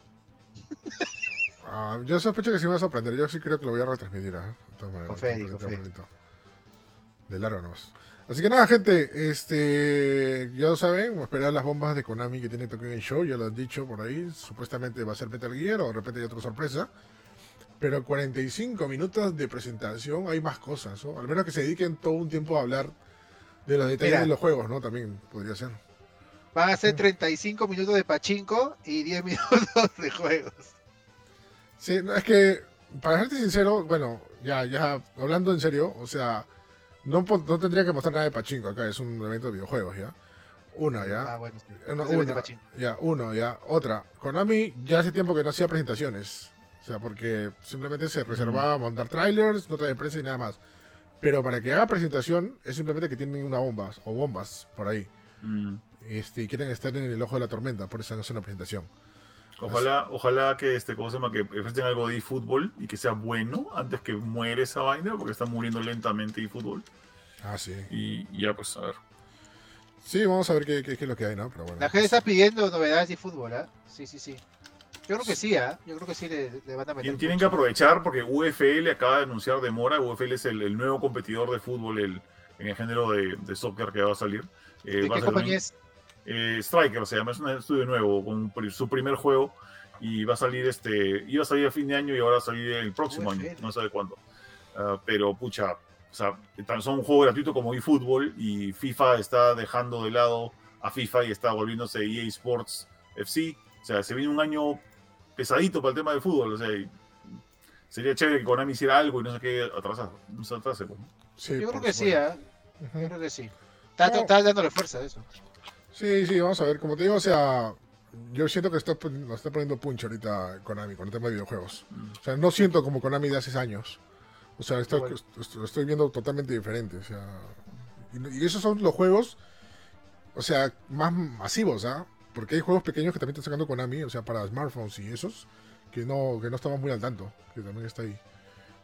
Ah, yo sospecho que sí me va a sorprender. Yo sí creo que lo voy a retransmitir. ¿ah? De todas maneras, Con fe, está con bonito, fe. bonito. De largo nomás. Así que nada, gente. Este, ya lo saben, esperar las bombas de Konami que tiene Tokyo Show. Ya lo han dicho por ahí. Supuestamente va a ser Metal Gear o de repente hay otra sorpresa. Pero 45 minutos de presentación, hay más cosas. ¿no? Al menos que se dediquen todo un tiempo a hablar de los detalles Mira. de los juegos, ¿no? También podría ser. Van a ser 35 minutos de pachinko y 10 minutos de juegos. Sí, no, es que, para serte sincero, bueno, ya, ya, hablando en serio, o sea, No, no tendría que mostrar nada de pachinko acá, es un evento de videojuegos, ¿ya? Una, ¿ya? Ah, bueno, sí. Vende una, ya, uno, ya. Otra. Konami ya hace tiempo que no hacía presentaciones. O sea, porque simplemente se reservaba a montar trailers, notas de prensa y nada más. Pero para que haga presentación es simplemente que tienen una bomba o bombas por ahí. Mm. Este, y quieren estar en el ojo de la tormenta, por eso no hacen una presentación. Ojalá, ojalá que este, ¿cómo se llama? Que ofrecen algo de eFootball y que sea bueno antes que muere esa vaina, porque está muriendo lentamente eFootball. Ah, sí. Y, y ya, pues, a ver. Sí, vamos a ver qué, qué- qué es lo que hay, ¿no? Pero bueno. La gente está pidiendo novedades de fútbol, ¿ah? Sí, sí, sí. Yo creo que sí, ¿ah? Yo creo que sí le, le van a meter. Tien- Tienen que mucho. aprovechar porque UFL acaba de anunciar demora. UFL es el, el nuevo competidor de fútbol el- en el género de, de soccer que va a salir. Eh, ¿De va a qué salir compañía es? Eh, Striker se llama, es un estudio nuevo con su primer juego y va a salir este, iba a salir a fin de año y ahora va a salir el próximo año, no sabe cuándo. Ah, pero pucha, o sea, tan son un juego gratuito como eFootball y FIFA está dejando de lado a FIFA y está volviéndose EA Sports FC. O sea, se viene un año pesadito para el tema del fútbol. O sea, sería chévere que Konami hiciera algo y no sé qué atrasar. No se atrase. pues. Sí, Yo creo por que sí, supuesto. ¿ah? Ujú. Yo creo que sí. Está, No. está dándole fuerza a eso. Sí, sí, vamos a ver. Como te digo, o sea, yo siento que está, pon- nos está poniendo punch ahorita Konami con el tema de videojuegos. O sea, no siento como Konami de hace años. O sea, lo estoy viendo totalmente diferente. O sea, y, y esos son los juegos, o sea, más masivos, ¿ah? Porque hay juegos pequeños que también está sacando Konami, o sea, para smartphones y esos, que no, que no estamos muy al tanto, que también está ahí.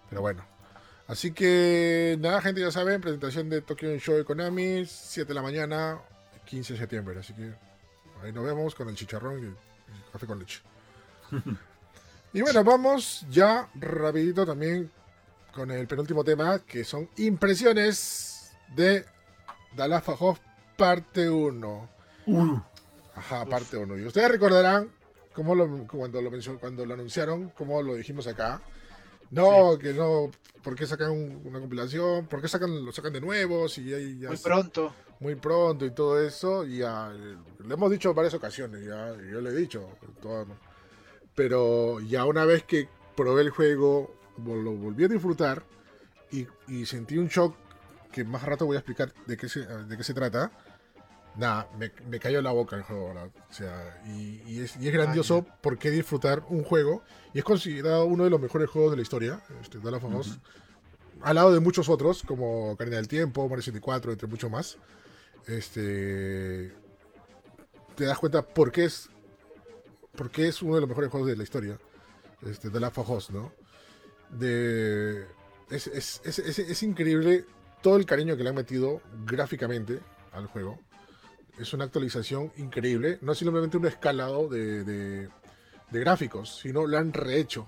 Pero bueno. Así que nada, gente, ya saben, presentación de Tokyo Show de Konami, 7 de la mañana, 15 de septiembre. Así que ahí nos vemos con el chicharrón y el café con leche. y bueno, vamos ya rapidito también con el penúltimo tema, que son impresiones de Dallas Fajos parte 1. Ajá, parte 1. Y ustedes recordarán cómo lo, cuando, lo cuando lo anunciaron, cómo lo dijimos acá. No, que no, ¿por qué sacan un- una compilación? ¿Por qué sacan, lo sacan de nuevo? Si ya, ya Muy se- pronto. muy pronto y todo eso, y ya eh, lo hemos dicho en varias ocasiones, ya yo lo he dicho, pero ya una vez que probé el juego, lo volví a disfrutar y, y sentí un shock que más rato voy a explicar de qué se, de qué se trata. Nada, me, me cayó la boca el juego, ¿verdad? O sea, y, y es, y es grandioso porque disfrutar un juego, y es considerado uno de los mejores juegos de la historia, este, of Us, al lado de muchos otros, como Carina del Tiempo, Mario 64, entre muchos más este te das cuenta por qué es por qué es uno de los mejores juegos de la historia este de la Us, ¿no? De es, es- es increíble todo el cariño que le han metido gráficamente al juego. Es una actualización increíble, no es simplemente un escalado de, de, de gráficos, sino lo han rehecho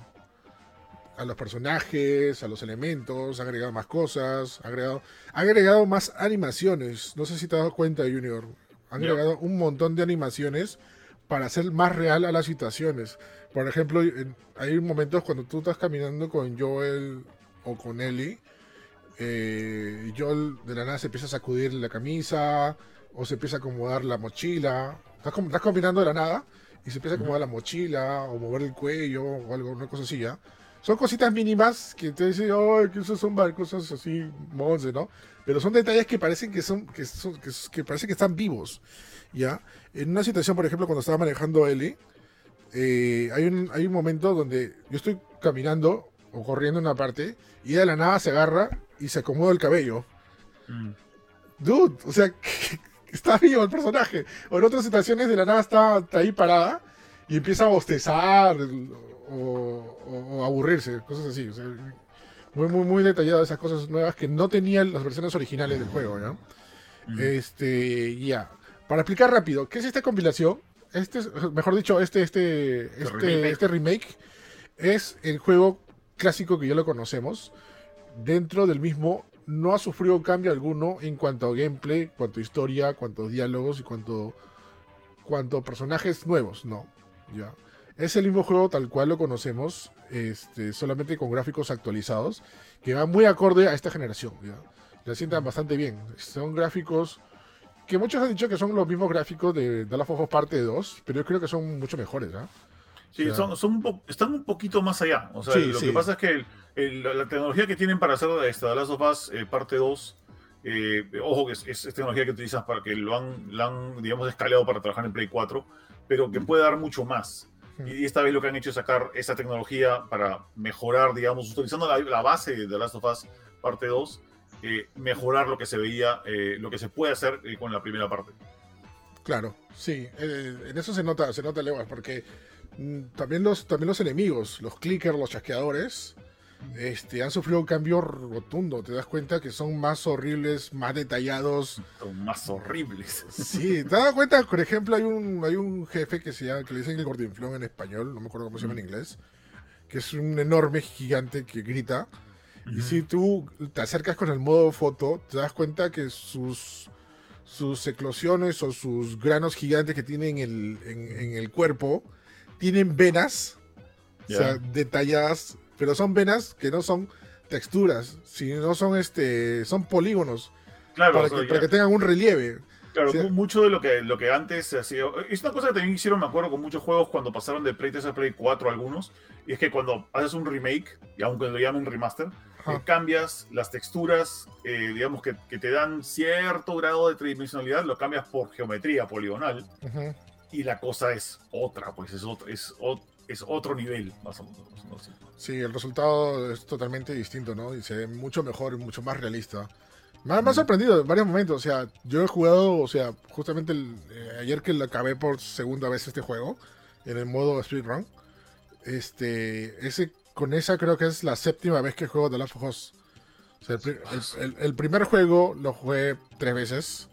a los personajes, a los elementos, han agregado más cosas, han agregado, han agregado más animaciones. No sé si te has dado cuenta, Junior. Han agregado un montón de animaciones para hacer más real a las situaciones. Por ejemplo, hay momentos cuando tú estás caminando con Joel o con Ellie, eh, Joel de la nada se empieza a sacudir la camisa o se empieza a acomodar la mochila. Estás, com- estás caminando de la nada y se empieza a acomodar la mochila o mover el cuello o algo, una cosa así, ¿ya? Son cositas mínimas que te dicen, oh, que eso son cosas así, monce, ¿no? Pero son detalles que parecen que son, que son, que, que parecen que están vivos, ¿ya? En una situación, por ejemplo, cuando estaba manejando Ellie, eh, hay, un, hay un momento donde yo estoy caminando o corriendo en una parte y de la nada se agarra y se acomoda el cabello. Mm. Dude, o sea, está vivo el personaje. O en otras situaciones de la nada está, está ahí parada y empieza a bostezar o, o- o aburrirse, cosas así. o sea, muy, muy, muy detallado esas cosas nuevas que no tenían las versiones originales del juego, ¿ya? Mm. Este, ya. Para explicar rápido, ¿qué es esta compilación? Este, es- mejor dicho, este, este, este, remake. este remake es el juego clásico que ya lo conocemos. Dentro del mismo no ha sufrido cambio alguno en cuanto a gameplay, cuanto a historia, cuanto a diálogos y cuanto, cuanto a personajes nuevos, no. Ya. Es el mismo juego tal cual lo conocemos, este, solamente con gráficos actualizados, que va muy acorde a esta generación. ¿ya? La sientan bastante bien. Son gráficos que muchos han dicho que son los mismos gráficos de The Last of Us Parte 2, pero yo creo que son mucho mejores. ¿ah? Sí, son, son un están un poquito más allá. O sea, Sí, lo sí. que pasa es que el- el- la tecnología que tienen para hacer esta Last of Us, eh, parte 2 Eh, ojo, que es, es, tecnología que utilizas para que lo han, lo han, digamos, escalado para trabajar en Play 4, pero que puede dar mucho más. Y esta vez lo que han hecho es sacar esa tecnología para mejorar, digamos, utilizando la, la base de The Last of Us parte 2, eh, mejorar lo que se veía, eh, lo que se puede hacer eh, con la primera parte. Claro, sí, en eso se nota, se nota porque también los, también los enemigos, los clickers, los chasqueadores, este, han sufrido un cambio rotundo. Te das cuenta que son más horribles, más detallados. Son más horribles. Sí, te das cuenta, por ejemplo, hay un, hay un jefe que se llama, que le dicen el gordinflón en español, no me acuerdo cómo se llama en inglés, que es un enorme gigante que grita. Y si tú te acercas con el modo foto, te das cuenta que sus, sus eclosiones o sus granos gigantes que tienen en el, en, en el cuerpo tienen venas, o sea, detalladas, pero son venas que no son texturas, sino son este, son polígonos Claro, para, o sea, que, para ya- que tengan un relieve. Claro, Sí. mucho de lo que, lo que antes se hacía. Es una cosa que también hicieron, me acuerdo, con muchos juegos cuando pasaron de Play 3 a Play 4 algunos. Y es que cuando haces un remake, y aunque lo llamen remaster, Ajá. eh, cambias las texturas, eh, digamos, que, que te dan cierto grado de tridimensionalidad, lo cambias por geometría poligonal. Ujú. Y la cosa es otra, pues es otro, es, otro nivel, más o menos. ¿no? Sí. Sí, el resultado es totalmente distinto, ¿no? Y se ve mucho mejor y mucho más realista. Me ha, ha sorprendido en varios momentos. O sea, yo he jugado, o sea, justamente el- eh, ayer que lo acabé por segunda vez este juego, en el modo speedrun. Este, ese, con esa creo que es la séptima vez que juego The Last of Us. O sea, el- el- el primer juego lo jugué tres veces.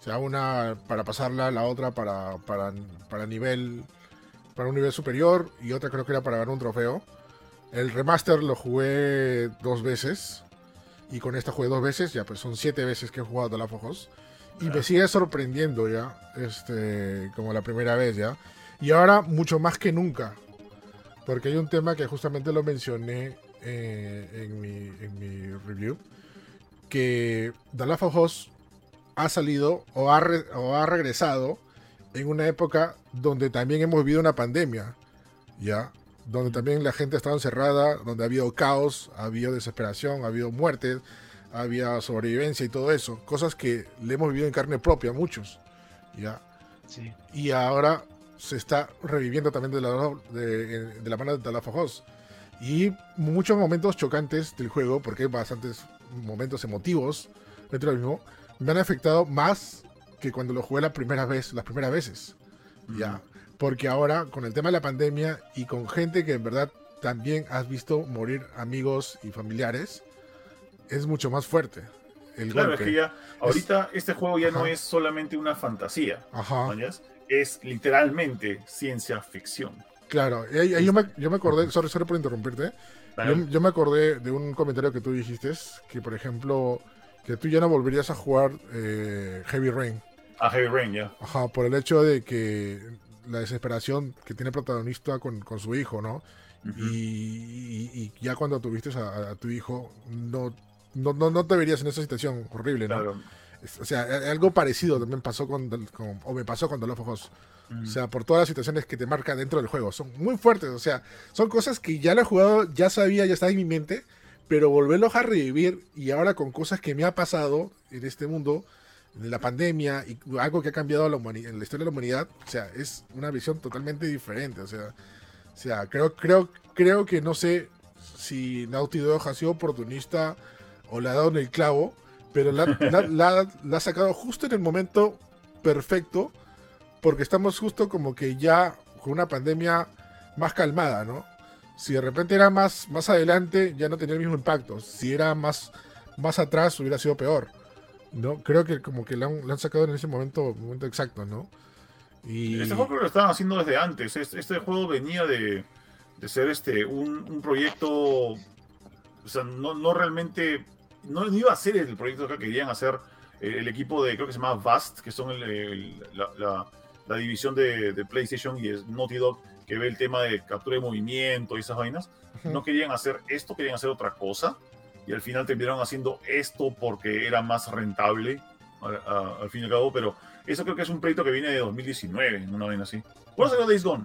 O sea, una para pasarla, la otra para, para, para nivel para un nivel superior y otra creo que era para ganar un trofeo. El remaster lo jugué dos veces. Y con esta jugué dos veces. Ya, pues son siete veces que he jugado The Last of Us. Y me sigue sorprendiendo ya. Este, como la primera vez ya. Y ahora mucho más que nunca. Porque hay un tema que justamente lo mencioné eh, en, mi, en mi review. Que The Last of Us ha salido o ha, re- o ha regresado en una época donde también hemos vivido una pandemia. ¿Ya? donde también la gente estaba encerrada, donde ha habido caos, ha habido desesperación, ha habido muertes, había sobrevivencia y todo eso, cosas que le hemos vivido en carne propia muchos, ¿ya? Sí. Y ahora se está reviviendo también de la, de, de la mano de Us. Y muchos momentos chocantes del juego, porque hay bastantes momentos emotivos dentro del mismo, me han afectado más que cuando lo jugué la primera vez, las primeras veces. Ya. Porque ahora, con el tema de la pandemia y con gente que en verdad también has visto morir amigos y familiares, es mucho más fuerte. El Claro, golpe. es que ya, ahorita este juego ya no es solamente una fantasía, Ajá. es literalmente ciencia ficción. Claro, y yo, me, yo me acordé, sorry, sorry por interrumpirte, yo, yo me acordé de un comentario que tú dijiste, que por ejemplo, que tú ya no volverías a jugar eh, Heavy Rain, A Heavy Rain, ya. ajá, por el hecho de que la desesperación que tiene el protagonista con, con su hijo, ¿no? Y, y- y ya cuando tuviste a, a tu hijo, no, no, no, no te verías en esa situación horrible, ¿no? Claro. O sea, algo parecido también pasó con, con- o me pasó con The Last of Us. Ujú. O sea, por todas las situaciones que te marca dentro del juego. Son muy fuertes. O sea, son cosas que ya lo he jugado, ya sabía, ya estaba en mi mente. Pero volverlos a revivir y ahora con cosas que me ha pasado en este mundo, de la pandemia y algo que ha cambiado la en la historia de la humanidad, o sea, es una visión totalmente diferente. O sea, o sea creo, creo, creo que no sé si Naughty Dog ha sido oportunista o le ha dado en el clavo, pero la, la- la- la ha sacado justo en el momento perfecto porque estamos justo como que ya con una pandemia más calmada, ¿no? Si de repente era más, más adelante, ya no tenía el mismo impacto. Si era más, más atrás, hubiera sido peor. ¿No? Creo que como que lo han, sacado en ese momento, momento exacto, ¿no? Y... Este juego lo estaban haciendo desde antes. Este, juego venía de, de ser este un, un proyecto. O sea, no, no realmente. No, no iba a ser el proyecto que querían hacer eh, el equipo de, creo que se llama Vast, que son el- la, la- la división de, de PlayStation y es Naughty Dog, que ve el tema de captura de movimiento y esas vainas. Ujú. No querían hacer esto, querían hacer otra cosa. Y al final terminaron haciendo esto porque era más rentable, a- a- al fin y al cabo. Pero eso creo que es un proyecto que viene de 2019, una vaina así. ¿Cuándo salió Days Gone?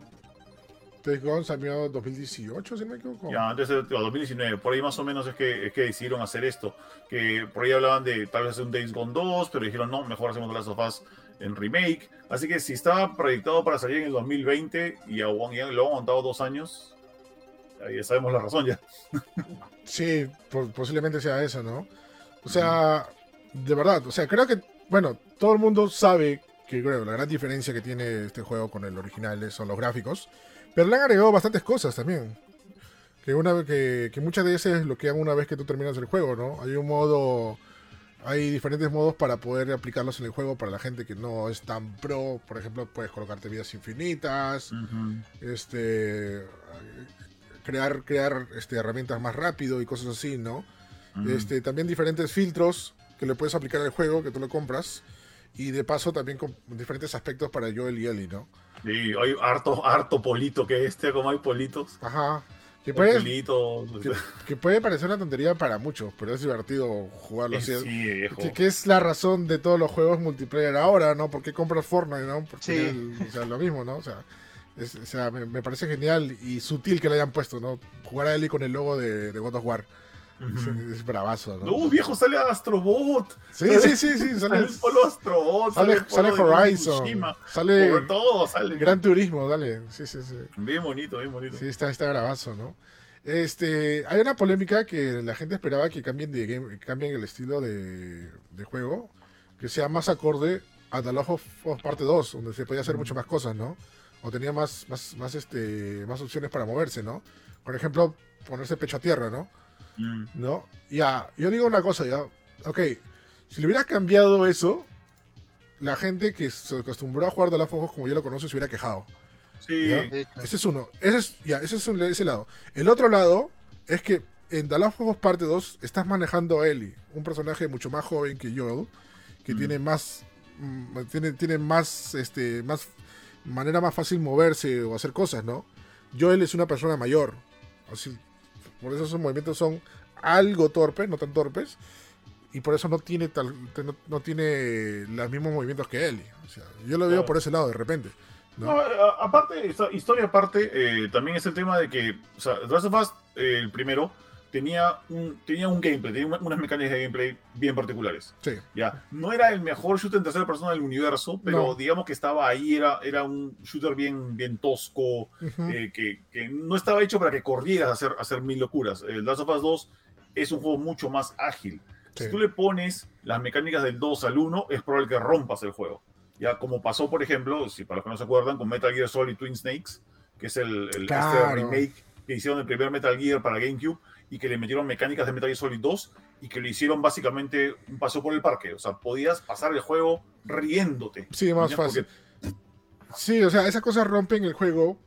Days Gone salió en 2018, si no me equivoco. Ya, antes de 2019, por ahí más o menos es que, es que decidieron hacer esto. Que por ahí hablaban de tal vez hacer un Days Gone 2, pero dijeron no, mejor hacemos The Last of Us en remake. Así que si estaba proyectado para salir en el 2020 y a Wong Yang lo han aguantado dos años, ahí ya sabemos la razón ya. Sí, po- posiblemente sea eso, ¿no? O sea, de verdad, o sea, creo que, bueno, todo el mundo sabe que creo, la gran diferencia que tiene este juego con el original son los gráficos, pero le han agregado bastantes cosas también. Que, una, que, que muchas de esas es lo que hagan una vez que tú terminas el juego, ¿no? Hay un modo, hay diferentes modos para poder aplicarlos en el juego para la gente que no es tan pro. Por ejemplo, puedes colocarte vidas infinitas, este crear crear este, herramientas más rápido y cosas así, ¿no? Este, también diferentes filtros que le puedes aplicar al juego, que tú lo compras. Y de paso también con diferentes aspectos para Joel y Ellie, ¿no? Y hay harto, harto polito que este, como hay politos. Ajá. Que puede, que, que puede parecer una tontería para muchos, pero es divertido jugarlo así. Sí, viejo. Que, que es la razón de todos los juegos multiplayer ahora, ¿no? ¿Por qué compras Fortnite, no? Porque Sí. el- o sea, lo mismo, ¿no? O sea, es- o sea me, me parece genial y sutil que le hayan puesto, ¿no? Jugar a Ellie con el logo de, de God of War. Es, es bravazo, ¿no? No, viejo, sale Astrobot. Sí, sí, sí, sí. Sale Sale, el polo Astrobot. sale, sale Horizon. Sale Por todo sale. Gran Turismo, dale. Sí, sí, sí. Bien bonito, bien bonito. Sí, está, está bravazo, ¿no? Este, hay una polémica que la gente esperaba que cambien de game- cambien el estilo de, de juego, que sea más acorde a The Last of Us Parte 2, donde se podía hacer mucho más cosas, ¿no? O tenía más, más, más, este, más opciones para moverse, ¿no? Por ejemplo, ponerse pecho a tierra, ¿no? Mm. ¿No? Ya, yo digo una cosa, ya. Ok, si le hubiera cambiado eso, la gente que se acostumbró a jugar Last of Us como yo lo conozco se hubiera quejado. Sí. De. Ese es uno. Ese es, ya, ese es un- ese lado. El otro lado es que en The Last of Us Parte 2 estás manejando a Ellie, un personaje mucho más joven que Joel, que Mm. tiene más mm, tiene, tiene más este más manera más fácil moverse o hacer cosas, ¿no? Joel es una persona mayor. Así por eso sus movimientos son algo torpes, no tan torpes. Y por eso no tiene tal, no, no tiene los mismos movimientos que Ellie. O sea, yo lo veo Claro. por ese lado de repente. ¿no? No, a- aparte, historia aparte, eh, también es el tema de que, o sea, The Last of Us, eh, el primero, tenía un, tenía un gameplay, tenía una- unas mecánicas de gameplay bien particulares. Sí. Ya, no era el mejor shooter en tercera persona del universo, pero No. digamos que estaba ahí, era, era un shooter bien, bien tosco, Ujú. eh, que, que no estaba hecho para que corrieras a hacer, a hacer mil locuras. El Last of Us 2 es un juego mucho más ágil. Sí. Si tú le pones las mecánicas del 2 al 1, es probable que rompas el juego. Ya como pasó, por ejemplo, si para los que no se acuerdan, con Metal Gear Solid Twin Snakes, que es el, el- Claro. este remake que hicieron el primer Metal Gear para GameCube y que le metieron mecánicas de Metal Gear Solid 2 y que le hicieron básicamente un paseo por el parque. O sea, podías pasar el juego riéndote. Sí, más fácil. Porque- Sí, o sea, esas cosas rompen el juego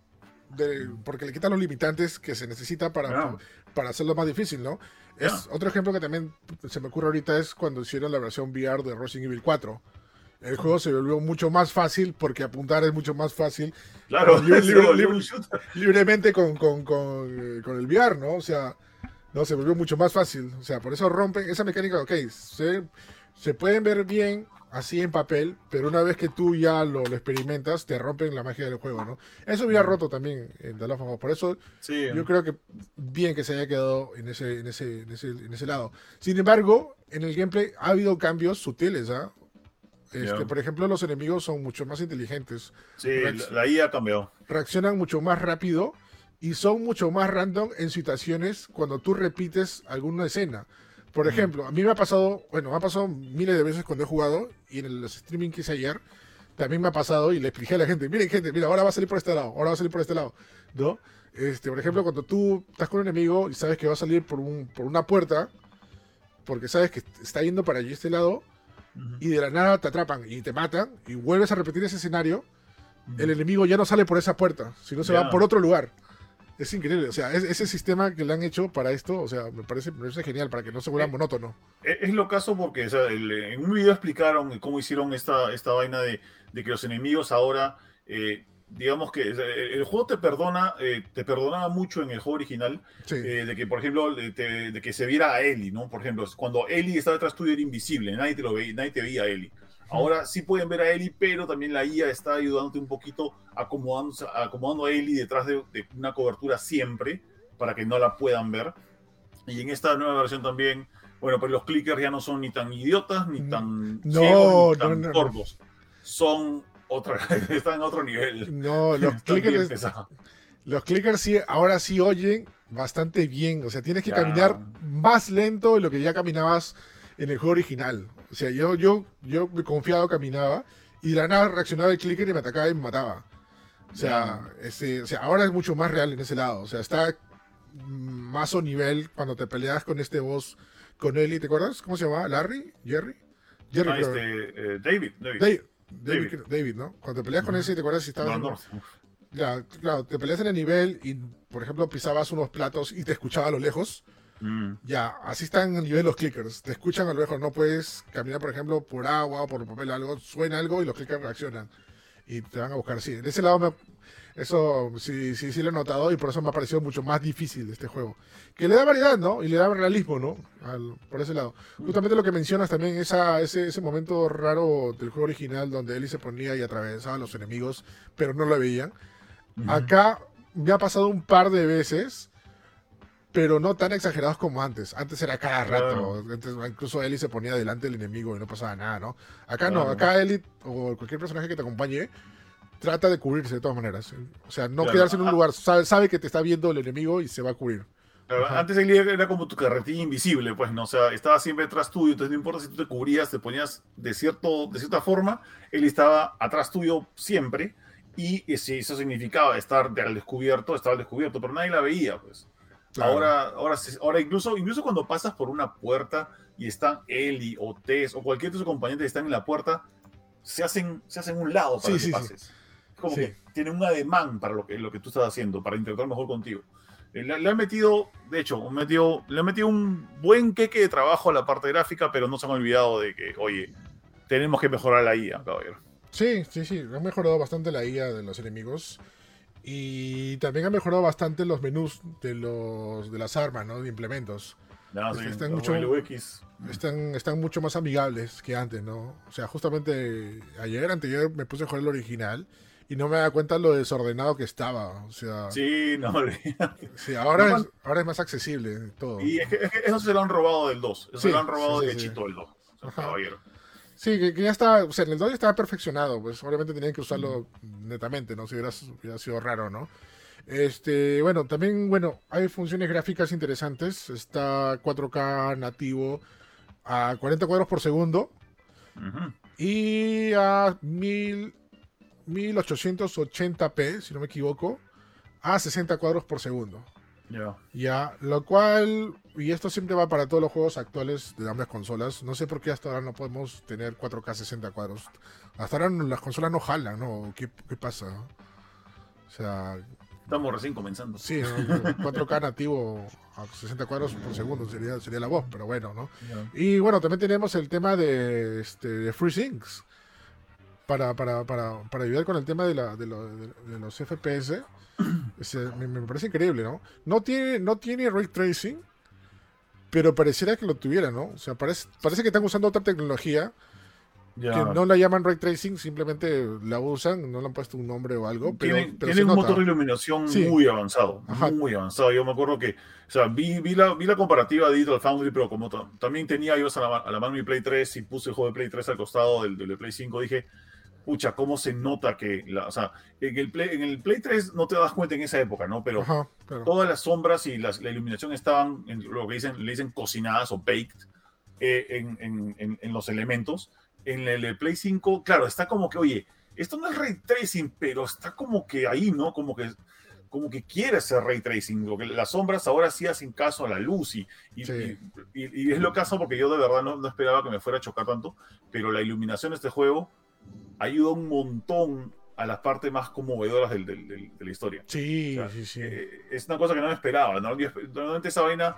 de- porque le quitan los limitantes que se necesitan para, Claro. para hacerlo más difícil, ¿no? Es, Ya. otro ejemplo que también se me ocurre ahorita es cuando hicieron la versión VR de Resident Evil 4. El juego se volvió mucho más fácil porque apuntar es mucho más fácil Claro, Libre- libre- libre- libremente con, con, con, eh, con el VR, ¿no? O sea, no, se volvió mucho más fácil. O sea, por eso rompen esa mecánica, ok, se, se pueden ver bien así en papel, pero una vez que tú ya lo, lo experimentas, te rompen la magia del juego, ¿no? Eso había roto también en The Last of Us. Por eso Sí, yo creo que bien que se haya quedado en ese, en ese, en ese, en ese lado. Sin embargo, en el gameplay ha habido cambios sutiles, ¿ah? Este. Por ejemplo, los enemigos son mucho más inteligentes sí, la, la IA ha cambiado. reaccionan mucho más rápido y son mucho más random en situaciones cuando tú repites alguna escena. Por ejemplo, a mí me ha pasado, bueno, me ha pasado miles de veces cuando he jugado y en el streaming que hice ayer también me ha pasado y le expliqué a la gente, miren gente, mira, ahora va a salir por este lado, ahora va a salir por este lado, ¿no? Este, por ejemplo, cuando tú estás con un enemigo y sabes que va a salir por, un, por una puerta, porque sabes que está yendo para allí este lado, Y de la nada te atrapan y te matan, y vuelves a repetir ese escenario, el enemigo ya no sale por esa puerta, sino se Ya. va por otro lugar. Es increíble, o sea, es- ese sistema que le han hecho para esto, o sea, me parece, me parece genial, para que no se vuelva Eh, monótono. Es es lo caso porque o sea, el- en un video explicaron cómo hicieron esta, esta vaina de, de que los enemigos ahora, eh, digamos que sea, el, juego te perdona, eh, te perdonaba mucho en el juego original, Sí, eh, de que, por ejemplo, de, te- de que se viera a Ellie, ¿no? Por ejemplo, cuando Ellie estaba detrás tuyo era invisible, nadie te, lo veía, nadie te veía a Ellie. Ahora sí pueden ver a Ellie, pero también la IA está ayudándote un poquito acomodando, a Ellie detrás de, una cobertura siempre para que no la puedan ver. Y en esta nueva versión también, bueno, pues los clickers ya no son ni tan idiotas, ni tan no, ni tan gordos. Son otra, están en otro nivel. No, los clickers, los clickers sí, ahora sí oyen bastante bien. O sea, tienes que caminar más lento de lo que ya caminabas en el juego original. O sea, yo, yo, yo confiado caminaba y de la nada reaccionaba el clicker y me atacaba y me mataba. O sea, este, o sea, ahora es mucho más real en ese lado. O sea, está más o nivel cuando te peleas con este boss, con Eli, ¿te acuerdas? ¿Cómo se llamaba? ¿Larry? ¿Jerry? Jerry ah, este, eh, David, David. David. David. ¿no? Cuando te peleas con ese, ¿te acuerdas si estabas... No, Ya, claro, te peleas en el nivel y, por ejemplo, pisabas unos platos y te escuchaba a lo lejos. Mm. Ya, así están a nivel los clickers. Te escuchan a lo mejor, no puedes caminar, por ejemplo, por agua o por papel algo, suena algo y los clickers reaccionan. Y te van a buscar así. De ese lado, eso sí, sí, sí lo he notado y por eso me ha parecido mucho más difícil este juego. Que le da variedad, ¿no? Y le da realismo, ¿no? por ese lado. Justamente lo que mencionas también, esa, ese, ese momento raro del juego original donde Ellie se ponía y atravesaba a los enemigos, pero no lo veían. Acá me ha pasado un par de veces pero no tan exagerados como antes. Antes era cada rato. incluso Ellie se ponía delante del enemigo y no pasaba nada, ¿no? Acá no, acá Ellie o cualquier personaje que te acompañe trata de cubrirse de todas maneras. O sea, no quedarse en un lugar. Sabe, que te está viendo el enemigo y se va a cubrir. antes Ellie era como tu carretilla invisible, pues, ¿no? O sea, estaba siempre detrás tuyo, entonces no importa si tú te cubrías, te ponías de, cierto, de cierta forma, él estaba atrás tuyo siempre, y si eso significaba estar al descubierto, estaba al descubierto, pero nadie la veía, pues. Ahora, ahora, ahora incluso, incluso cuando pasas por una puerta y están Eli o Tess o cualquier de sus compañeros que están en la puerta, se hacen, se hacen un lado para que pases. Como que tienen un ademán para lo que, lo que tú estás haciendo, para interactuar mejor contigo. Eh, le, le, han metido, de hecho, metido, le han metido un buen queque de trabajo a la parte gráfica, pero no se han olvidado de que, oye, tenemos que mejorar la IA, caballero. Sí, sí, sí, han mejorado bastante la IA de los enemigos. Y también ha mejorado bastante los menús de los de las armas, ¿no? De implementos. están, mucho, están, están mucho más amigables que antes, ¿no? O sea, justamente ayer, anteayer, me puse a jugar el original y no me da cuenta lo desordenado que estaba. O sea, sí, no, sí, ahora, es, ahora es más accesible todo. Y es que, eso se lo han robado del 2. Eso se lo han robado de Chito del 2. caballero. Sí, que, ya está, o sea, en el 2 estaba perfeccionado, pues obviamente tenían que usarlo netamente, ¿no? Si hubiera, sido raro, ¿no? Este, bueno, también, bueno, hay funciones gráficas interesantes. Está 4K nativo a 40 cuadros por segundo y a 1000, 1880p, si no me equivoco, a 60 cuadros por segundo. Ya, lo cual, y esto siempre va para todos los juegos actuales de ambas consolas. No sé por qué hasta ahora no podemos tener 4K 60 cuadros. Hasta ahora las consolas no jalan, ¿no? ¿Qué, pasa? O sea. Estamos recién comenzando. Sí, 4K nativo a 60 cuadros por segundo sería, sería la voz, pero bueno, ¿no? Y bueno, también tenemos el tema de, este, de FreeSyncs. Para, para, para, para ayudar con el tema de, la, de, de los FPS me, parece increíble, ¿no? No tiene, no tiene ray tracing, pero pareciera que lo tuviera, ¿no? O sea, parece, parece que están usando otra tecnología que no la llaman ray tracing, simplemente la usan, no le han puesto un nombre o algo. Pero, tiene, un motor de iluminación muy avanzado, muy avanzado. Yo me acuerdo que, o sea, vi, vi, la, vi la comparativa de Digital Foundry, pero como también tenía yo a la, a la mano mi Play 3 y puse el juego de Play 3 al costado del, del Play 5, dije, pucha, cómo se nota que, la, o sea, en el, Play, en el Play 3 no te das cuenta en esa época, ¿no? Pero, todas las sombras y la iluminación estaban, en lo que dicen, le dicen cocinadas o baked eh, en, en, en, los elementos. En el, Play 5, claro, está como que, oye, esto no es ray tracing, pero está como que ahí, ¿no? Como que como que quiere ser ray tracing, lo que las sombras ahora sí hacen caso a la luz y, y, y, es lo caso porque yo de verdad no, no, esperaba que me fuera a chocar tanto, pero la iluminación de este juego ayuda un montón a las partes más conmovedoras del, de la historia. Sí, sí, sí. Eh, es una cosa que no me esperaba. Normalmente esa vaina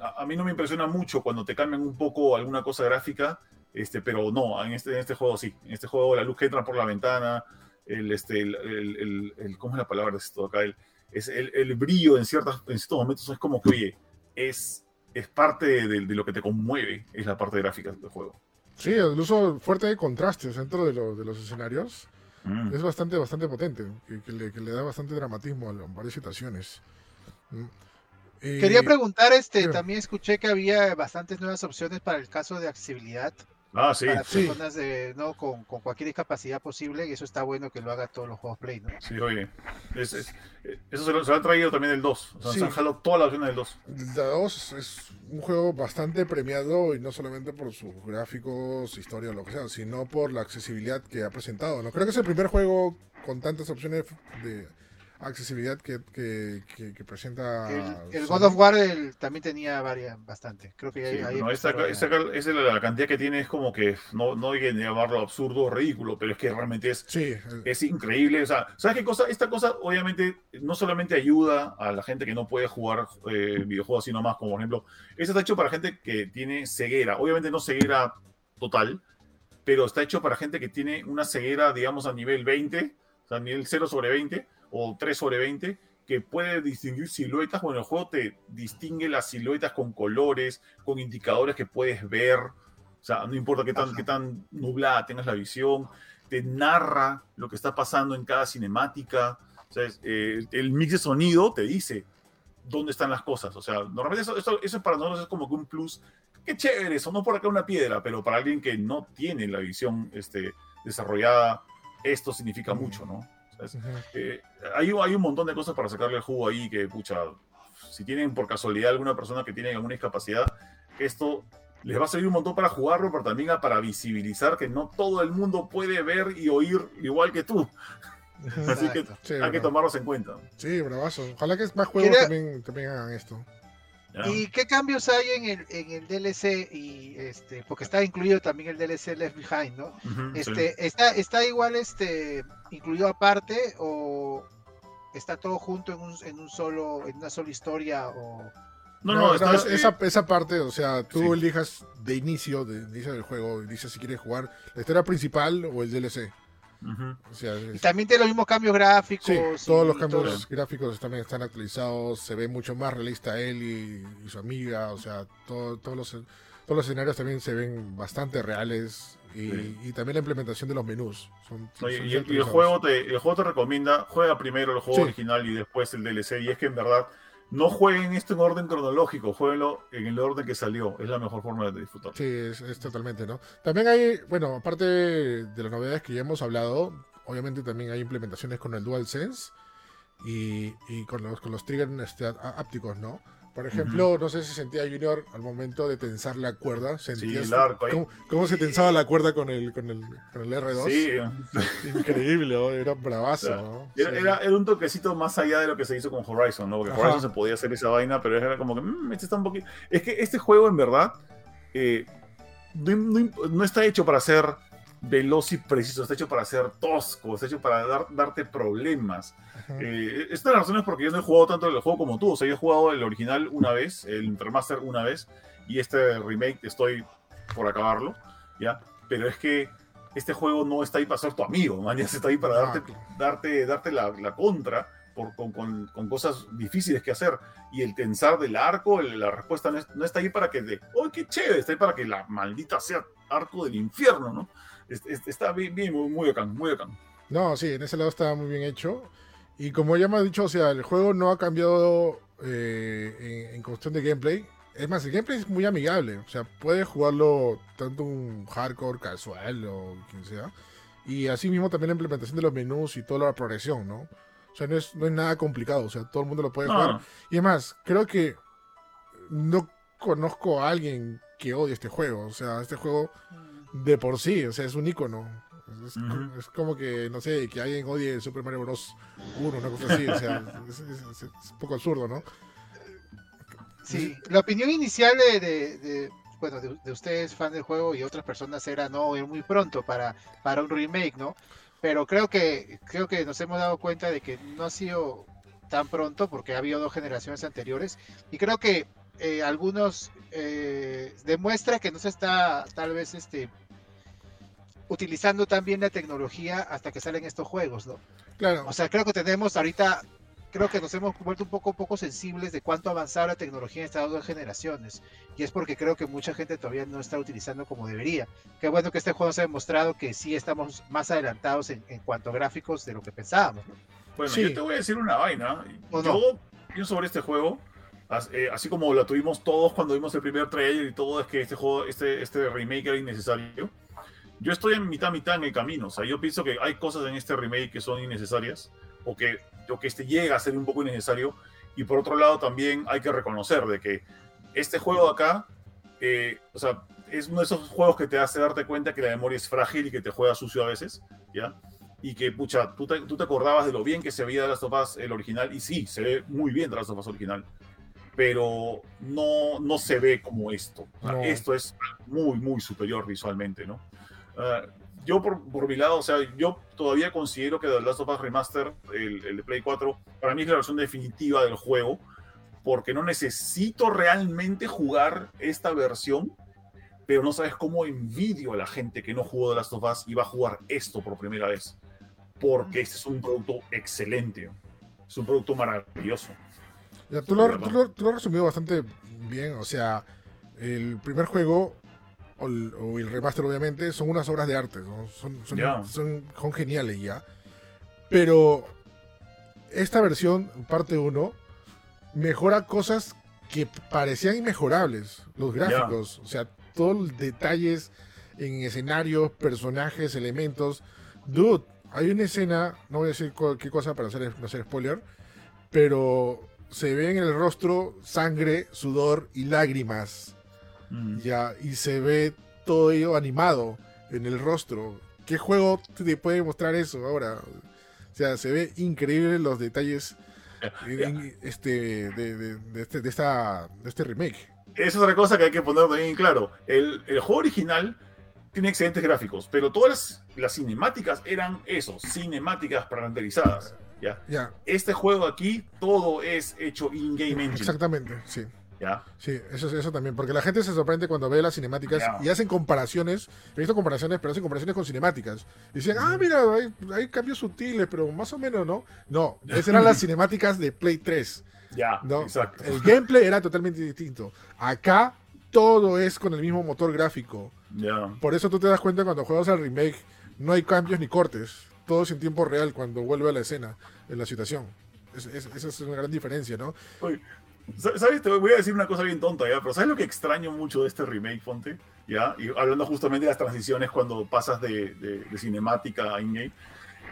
a, mí no me impresiona mucho cuando te cambian un poco alguna cosa gráfica, este, pero no, en este, en este juego sí. En este juego la luz que entra por la ventana, el, este, el, el, ¿cómo es la palabra de esto acá? El, es el, brillo en, ciertas, en ciertos momentos es como que, oye, es, es parte de, de, lo que te conmueve, es la parte gráfica del juego. Sí, el uso fuerte de contrastes dentro de, lo- de los escenarios Mm. es bastante, bastante potente, que, que le, que le da bastante dramatismo a a varias situaciones. Mm. Quería preguntar, este, también escuché que había bastantes nuevas opciones para el caso de accesibilidad Ah, sí. para sí. personas de, no, con, con cualquier discapacidad posible, y eso está bueno que lo haga todos los juegos Play, ¿no? Sí, oye. Es- es- eso se lo, se lo han traído también el 2. O sea, Sí. se han jalado todas las opciones del 2. The 2 es un juego bastante premiado y no solamente por sus gráficos, historia o lo que sea, sino por la accesibilidad que ha presentado. ¿no? Creo que es el primer juego con tantas opciones de accesibilidad que, que, que- que presenta. El, el. God of War el- también tenía varias, bastante. Creo que ahí, Sí, ahí no, esta, esta- esa es la, cantidad que tiene es como que no, no hay que llamarlo absurdo o ridículo, pero es que realmente es, Sí, es increíble. O sea, ¿sabes qué cosa? Esta cosa obviamente no solamente ayuda a la gente que no puede jugar eh, videojuegos así nomás, como por ejemplo, esto está hecho para gente que tiene ceguera. Obviamente no ceguera total, pero está hecho para gente que tiene una ceguera, digamos, a nivel 20, o sea, a nivel 0 sobre 20 o 3 sobre 20, que puede distinguir siluetas. Bueno, el juego te distingue las siluetas con colores, con indicadores que puedes ver. O sea, no importa qué tan, qué tan nublada tengas la visión, te narra lo que está pasando en cada cinemática. O sea, es, eh, el mix de sonido te dice dónde están las cosas. O sea, normalmente eso, eso, eso para nosotros es como que un plus. Qué chévere, eso no por acá una piedra, pero para alguien que no tiene la visión este, desarrollada, esto significa mucho, ¿no? Eh, hay, hay un montón de cosas para sacarle el jugo ahí que, pucha, si tienen por casualidad alguna persona que tiene alguna discapacidad, esto les va a servir un montón para jugarlo, pero también para visibilizar que no todo el mundo puede ver y oír igual que tú. Así que. Sí, hay que tomarlos en cuenta. sí, bravazo. Ojalá que más juegos Quería- también, también hagan esto. ¿Y qué cambios hay en el, en el DLC? Y este, porque está incluido también el DLC Left Behind, ¿no? Este, está, está igual este incluido aparte o está todo junto en un, en un solo, en una sola historia o No, no, está- es- esa, esa parte, o sea, tú Sí. elijas de inicio, de inicio del juego, dices si quieres jugar la historia principal o el DLC. Ujú. O sea, y es- también tiene los mismos cambios gráficos. sí, y todos los cambios gráficos también están actualizados, se ve mucho más realista él y, y su amiga, o sea, todo- todos los todos los escenarios también se ven bastante reales y, Sí. y también la implementación de los menús. Son, son y el, y el actualizados. juego te, el juego te recomienda, juega primero el juego Sí. original y después el DLC. Y es que en verdad, no jueguen esto en orden cronológico, jueguenlo en el orden que salió. Es la mejor forma de disfrutar. Sí, es, es totalmente, ¿no? También hay, bueno, aparte de las novedades que ya hemos hablado, obviamente también hay implementaciones con el DualSense y, y con los, con los triggers este, ápticos, ¿no? Por ejemplo, no sé si sentía Junior al momento de tensar la cuerda, arco ahí. cómo, cómo se tensaba la cuerda con el, con el, con el R2. Sí, Increíble, ¿no? era bravazo, Claro. ¿no? Era, Sí. era, era un toquecito más allá de lo que se hizo con Horizon, ¿no? Porque Ajá. Horizon se podía hacer esa vaina, pero era como que, "Mm, este está un poquito... Es que este juego, en verdad, eh, no- no está hecho para ser veloz y preciso, está hecho para ser tosco, está hecho para dar- darte problemas. Eh, esta es la razón es porque yo no he jugado tanto el juego como tú. O sea, yo he jugado el original una vez, el remaster una vez, y este remake estoy por acabarlo, ¿ya? Pero es que este juego no está ahí para ser tu amigo, man, ya está ahí para Ah, darte, darte, darte la, la contra por, con, con- con cosas difíciles que hacer. Y el tensar del arco, el- la respuesta no, es- no está ahí para que de, ¡oh, qué chévere! Está ahí para que la maldita sea arco del infierno, ¿no? Es- es- está bien, bien, muy, muy bacán, muy bacán. No, sí, en ese lado está muy bien hecho. Y como ya me ha dicho, o sea, el juego no ha cambiado eh, en, en cuestión de gameplay. Es más, el gameplay es muy amigable. O sea, puedes jugarlo tanto un hardcore, casual o quien sea. Y así mismo también la implementación de los menús y toda la progresión, ¿no? O sea, no es, no es nada complicado. O sea, todo el mundo lo puede jugar. Y además, creo que no conozco a alguien que odie este juego. O sea, este juego de por sí, o sea, es un icono. Es, como que, no sé, que alguien odie Super Mario Bros. 1, una cosa así, o sea, es, es- es- es un poco absurdo, ¿no? Sí, la opinión inicial de, de- de- bueno, de, de ustedes, fan del juego, y otras personas era no, es muy pronto para, para un remake, ¿no? Pero creo que, creo que nos hemos dado cuenta de que no ha sido tan pronto porque ha habido dos generaciones anteriores y creo que eh, algunos eh, demuestra que no se está tal vez este utilizando tan bien la tecnología hasta que salen estos juegos, ¿no? Claro, O sea, creo que tenemos ahorita creo que nos hemos vuelto un poco, poco sensibles de cuánto avanzado la tecnología en estas dos generaciones. Y es porque creo que mucha gente todavía no está utilizando como debería. Qué bueno que este juego se ha demostrado que sí estamos más adelantados en, en cuanto a gráficos de lo que pensábamos. ¿no? Bueno, Sí. yo te voy a decir una vaina. ¿O Yo pienso sobre este juego, así como la tuvimos todos cuando vimos el primer trailer y todo, es que este juego, este, este remake era innecesario. Yo estoy en mitad, mitad en el camino. O sea, yo pienso que hay cosas en este remake que son innecesarias o que, o que este llega a ser un poco innecesario. Y por otro lado, también hay que reconocer de que este juego acá, eh, o sea, es uno de esos juegos que te hace darte cuenta que la memoria es frágil y que te juega sucio a veces, ¿ya? y que, pucha, tú te, tú te acordabas de lo bien que se veía de Last of Us el original, y sí, se ve muy bien de Last of Us original, pero no, no se ve como esto. O sea, No. Esto es muy, muy superior visualmente, ¿no? Ah, yo, por, por mi lado, o sea, yo todavía considero que The Last of Us Remaster, el, el de Play 4, para mí es la versión definitiva del juego, porque no necesito realmente jugar esta versión pero no sabes cómo envidio a la gente que no jugó The Last of Us y va a jugar esto por primera vez. Porque este es un producto excelente. Es un producto maravilloso. Ya, tú, lo, tú lo- tú lo has resumido bastante bien. O sea, el primer juego, o el, o el remaster obviamente, son unas obras de arte. ¿no? Son, son, Ya. son, son geniales ya. Pero esta versión, parte 1, mejora cosas que parecían inmejorables. Los gráficos, o sea, todos los detalles en escenarios, personajes, elementos. Dude, hay una escena, no voy a decir qué cosa para hacer, no hacer spoiler, pero se ve en el rostro sangre, sudor y lágrimas. Mm. Ya, y se ve todo ello animado en el rostro. ¿Qué juego te puede mostrar eso ahora? O sea, se ve increíble los detalles en- este, de, de- de este, de, esta, de este remake. Esa es otra cosa que hay que poner también en claro. El, el juego original tiene excelentes gráficos, pero todas las, las cinemáticas eran eso, cinemáticas renderizadas. ¿Ya? Ya, Este juego aquí, todo es hecho in-game engine. exactamente, sí. ¿ya? Sí, eso, eso también, porque la gente se sorprende cuando ve las cinemáticas Ya. y hacen comparaciones. He visto comparaciones, pero hacen comparaciones con cinemáticas. Y dicen, ah, mira, hay, hay cambios sutiles, pero más o menos, ¿no? No, esas eran las cinemáticas de Play 3. Ya, ¿no? exacto. El gameplay era totalmente distinto. Acá todo es con el mismo motor gráfico. Ya. Por eso tú te das cuenta cuando juegas al remake, no hay cambios ni cortes. Todo es en tiempo real cuando vuelve a la escena, en la situación. Es- es- esa es una gran diferencia, ¿no? Oye, sa- ¿Sabes? Te voy a decir una cosa bien tonta, ¿ya? Pero ¿sabes lo que extraño mucho de este remake, Fonte? ¿Ya? Y hablando justamente de las transiciones cuando pasas de, de- de cinemática a in-game.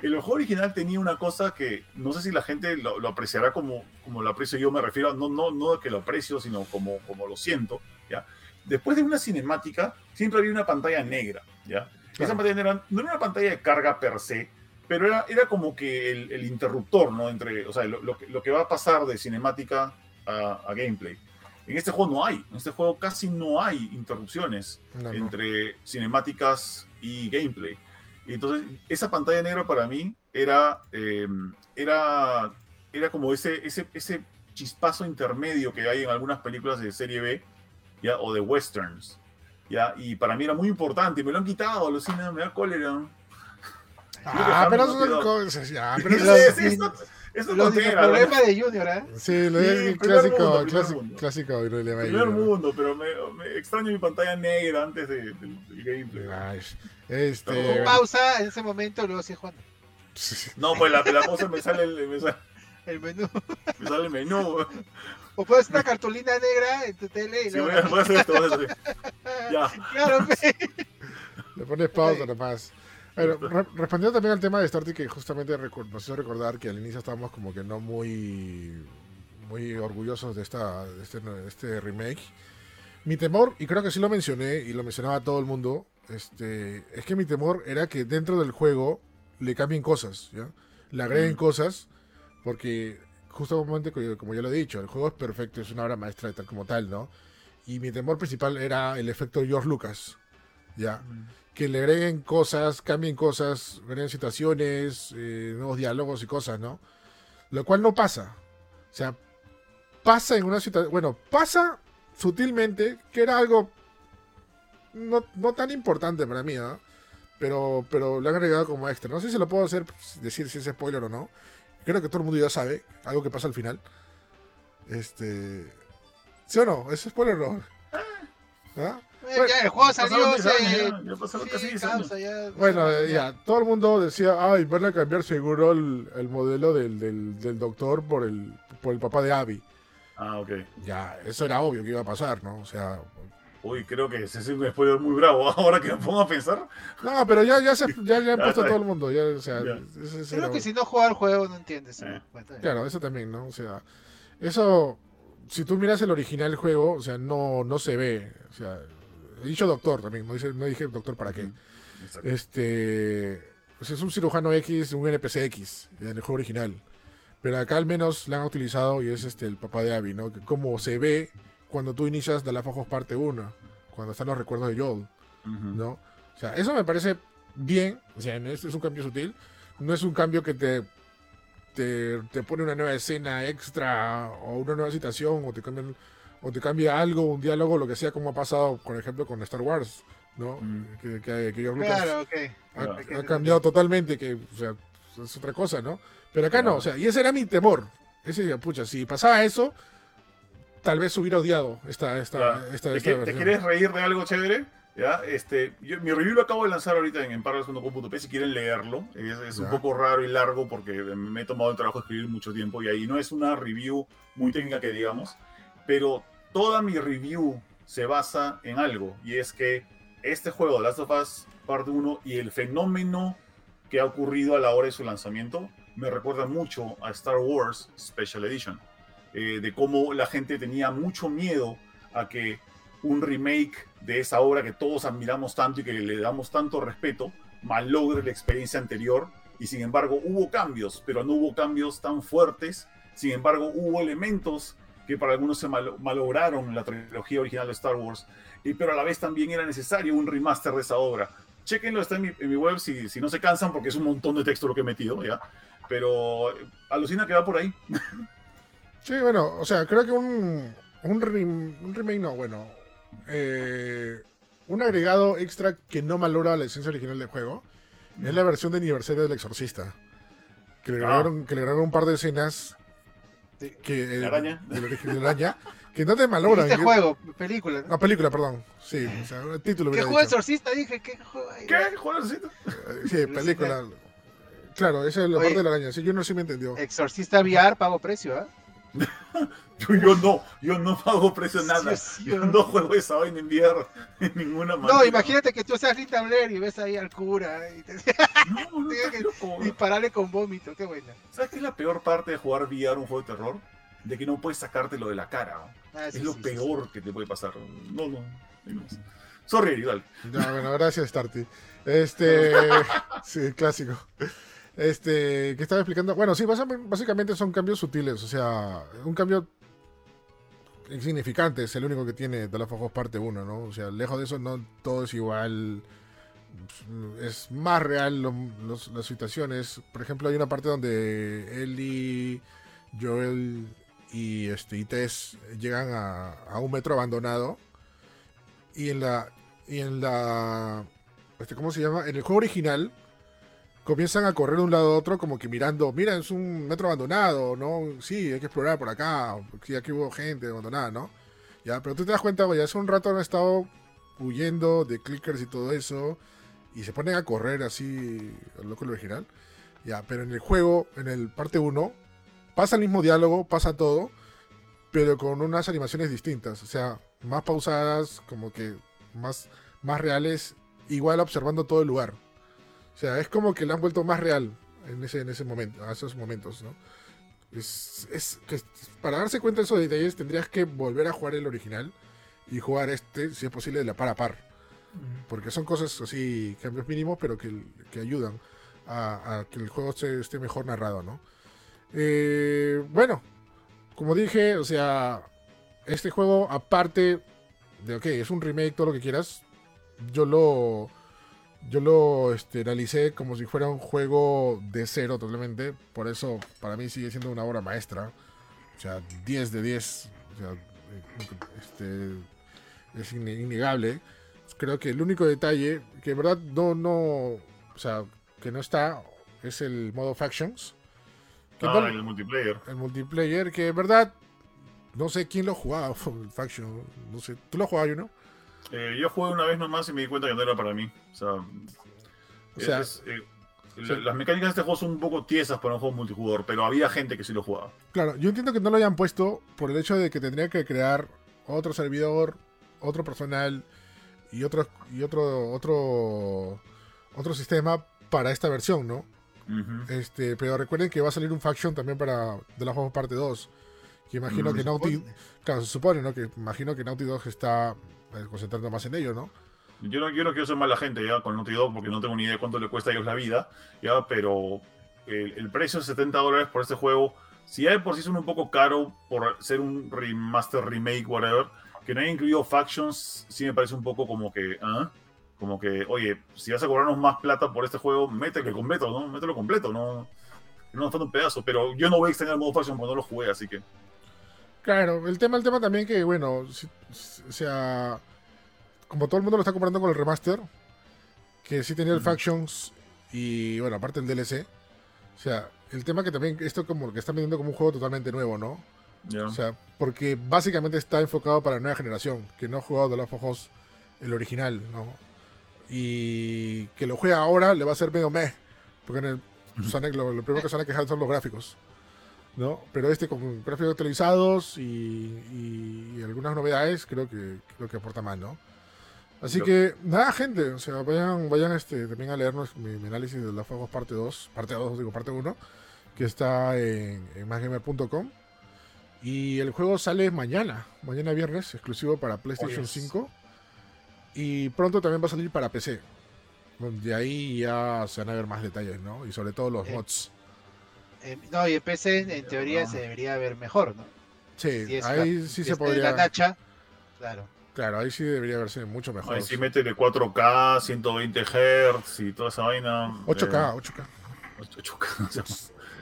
El juego original tenía una cosa que no sé si la gente lo, lo apreciará como, como lo aprecio yo, me refiero, a- no, no, no que lo aprecio, sino como, como lo siento, ¿ya? Después de una cinemática, siempre había una pantalla negra, ¿ya? Esa Claro. pantalla negra no era una pantalla de carga per se, pero era, era como que el, el interruptor, ¿no? Entre, o sea, lo, lo que, lo que va a pasar de cinemática a, a gameplay. En este juego no hay, en este juego casi no hay interrupciones No, no. entre cinemáticas y gameplay. Y entonces, esa pantalla negra para mí era, eh, era, era como ese, ese, ese chispazo intermedio que hay en algunas películas de serie B ¿ya? o de westerns. ¿ya? Y para mí era muy importante, y me lo han quitado, alucina, me da cólera. Ah, pero eso cosas. Ya, pero eso es- es tontera, ¿no? problemas de Junior, ¿eh? Sí, lo Sí, es clásico, mundo, clásico, mundo. clásico problema ¿no? mundo, pero me, me extraño mi pantalla negra antes de- del, del gameplay. Ay, Este. Pausa en ese momento luego sí jugando. No, pues la, la cosa me sale, el, me, sale, El menú. me sale el menú. O puedes una cartulina negra en tu tele y Sí, voy, a, voy a hacer esto, voy a hacer. Ya. Claro. Le pones pausa nomás. Re- respondiendo también al tema de Starty, que justamente nos hizo recordar que al inicio estábamos como que no muy muy orgullosos de esta de este, de este remake. Mi temor, y creo que sí lo mencioné y lo mencionaba todo el mundo, este, es que mi temor era que dentro del juego le cambien cosas, ¿ya? Le agreguen Mm. cosas, porque justamente co- como ya lo he dicho, el juego es perfecto, es una obra maestra tal como tal, ¿no? Y mi temor principal era el efecto George Lucas, ¿ya? Que le agreguen cosas, cambien cosas, agreguen situaciones, eh, nuevos diálogos y cosas, ¿no? Lo cual no pasa. O sea, pasa en una situación, bueno, pasa sutilmente, que era algo no, no tan importante para mí, ¿no? Pero, pero lo han agregado como extra. No sé si lo puedo hacer, decir si es spoiler o no. creo que todo el mundo ya sabe, algo que pasa al final. Este. ¿Sí o no? ¿Es spoiler o no? ¿Ah? Ya, el juego salió Pasaron 10 hace- años, ya, ya pasaron casi Sí, 10 causa, años. ya- Bueno, ya, todo el mundo decía, ay, van a cambiar seguro el, el modelo del, del, del doctor por el, por el papá de Abby. Ah, ok. Ya, eso era obvio que iba a pasar, ¿no? O sea, Uy, creo que ese es un spoiler muy bravo. Ahora que me pongo a pensar. no, pero ya, ya, se, ya, ya han Ya, puesto está todo el mundo, ya, o sea, Ya. ese- ese Creo que si no juega el juego no entiendes. Eh. Claro, eso también, ¿no? O sea, eso, si tú miras el original del juego, o sea, no, no se ve. O sea, he dicho doctor también, no, dice, no dije doctor para qué. Exacto. Este, pues es un cirujano X, un NPC X, en el juego original. Pero acá al menos la han utilizado y es este el papá de Abby, ¿no? Que como se ve cuando tú inicias The Last of Us parte 1, cuando están los recuerdos de Joel. ¿no? O sea, eso me parece bien, o sea, no es, es un cambio sutil, no es un cambio que te, te, te pone una nueva escena extra o una nueva situación o te cambian o te cambia algo, un diálogo, lo que sea, como ha pasado, por ejemplo, con Star Wars, ¿no? Mm. Que, que, que George Lucas Claro, ok. ha, Claro. ha cambiado totalmente, que, o sea, es otra cosa, ¿no? Pero acá no, Claro. o sea, y ese era mi temor. Ese, pucha, si pasaba eso, tal vez hubiera odiado esta, esta, Claro. esta, ¿Te, esta te versión. quieres reír de algo chévere? ¿Ya? Este, yo- mi review lo acabo de lanzar ahorita en, en parallels.com.p si quieren leerlo. Es, es un poco raro y largo porque me he tomado el trabajo de escribir mucho tiempo y ahí no es una review muy técnica que digamos, pero toda mi review se basa en algo y es que este juego, Last of Us Parte 1 y el fenómeno que ha ocurrido a la hora de su lanzamiento me recuerda mucho a Star Wars Special Edition. eh, de cómo la gente tenía mucho miedo a que un remake de esa obra que todos admiramos tanto y que le damos tanto respeto malogre la experiencia anterior y sin embargo hubo cambios, pero no hubo cambios tan fuertes, sin embargo hubo elementos que para algunos se mal- malograron la trilogía original de Star Wars, y, pero a la vez también era necesario un remaster de esa obra. Chequenlo, está en mi, en mi web si, si no se cansan porque es un montón de texto lo que he metido, ¿ya? Pero alucina que va por ahí. Sí, bueno, o sea, creo que un, un, rem- un remake, no, bueno, eh, un agregado extra que no valora la esencia original del juego es la versión de aniversario del Exorcista. Que le Ah. que le agregaron un par de escenas Sí. que, ¿De araña? del origen de la araña que no te malogran. Este juego, película. ¿no? Película, perdón. Sí, o sea, el título ¿Qué juego dicho. exorcista? Dije, ¿qué juego? ¿Qué? ¿Juegancito? Eh, Sí, película. Claro, esa es la Oye. parte de la araña. Sí, yo no sí me entendió. Exorcista VR, pago precio, ¿ah? Yo, yo no, yo no pago precio en nada. Sí, sí, yo ¿no? juego esa vaina en VR en ninguna manera. No, imagínate que tú seas Rita Blair y ves ahí al cura y te No, no, dispararle con vómito, qué buena. ¿Sabes qué es la peor parte de jugar VR un juego de terror? De que no puedes sacártelo de la cara. ¿no? Ah, sí, es lo sí, sí, peor que te puede pasar. No, no. no. Sorry, dale. Ya, bueno, gracias, Starty. Este. sí, clásico. Este, que estaba explicando. Bueno, sí, básicamente son cambios sutiles. O sea, un cambio insignificante es el único que tiene The Last of parte 1, ¿no? O sea, lejos de eso, no todo es igual. Es más real lo- los- las situaciones. Por ejemplo, hay una parte donde Ellie, Joel y, este, y Tess llegan a, a un metro abandonado. Y en la. Y en la. Este, ¿Cómo se llama? En el juego original. Comienzan a correr de un lado a otro como que mirando, mira, es un metro abandonado, ¿no? Sí, hay que explorar por acá, porque aquí hubo gente abandonada, ¿no? Ya, pero tú te das cuenta, güey, hace un rato han estado huyendo de clickers y todo eso, y se ponen a correr así, al loco el original. Ya, pero en el juego, en el parte 1, pasa el mismo diálogo, pasa todo, pero con unas animaciones distintas, o sea, más pausadas, como que más, más reales, igual observando todo el lugar. O sea, es como que le han vuelto más real en ese, en ese momento, a esos momentos, ¿no? Es, es que para darse cuenta de esos detalles tendrías que volver a jugar el original y jugar este, si es posible, de la par a par. Porque son cosas así, cambios mínimos, pero que, que ayudan a, a que el juego esté, esté mejor narrado, ¿no? Eh, bueno, como dije, o sea, este juego, aparte de, ok, es un remake, todo lo que quieras, yo lo, yo lo este, analicé como si fuera un juego de cero totalmente, por eso para mí sigue siendo una obra maestra, o sea, 10 de 10, o sea, este, es inne- innegable. Creo que el único detalle, que en verdad no, no, o sea, que no está, es el modo factions. Que Ah, no- el multiplayer. el multiplayer, que en verdad, no sé quién lo jugaba, el Faction, no sé, ¿tú lo jugabas, no? Eh, yo jugué una vez nomás y me di cuenta que no era para mí. O sea, O sea, es- eh, las mecánicas de este juego son un poco tiesas para un juego multijugador, pero había gente que sí lo jugaba. Claro, yo entiendo que no lo hayan puesto por el hecho de que tendría que crear otro servidor, otro personal y otro y otro otro otro sistema para esta versión, ¿no? Este, pero recuerden que va a salir un faction también para de la juego parte 2. Que imagino Mm. que Naughty, claro, se supone, ¿no? Que imagino que Naughty Dog está eh, concentrando más en ello, ¿no? Yo no, yo no quiero ser mala gente ya con Naughty Dog porque no tengo ni idea de cuánto le cuesta a ellos la vida, ya, pero el, el precio de 70 dólares por este juego, si ya de por sí son un poco caro por ser un remaster, remake, whatever, que no haya incluido factions, sí me parece un poco como que, ¿ah? Como que, oye, si vas a cobrarnos más plata por este juego, mételo completo, ¿no? Mételo completo, no, no nos falta un pedazo, pero yo no voy a extrañar el modo faction cuando no lo jugué, así que... Claro, el tema, el tema también que, bueno, si- si- o sea, como todo el mundo lo está comprando con el remaster, que sí tenía el. Factions y, bueno, aparte el DLC, o sea, el tema que también esto como que están vendiendo como un juego totalmente nuevo, ¿no? ya. O sea, porque básicamente está enfocado para la nueva generación, que no ha jugado The Last of Us el original, ¿no? Y que lo juega ahora le va a ser medio meh, porque en el, lo primero que se van a quejar son los gráficos, ¿no? Pero este con gráficos actualizados y, y- y algunas novedades creo que creo que aporta más, ¿no? Así que, nada, gente, o sea, vayan, vayan este, también a leernos mi, mi análisis de Last of Us parte 2, parte 2, digo, parte 1, que está en, en. Y el juego sale mañana, mañana viernes, exclusivo para PlayStation yes. 5. Y pronto también va a salir para PC. Donde ahí ya se van a ver más detalles, ¿no? Y sobre todo los Eh, mods. Eh, no, y en PC en, en teoría no. se debería ver mejor, ¿no? Sí, Si es ahí la- sí si se es de podría. La Nacha, claro. Claro, ahí sí debería verse mucho mejor. Ahí sí métele 4K, 120 Hz y toda esa vaina. 8K, eh, 8K. 8K, o sea,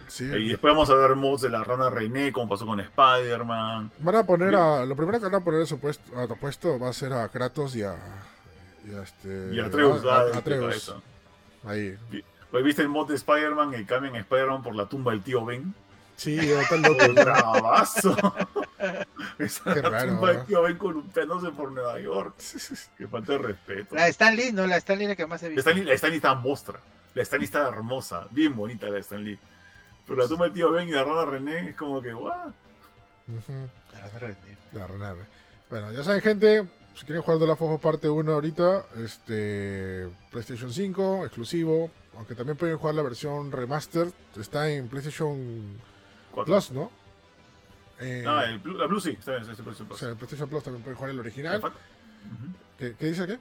Sí. Y después vamos a ver mods de la rana René, como pasó con Spider-Man. Van a poner a. Lo primero que van a poner a su puesto, a tu puesto va a ser a Kratos y a. Y a este. Y Atreus, a- ah, a- de Atreus. cabeza. Ahí. Oye, ¿Viste el mod de Spider-Man y cambian a Spider-Man por la tumba del tío Ben? Sí, está loco. ¡Bravazo! Esa Qué la raro, tumba del tío Ben columpiándose por Nueva York. Que falta de respeto. La Stan Lee, ¿no? La Stan Lee la que más he La visto. Stanley, la Stanley está mostra. La Stanley está hermosa. Bien bonita la Stanley. Pero la tumba del tío Ben y la rana René es como que. Ujú. La Stan Lee. La renave. Bueno, ya saben, gente. Si quieren jugar de la Fofo parte 1 ahorita, este PlayStation 5, exclusivo. Aunque también pueden jugar la versión remaster. Está en PlayStation. Plus, ¿no? Eh, Ah, el Blue, la Blue sí, está bien, está bien. o sea, en PlayStation Plus también pueden jugar el original. ¿Qué, qué dice qué?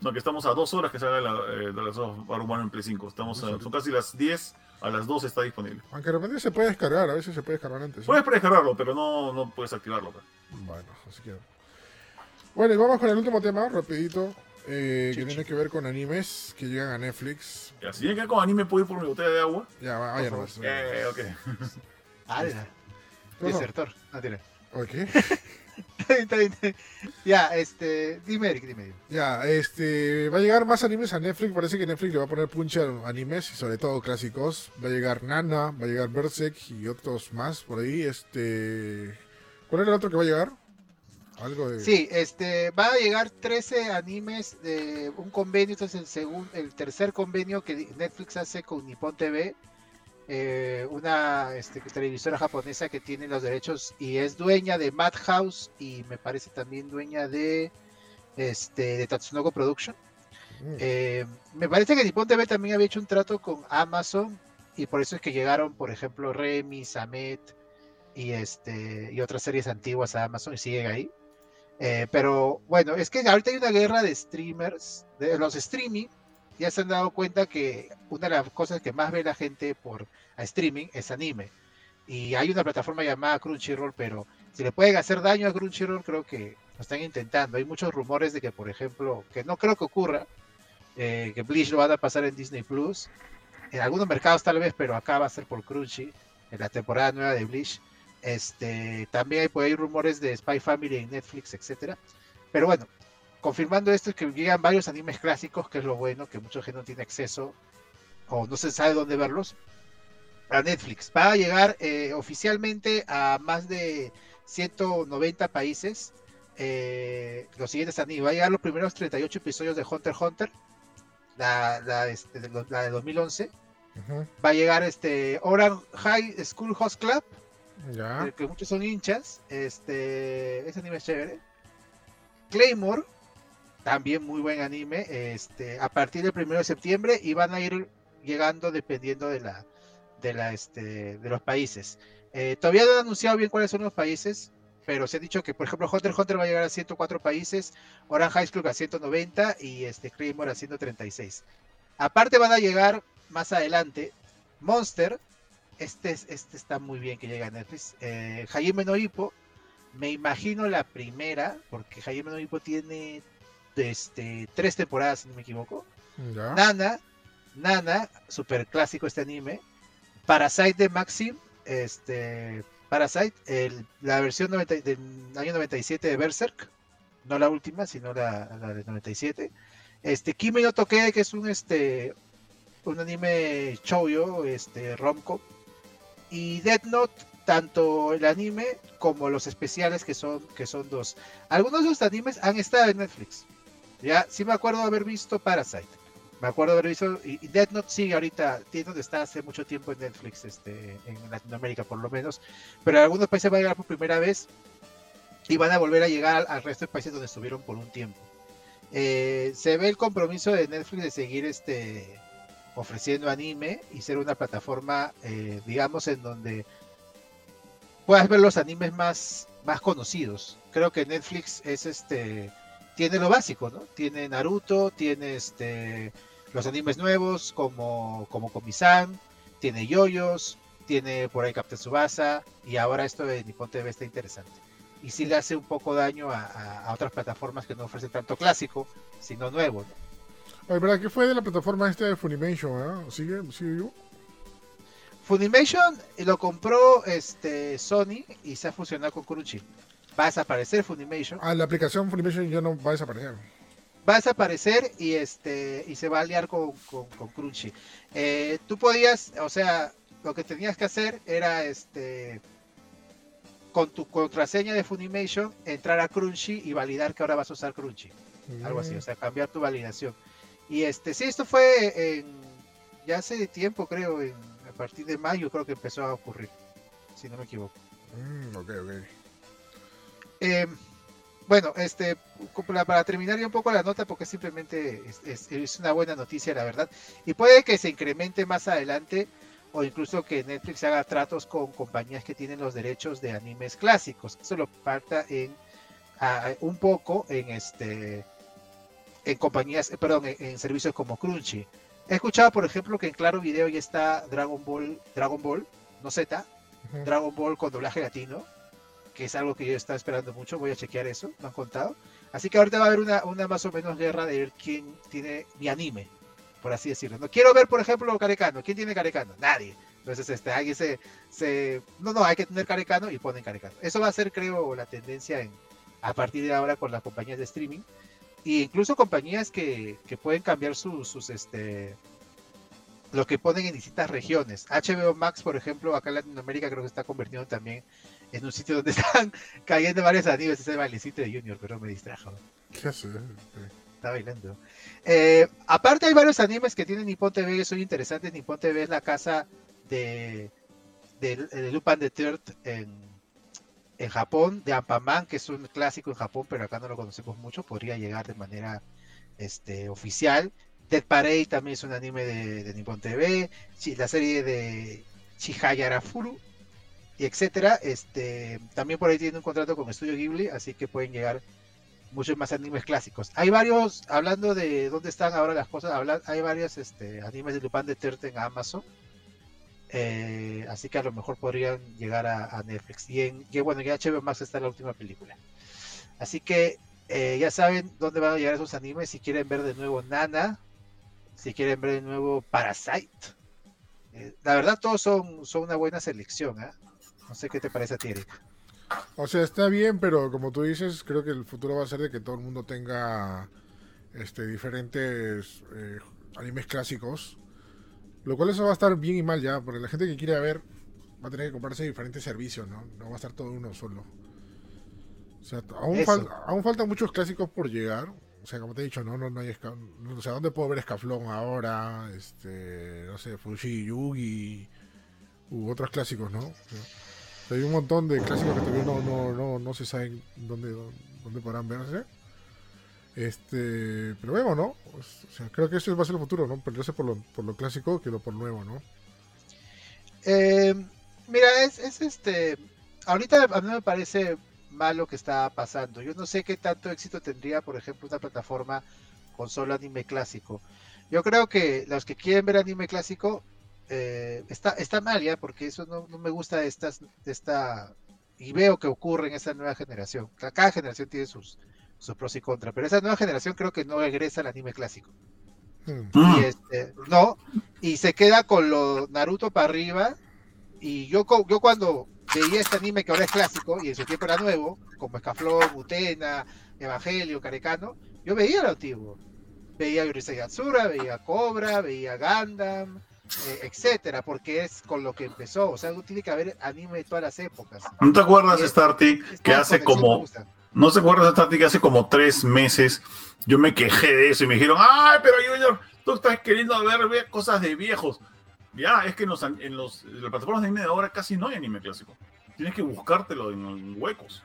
No, que estamos a dos horas que salga la, eh, de las dos One en Play 5. Estamos a- son casi las 10, a las 2 está disponible. Aunque de repente se puede descargar, a veces se puede descargar antes. ¿no? Puedes predescargarlo, pero no, no puedes activarlo. pues. Bueno, así que. Bueno, y vamos con el último tema, rapidito. Eh, que tiene que ver con animes que llegan a Netflix. Ya, si llega con anime, puedo ir por mi botella de agua. Ya, va- vaya nomás. Eh, ok. ¡Hala! ¿Qué pasó? Desertor. No tiene. Ok. Ya, este. Dime, Eric, dime. dime. Ya, este. Va a llegar más animes a Netflix. Parece que Netflix le va a poner punch a animes y sobre todo clásicos. Va a llegar Nana, va a llegar Berserk y otros más por ahí. Este. ¿Cuál era el otro que va a llegar? Algo de. Sí, este, va a llegar 13 animes de un convenio, este es el segundo, el tercer convenio que Netflix hace con Nippon TV, eh, una este, televisora japonesa que tiene los derechos y es dueña de Madhouse y me parece también dueña de este de Tatsunoko Production. Mm, Eh, me parece que Nippon TV también había hecho un trato con Amazon y por eso es que llegaron, por ejemplo, Remy, Samet y este y otras series antiguas a Amazon y siguen ahí. Eh, pero bueno, es que ahorita hay una guerra de streamers, de los streaming. Ya se han dado cuenta que una de las cosas que más ve la gente por streaming es anime. Y hay una plataforma llamada Crunchyroll, pero si le pueden hacer daño a Crunchyroll, creo que lo están intentando. Hay muchos rumores de que, por ejemplo, que no creo que ocurra, eh, que Bleach lo van a pasar en Disney Plus. En algunos mercados tal vez, pero acá va a ser por Crunchy, en la temporada nueva de Bleach. Este, también hay, hay rumores de Spy Family en Netflix, etcétera. Pero bueno, confirmando esto es que llegan varios animes clásicos, que es lo bueno, que mucha gente no tiene acceso o no se sabe dónde verlos. a Netflix. Va a llegar eh, oficialmente a más de 190 países. Eh, los siguientes animes. Va a llegar los primeros 38 episodios de Hunter x Hunter, la, la, este, de, la de 2011. Ujú, Va a llegar este Orange High School Host Club, Ya. que muchos son hinchas. Este, ese anime es chévere. Claymore, también muy buen anime. Este, a partir del 1 de septiembre y van a ir llegando dependiendo de la, de la, este, de los países. Eh, todavía no han anunciado bien cuáles son los países, pero se ha dicho que, por ejemplo, Hunter Hunter va a llegar a 104 países, Orange High School a 190 y este Claymore a 136. Aparte van a llegar más adelante Monster. Este, es- este está muy bien que llega a Netflix. Eh, Hajime no Ippo. Me imagino la primera, porque Hajime no Ippo tiene este, tres temporadas, si no me equivoco. Ya. Nana, Nana, super clásico este anime. Parasite de Maxim, este, Parasite, el- la versión 90 del año 97 de Berserk, no la última, sino la, la de 97. Este, Kimi no Toke, que es un este un anime shoujo, este romco. Y Death Note, tanto el anime como los especiales que son que son dos. Algunos de los animes han estado en Netflix. Ya, sí me acuerdo de haber visto Parasite. Me acuerdo de haber visto. Y, y Note sigue ahorita, tiene donde está hace mucho tiempo en Netflix, este, en Latinoamérica por lo menos. Pero en algunos países va a llegar por primera vez. Y van a volver a llegar al, al resto de países donde estuvieron por un tiempo. Eh, se ve el compromiso de Netflix de seguir este ofreciendo anime y ser una plataforma, eh, digamos, en donde puedas ver los animes más, más conocidos. Creo que Netflix es este tiene lo básico, ¿no? Tiene Naruto, tiene este los animes nuevos como como Komi-san, tiene Yoyos, tiene por ahí Captain Tsubasa y ahora esto de Nippon TV está interesante. Y sí le hace un poco daño a, a- a otras plataformas que no ofrecen tanto clásico, sino nuevo. ¿no? Oye, ¿verdad? ¿Qué fue de la plataforma esta de Funimation? ah? ¿Sigue, ¿Sigue vivo? Funimation lo compró este Sony y se ha fusionado con Crunchy. Va a desaparecer Funimation. Ah, la aplicación Funimation ya no va a desaparecer. va a desaparecer y este y se va a aliar con, con, con Crunchy. Eh, tú podías, o sea, lo que tenías que hacer era este con tu contraseña de Funimation entrar a Crunchy y validar que ahora vas a usar Crunchy, algo así, o sea, cambiar tu validación. Y este, sí, esto fue en ya hace tiempo, creo, en, a partir de mayo creo que empezó a ocurrir, si no me equivoco. Mm, ok, ok. Eh, bueno, este, para, terminar ya un poco la nota, porque simplemente es, es- es una buena noticia, la verdad. Y puede que se incremente más adelante, o incluso que Netflix haga tratos con compañías que tienen los derechos de animes clásicos. Eso lo falta en a- un poco en este en compañías, eh, perdón, en, en servicios como Crunchy. He escuchado, por ejemplo, que en Claro Video ya está Dragon Ball, Dragon Ball, no Z, Ujú. Dragon Ball con doblaje latino, que es algo que yo estaba esperando mucho, voy a chequear eso, me han contado. Así que ahorita va a haber una, una más o menos guerra de ver quién tiene mi anime, por así decirlo. No quiero ver, por ejemplo, Carecano. ¿Quién tiene Carecano? Nadie. Entonces, este, alguien se, se... No, no, hay que tener Carecano y ponen Carecano. Eso va a ser, creo, la tendencia en, a partir de ahora con las compañías de streaming. E incluso compañías que, que pueden cambiar sus, sus, este, lo que ponen en distintas regiones. HBO Max, por ejemplo, acá en Latinoamérica creo que está convirtiendo también en un sitio donde están cayendo varios animes. Ese bailecito de Junior, pero me distrajo. ¿Qué hace? Está bailando. Eh, aparte hay varios animes que tienen Nippon TV que son interesantes. Nippon TV es la casa de, de, de Lupin the Third en, en Japón, de Ampaman, que es un clásico en Japón, pero acá no lo conocemos mucho. Podría llegar de manera este, oficial. Dead Parade también es un anime de, de Nippon TV. La serie de Chihayara Furu, y etcétera. Este, también por ahí tiene un contrato con Estudio Ghibli, así que pueden llegar muchos más animes clásicos. Hay varios, hablando de dónde están ahora las cosas, habla- hay varios este, animes de Lupin de Terte en Amazon. Eh, así que a lo mejor podrían llegar a, Netflix. Y en y bueno, ya HBO Max está la última película. Así que eh, ya saben dónde van a llegar esos animes. Si quieren ver de nuevo Nana, si quieren ver de nuevo Parasite. Eh, la verdad, todos son, son una buena selección. ¿ah? No sé qué te parece a ti, Eric. O sea, está bien, pero como tú dices, creo que el futuro va a ser de que todo el mundo tenga este diferentes animes clásicos. Lo cual eso va a estar bien y mal ya, porque la gente que quiere ver va a tener que comprarse diferentes servicios, ¿no? No va a estar todo uno solo. O sea, aún, fal- aún faltan muchos clásicos por llegar. O sea, como te he dicho, no, no, no hay no, O sea, ¿dónde puedo ver Escaflón ahora? Este, no sé, Fushi Yugi u otros clásicos, ¿no? O sea, hay un montón de clásicos que todavía no, no, no, no se saben dónde, dónde podrán verse. Este, pero vemos, ¿no? Pues, creo que eso va a ser el futuro, ¿no? Perderse por lo, por lo clásico que lo por nuevo, ¿no? Eh, mira, es, es este. Ahorita a mí me parece mal lo que está pasando. Yo no sé qué tanto éxito tendría, por ejemplo, una plataforma con solo anime clásico. Yo creo que los que quieren ver anime clásico eh, está, está mal ya, porque eso no, no me gusta de esta. Y veo que ocurre en esa nueva generación. Ca- Cada generación tiene sus, sus pros y contras, pero esa nueva generación creo que no regresa al anime clásico. Mm. Y este, no, y se queda con lo Naruto para arriba. Y yo, cuando veía este anime que ahora es clásico y en su tiempo era nuevo, como Escaflón, Utena, Evangelio, Carecano, yo veía lo antiguo. Veía Yurusei Yatsura, veía Cobra, veía Gundam, eh, etcétera, porque es con lo que empezó. O sea, uno tiene que haber anime de todas las épocas. ¿No te acuerdas, Esta que hace como. ¿No se acuerdas, Starty, que hace como tres meses yo me quejé de eso y me dijeron, ay, pero Junior, tú estás queriendo ver, cosas de viejos. Ya, es que en, los, en, los, en las plataformas de anime de ahora casi no hay anime clásico. Tienes que buscártelo en huecos.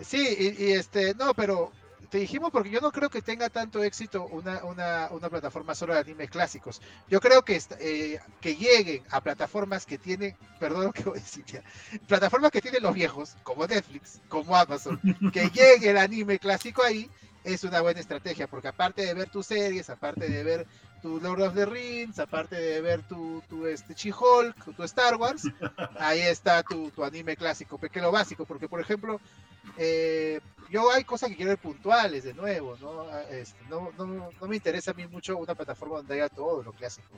Sí, y, y este, no, pero te dijimos porque yo no creo que tenga tanto éxito una, una, una plataforma solo de animes clásicos. Yo creo que, eh, que lleguen a plataformas que tienen, perdón lo que voy a decir ya, plataformas que tienen los viejos, como Netflix, como Amazon, que llegue el anime clásico ahí, es una buena estrategia, porque aparte de ver tus series, aparte de ver tu Lord of the Rings, aparte de ver tu, tu este, She-Hulk, tu Star Wars, ahí está tu, tu anime clásico, pequeño básico, porque por ejemplo, eh, yo hay cosas que quiero ver puntuales de nuevo, ¿no? Ah, este, no, no, no me interesa a mí mucho una plataforma donde haya todo lo clásico.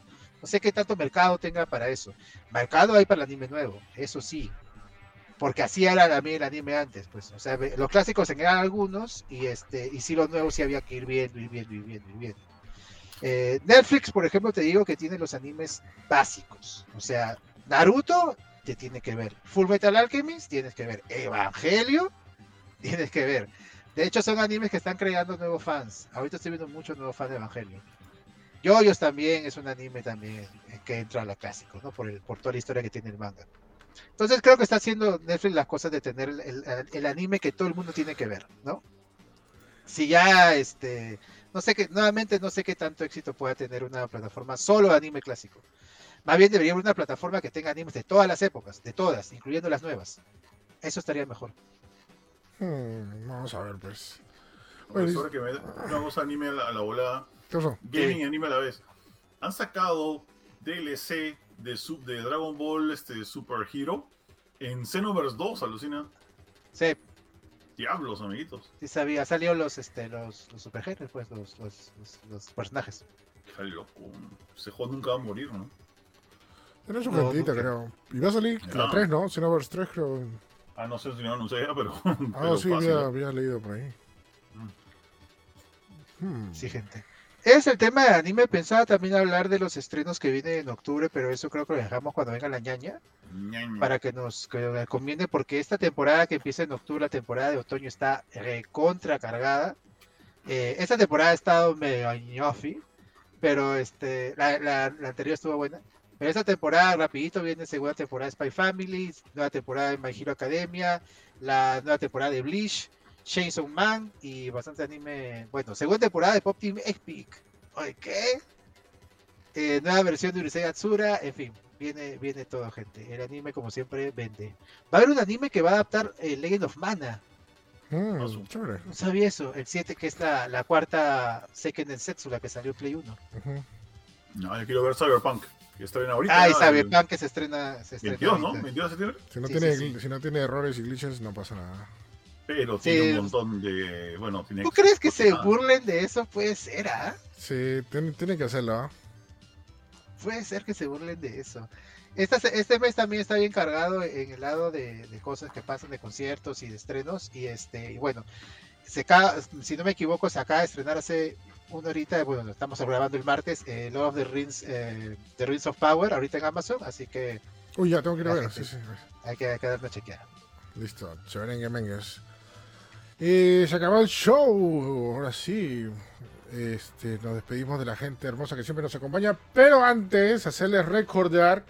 No sé qué tanto mercado tenga para eso. Mercado hay para el anime nuevo, eso sí. Porque así era también el anime antes, pues. O sea, los clásicos eran algunos y este y sí los nuevos sí había que ir viendo, ir viendo, ir viendo, ir viendo. Eh, Netflix, por ejemplo, te digo que tiene los animes básicos. O sea, Naruto te tiene que ver. Full Metal Alchemist tienes que ver. Evangelio tienes que ver. De hecho, son animes que están creando nuevos fans. Ahorita estoy viendo muchos nuevos fans de Evangelio. Yoyos también es un anime también eh, que entra a la clásico, ¿no? Por, por toda la historia que tiene el manga. Entonces creo que está haciendo Netflix las cosas de tener el, el- el anime que todo el mundo tiene que ver, ¿no? Si ya, este, no sé qué, nuevamente no sé qué tanto éxito pueda tener una plataforma solo de anime clásico. Más bien debería haber una plataforma que tenga animes de todas las épocas, de todas, incluyendo las nuevas. Eso estaría mejor. Hmm, vamos a ver, pues. Ahora, Oye, sobre que me una cosa anime a la, a la volada, ¿Qué pasó? gaming y anime a la vez. Han sacado DLC de, sub, de Dragon Ball este, Super Hero en Xenoverse 2, alucina. Sí, Diablos, amiguitos. sí sabía, salió los, este, los, los superhéroes, pues, los, los, los- los personajes. Qué loco. Ese juego nunca va a morir, ¿no? Era su No, gentita, no, creo. Y va a salir la Ya. 3, ¿no? Xenoverse 3, creo. Ah, no sé si no anuncié ya, pero. Ah, pero sí, había, había leído por ahí. Hmm. Sí, gente. Es el tema de anime. Pensaba también hablar de los estrenos que vienen en octubre, pero eso creo que lo dejamos cuando venga la ñaña. Ñaña. para que nos que nos conviene porque esta temporada que empieza en octubre, la temporada de otoño está recontra cargada. Eh, esta temporada ha estado medio ñofi, pero este, la, la- la anterior estuvo buena. Pero esta temporada rapidito viene segunda temporada de Spy Family, nueva temporada de My Hero Academia, la nueva temporada de Bleach, Chainsaw Man y bastante anime. Bueno, segunda temporada de Pop Team Epic. Oye, ¿qué? Eh, nueva versión de Urusei Atsura, en fin, viene, viene todo, gente. El anime, como siempre, vende. Va a haber un anime que va a adaptar eh, Legend of Mana. Chévere. No sabía eso. El 7, que es la, la cuarta Seiken Densetsu, la que salió en Play 1. Ujú. No, yo quiero ver Cyberpunk, que está bien ahorita. Ah, y ¿no? Cyberpunk que se estrena. Se El estrena 22, ¿no? ahorita. 22 de septiembre. Si no, Sí, tiene, sí, sí. si no tiene errores y glitches, no pasa nada. Pero Sí. tiene un montón de. Bueno, tiene. ¿Tú crees que se burlen de eso? Puede ser, ¿ah? Sí, tiene, tiene que hacerlo, ¿ah? Puede ser que se burlen de eso. Esta, este mes también está bien cargado en el lado de, de cosas que pasan de conciertos y de estrenos. Y este, y bueno, se acaba- si no me equivoco, se acaba de estrenar hace una horita, bueno, estamos grabando el martes, eh, Lord of the Rings, eh, The Rings of Power, ahorita en Amazon, así que Uy, ya tengo que ir a ver. gente- Sí, sí. hay que, hay que darle una chequeada. Listo, chévere en Y se acabó el show. Ahora sí. Este, nos despedimos de la gente hermosa que siempre nos acompaña. Pero antes, hacerles recordar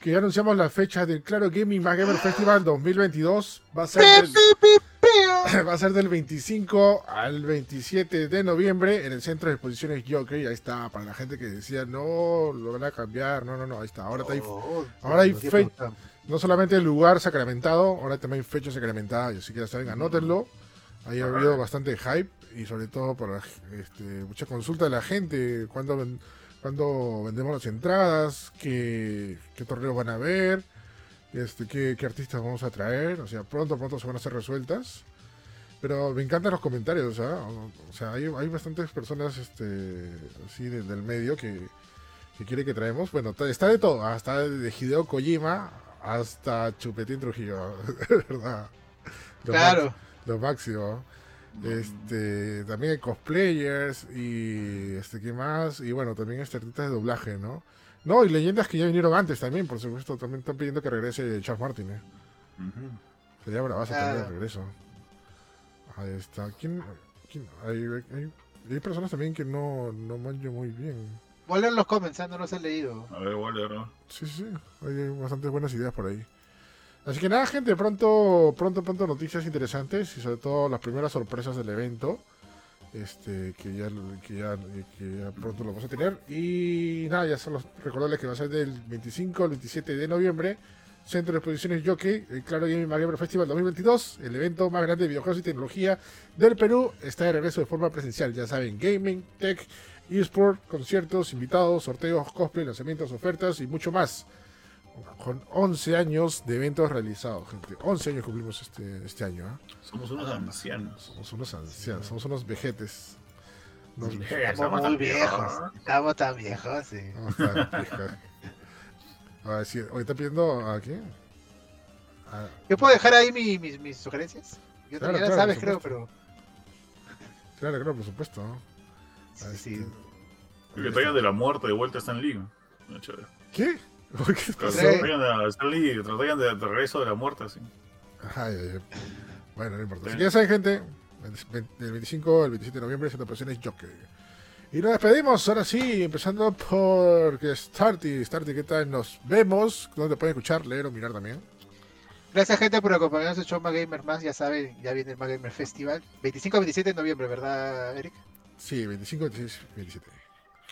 que ya anunciamos las fechas del Claro Gaming Más Gamer Festival 2022. Va a ser del, va a ser del 25 al 27 de noviembre en el Centro de Exposiciones Jockey. Ahí está, para la gente que decía, no, lo van a cambiar. No, no, no, ahí está. Ahora está ahí Oh, ahora hay los días fe- preguntaban. no solamente el lugar sacramentado, ahora también hay fecha sacramentada, y así que ya saben, anótenlo. Ahí ha habido bastante hype y sobre todo por la- este, mucha consulta de la gente, cuándo, ven- cuándo vendemos las entradas, qué, qué torneos van a haber, este, qué, qué artistas vamos a traer, o sea, pronto, pronto se van a hacer resueltas. Pero me encantan los comentarios, ¿ah? O, o sea, hay, hay bastantes personas este, así de- del medio que, que quiere que traemos. Bueno, está de todo, hasta de Hideo Kojima hasta Chupetín Trujillo, ¿verdad? Lo Claro. Lo máximo. Este, también hay cosplayers y este, ¿qué más? Y bueno, también este artistas de doblaje, ¿no? No, y leyendas que ya vinieron antes también, por supuesto, también están pidiendo que regrese Charles Martin, ¿eh? Ujú. Sería bravazo Claro. también de regreso. Ahí está. ¿Quién? quién? Hay, hay- hay personas también que no, no manjo muy bien. Voy a leer los comments, ah, no los he leído. A ver, Waller, ¿no? Sí, sí, hay bastantes buenas ideas por ahí. Así que nada, gente, pronto, pronto, pronto noticias interesantes y sobre todo las primeras sorpresas del evento. Este, que ya, que ya, pronto lo vamos a tener. Y nada, ya solo recordarles que va a ser del 25 al 27 de noviembre. Centro de Exposiciones Jockey, el Claro Gaming Gamer Festival 2022, el evento más grande de videojuegos y tecnología del Perú, está de regreso de forma presencial. Ya saben, gaming, tech, eSport, conciertos, invitados, sorteos, cosplay, lanzamientos, ofertas y mucho más. Con 11 años de eventos realizados, gente. 11 años cumplimos este, este año. ¿ah? Somos unos ancianos. Somos unos ancianos, somos unos vejetes. Nos- Estamos muy viejos. Estamos tan viejos, sí. Vamos a estar vieja. A ver, sí, oye, ¿está pidiendo a quién? A- ¿Yo puedo dejar ahí mi- mis, mis sugerencias? Yo Claro, ya las claro, sabes, creo, pero. Claro, claro, por supuesto. ¿no? Sí, Este, sí. Que traigan de la muerte de vuelta a Stan Lee. Muy chévere. ¿Qué? ¿Qué pasó? A traigan de, de regreso de la muerte, así. Ay, ay, ay. Bueno, no importa. Así que ya saben, gente, del 25 al 27 de noviembre, Centro de Operaciones Jockey. Y nos despedimos, ahora sí, empezando por que Starty. Starty, ¿qué tal? Nos vemos. ¿Dónde pueden escuchar, leer o mirar también? Gracias, gente, por acompañarnos en Show Gamer Más. Ya saben, ya viene el Gamer Festival. 25 a 27 de noviembre, ¿verdad, Eric? Sí, 25, 26, 27.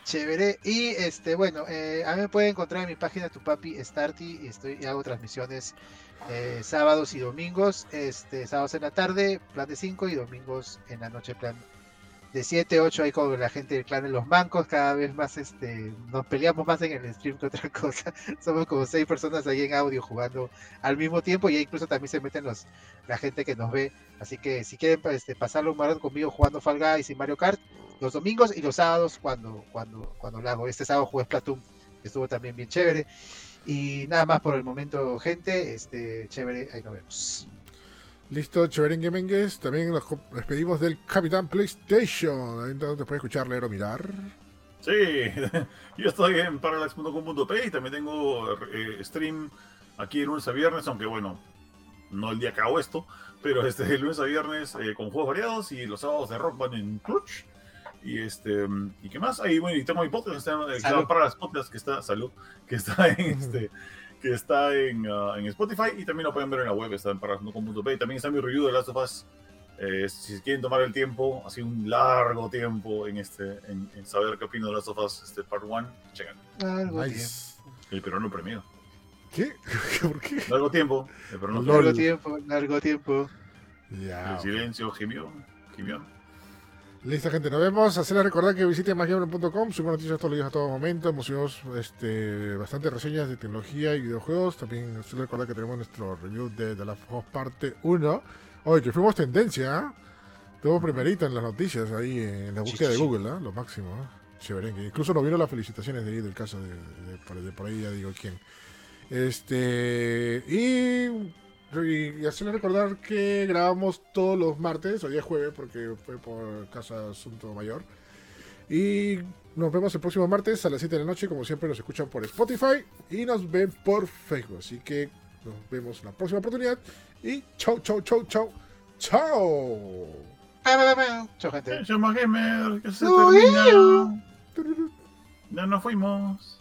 Chévere. Y este, bueno, eh, a mí me pueden encontrar en mi página Tu Papi Starty. Y estoy, hago transmisiones eh, sábados y domingos. Este, sábados en la tarde, plan de 5 y domingos en la noche, plan de 7, 8 ahí con la gente del clan de los bancos, cada vez más este, nos peleamos más en el stream que otra cosa. Somos como seis personas ahí en audio jugando al mismo tiempo y ahí incluso también se meten los, la gente que nos ve. Así que si quieren este, pasarlo un rato conmigo jugando Fall Guys y Mario Kart, los domingos y los sábados cuando, cuando, cuando lo hago. Este sábado jugué Splatoon, que estuvo también bien chévere. Y nada más por el momento, gente, este, chévere, ahí nos vemos. Listo, chévere en Gamingues. También nos despedimos del Capitán PlayStation. Ahí donde pueden escuchar, leer o mirar. Sí, yo estoy en parallax.com.p y también tengo eh, stream aquí de lunes a viernes, aunque bueno, no el día que hago esto, pero este de lunes a viernes eh, con juegos variados y los sábados de Rock Band en Clutch. Y este, ¿y qué más? Ahí, bueno, y tengo mi podcast, está, eh, que llama Salud. para las podcasts, que está, salud, que está en este, que está en, ah, en Spotify y también lo pueden ver en la web, está en parallax.com.p. Y también está mi review de Last of Us. Eh, si quieren tomar el tiempo, así un largo tiempo en este, en, en saber qué opino de Last of Us, este Part 1, chequen. Nice. El peruano premio. ¿Qué? ¿Por qué? Largo tiempo, el peruano. Largo tiempo, largo tiempo. Ya. El silencio gimió, gimió. Listo, gente, nos vemos. Hacerles recordar que visiten masgamer.com, subimos noticias todos los días a todo momento. Hemos subido este, bastantes reseñas de tecnología y videojuegos. También hacerles recordar que tenemos nuestro review de The Last of Us parte 1. Oye, que fuimos tendencia, ¿ah? Estuvo primerita en las noticias ahí en la búsqueda de sí. Google, ¿ah? Lo máximo, ¿ah? Incluso nos vieron las felicitaciones de ahí del caso de, de- de por, de por ahí, ya digo quién. Este. Y. Y hacerles recordar que grabamos todos los martes, hoy día es jueves porque fue por caso de asunto mayor. Y nos vemos el próximo martes a las 7 de la noche. Como siempre, nos escuchan por Spotify y nos ven por Facebook. Así que nos vemos en la próxima oportunidad. Y chau, chau, chau, chau. Chao. Chao, gente. Chama Gamer, que se termina. Ya nos fuimos.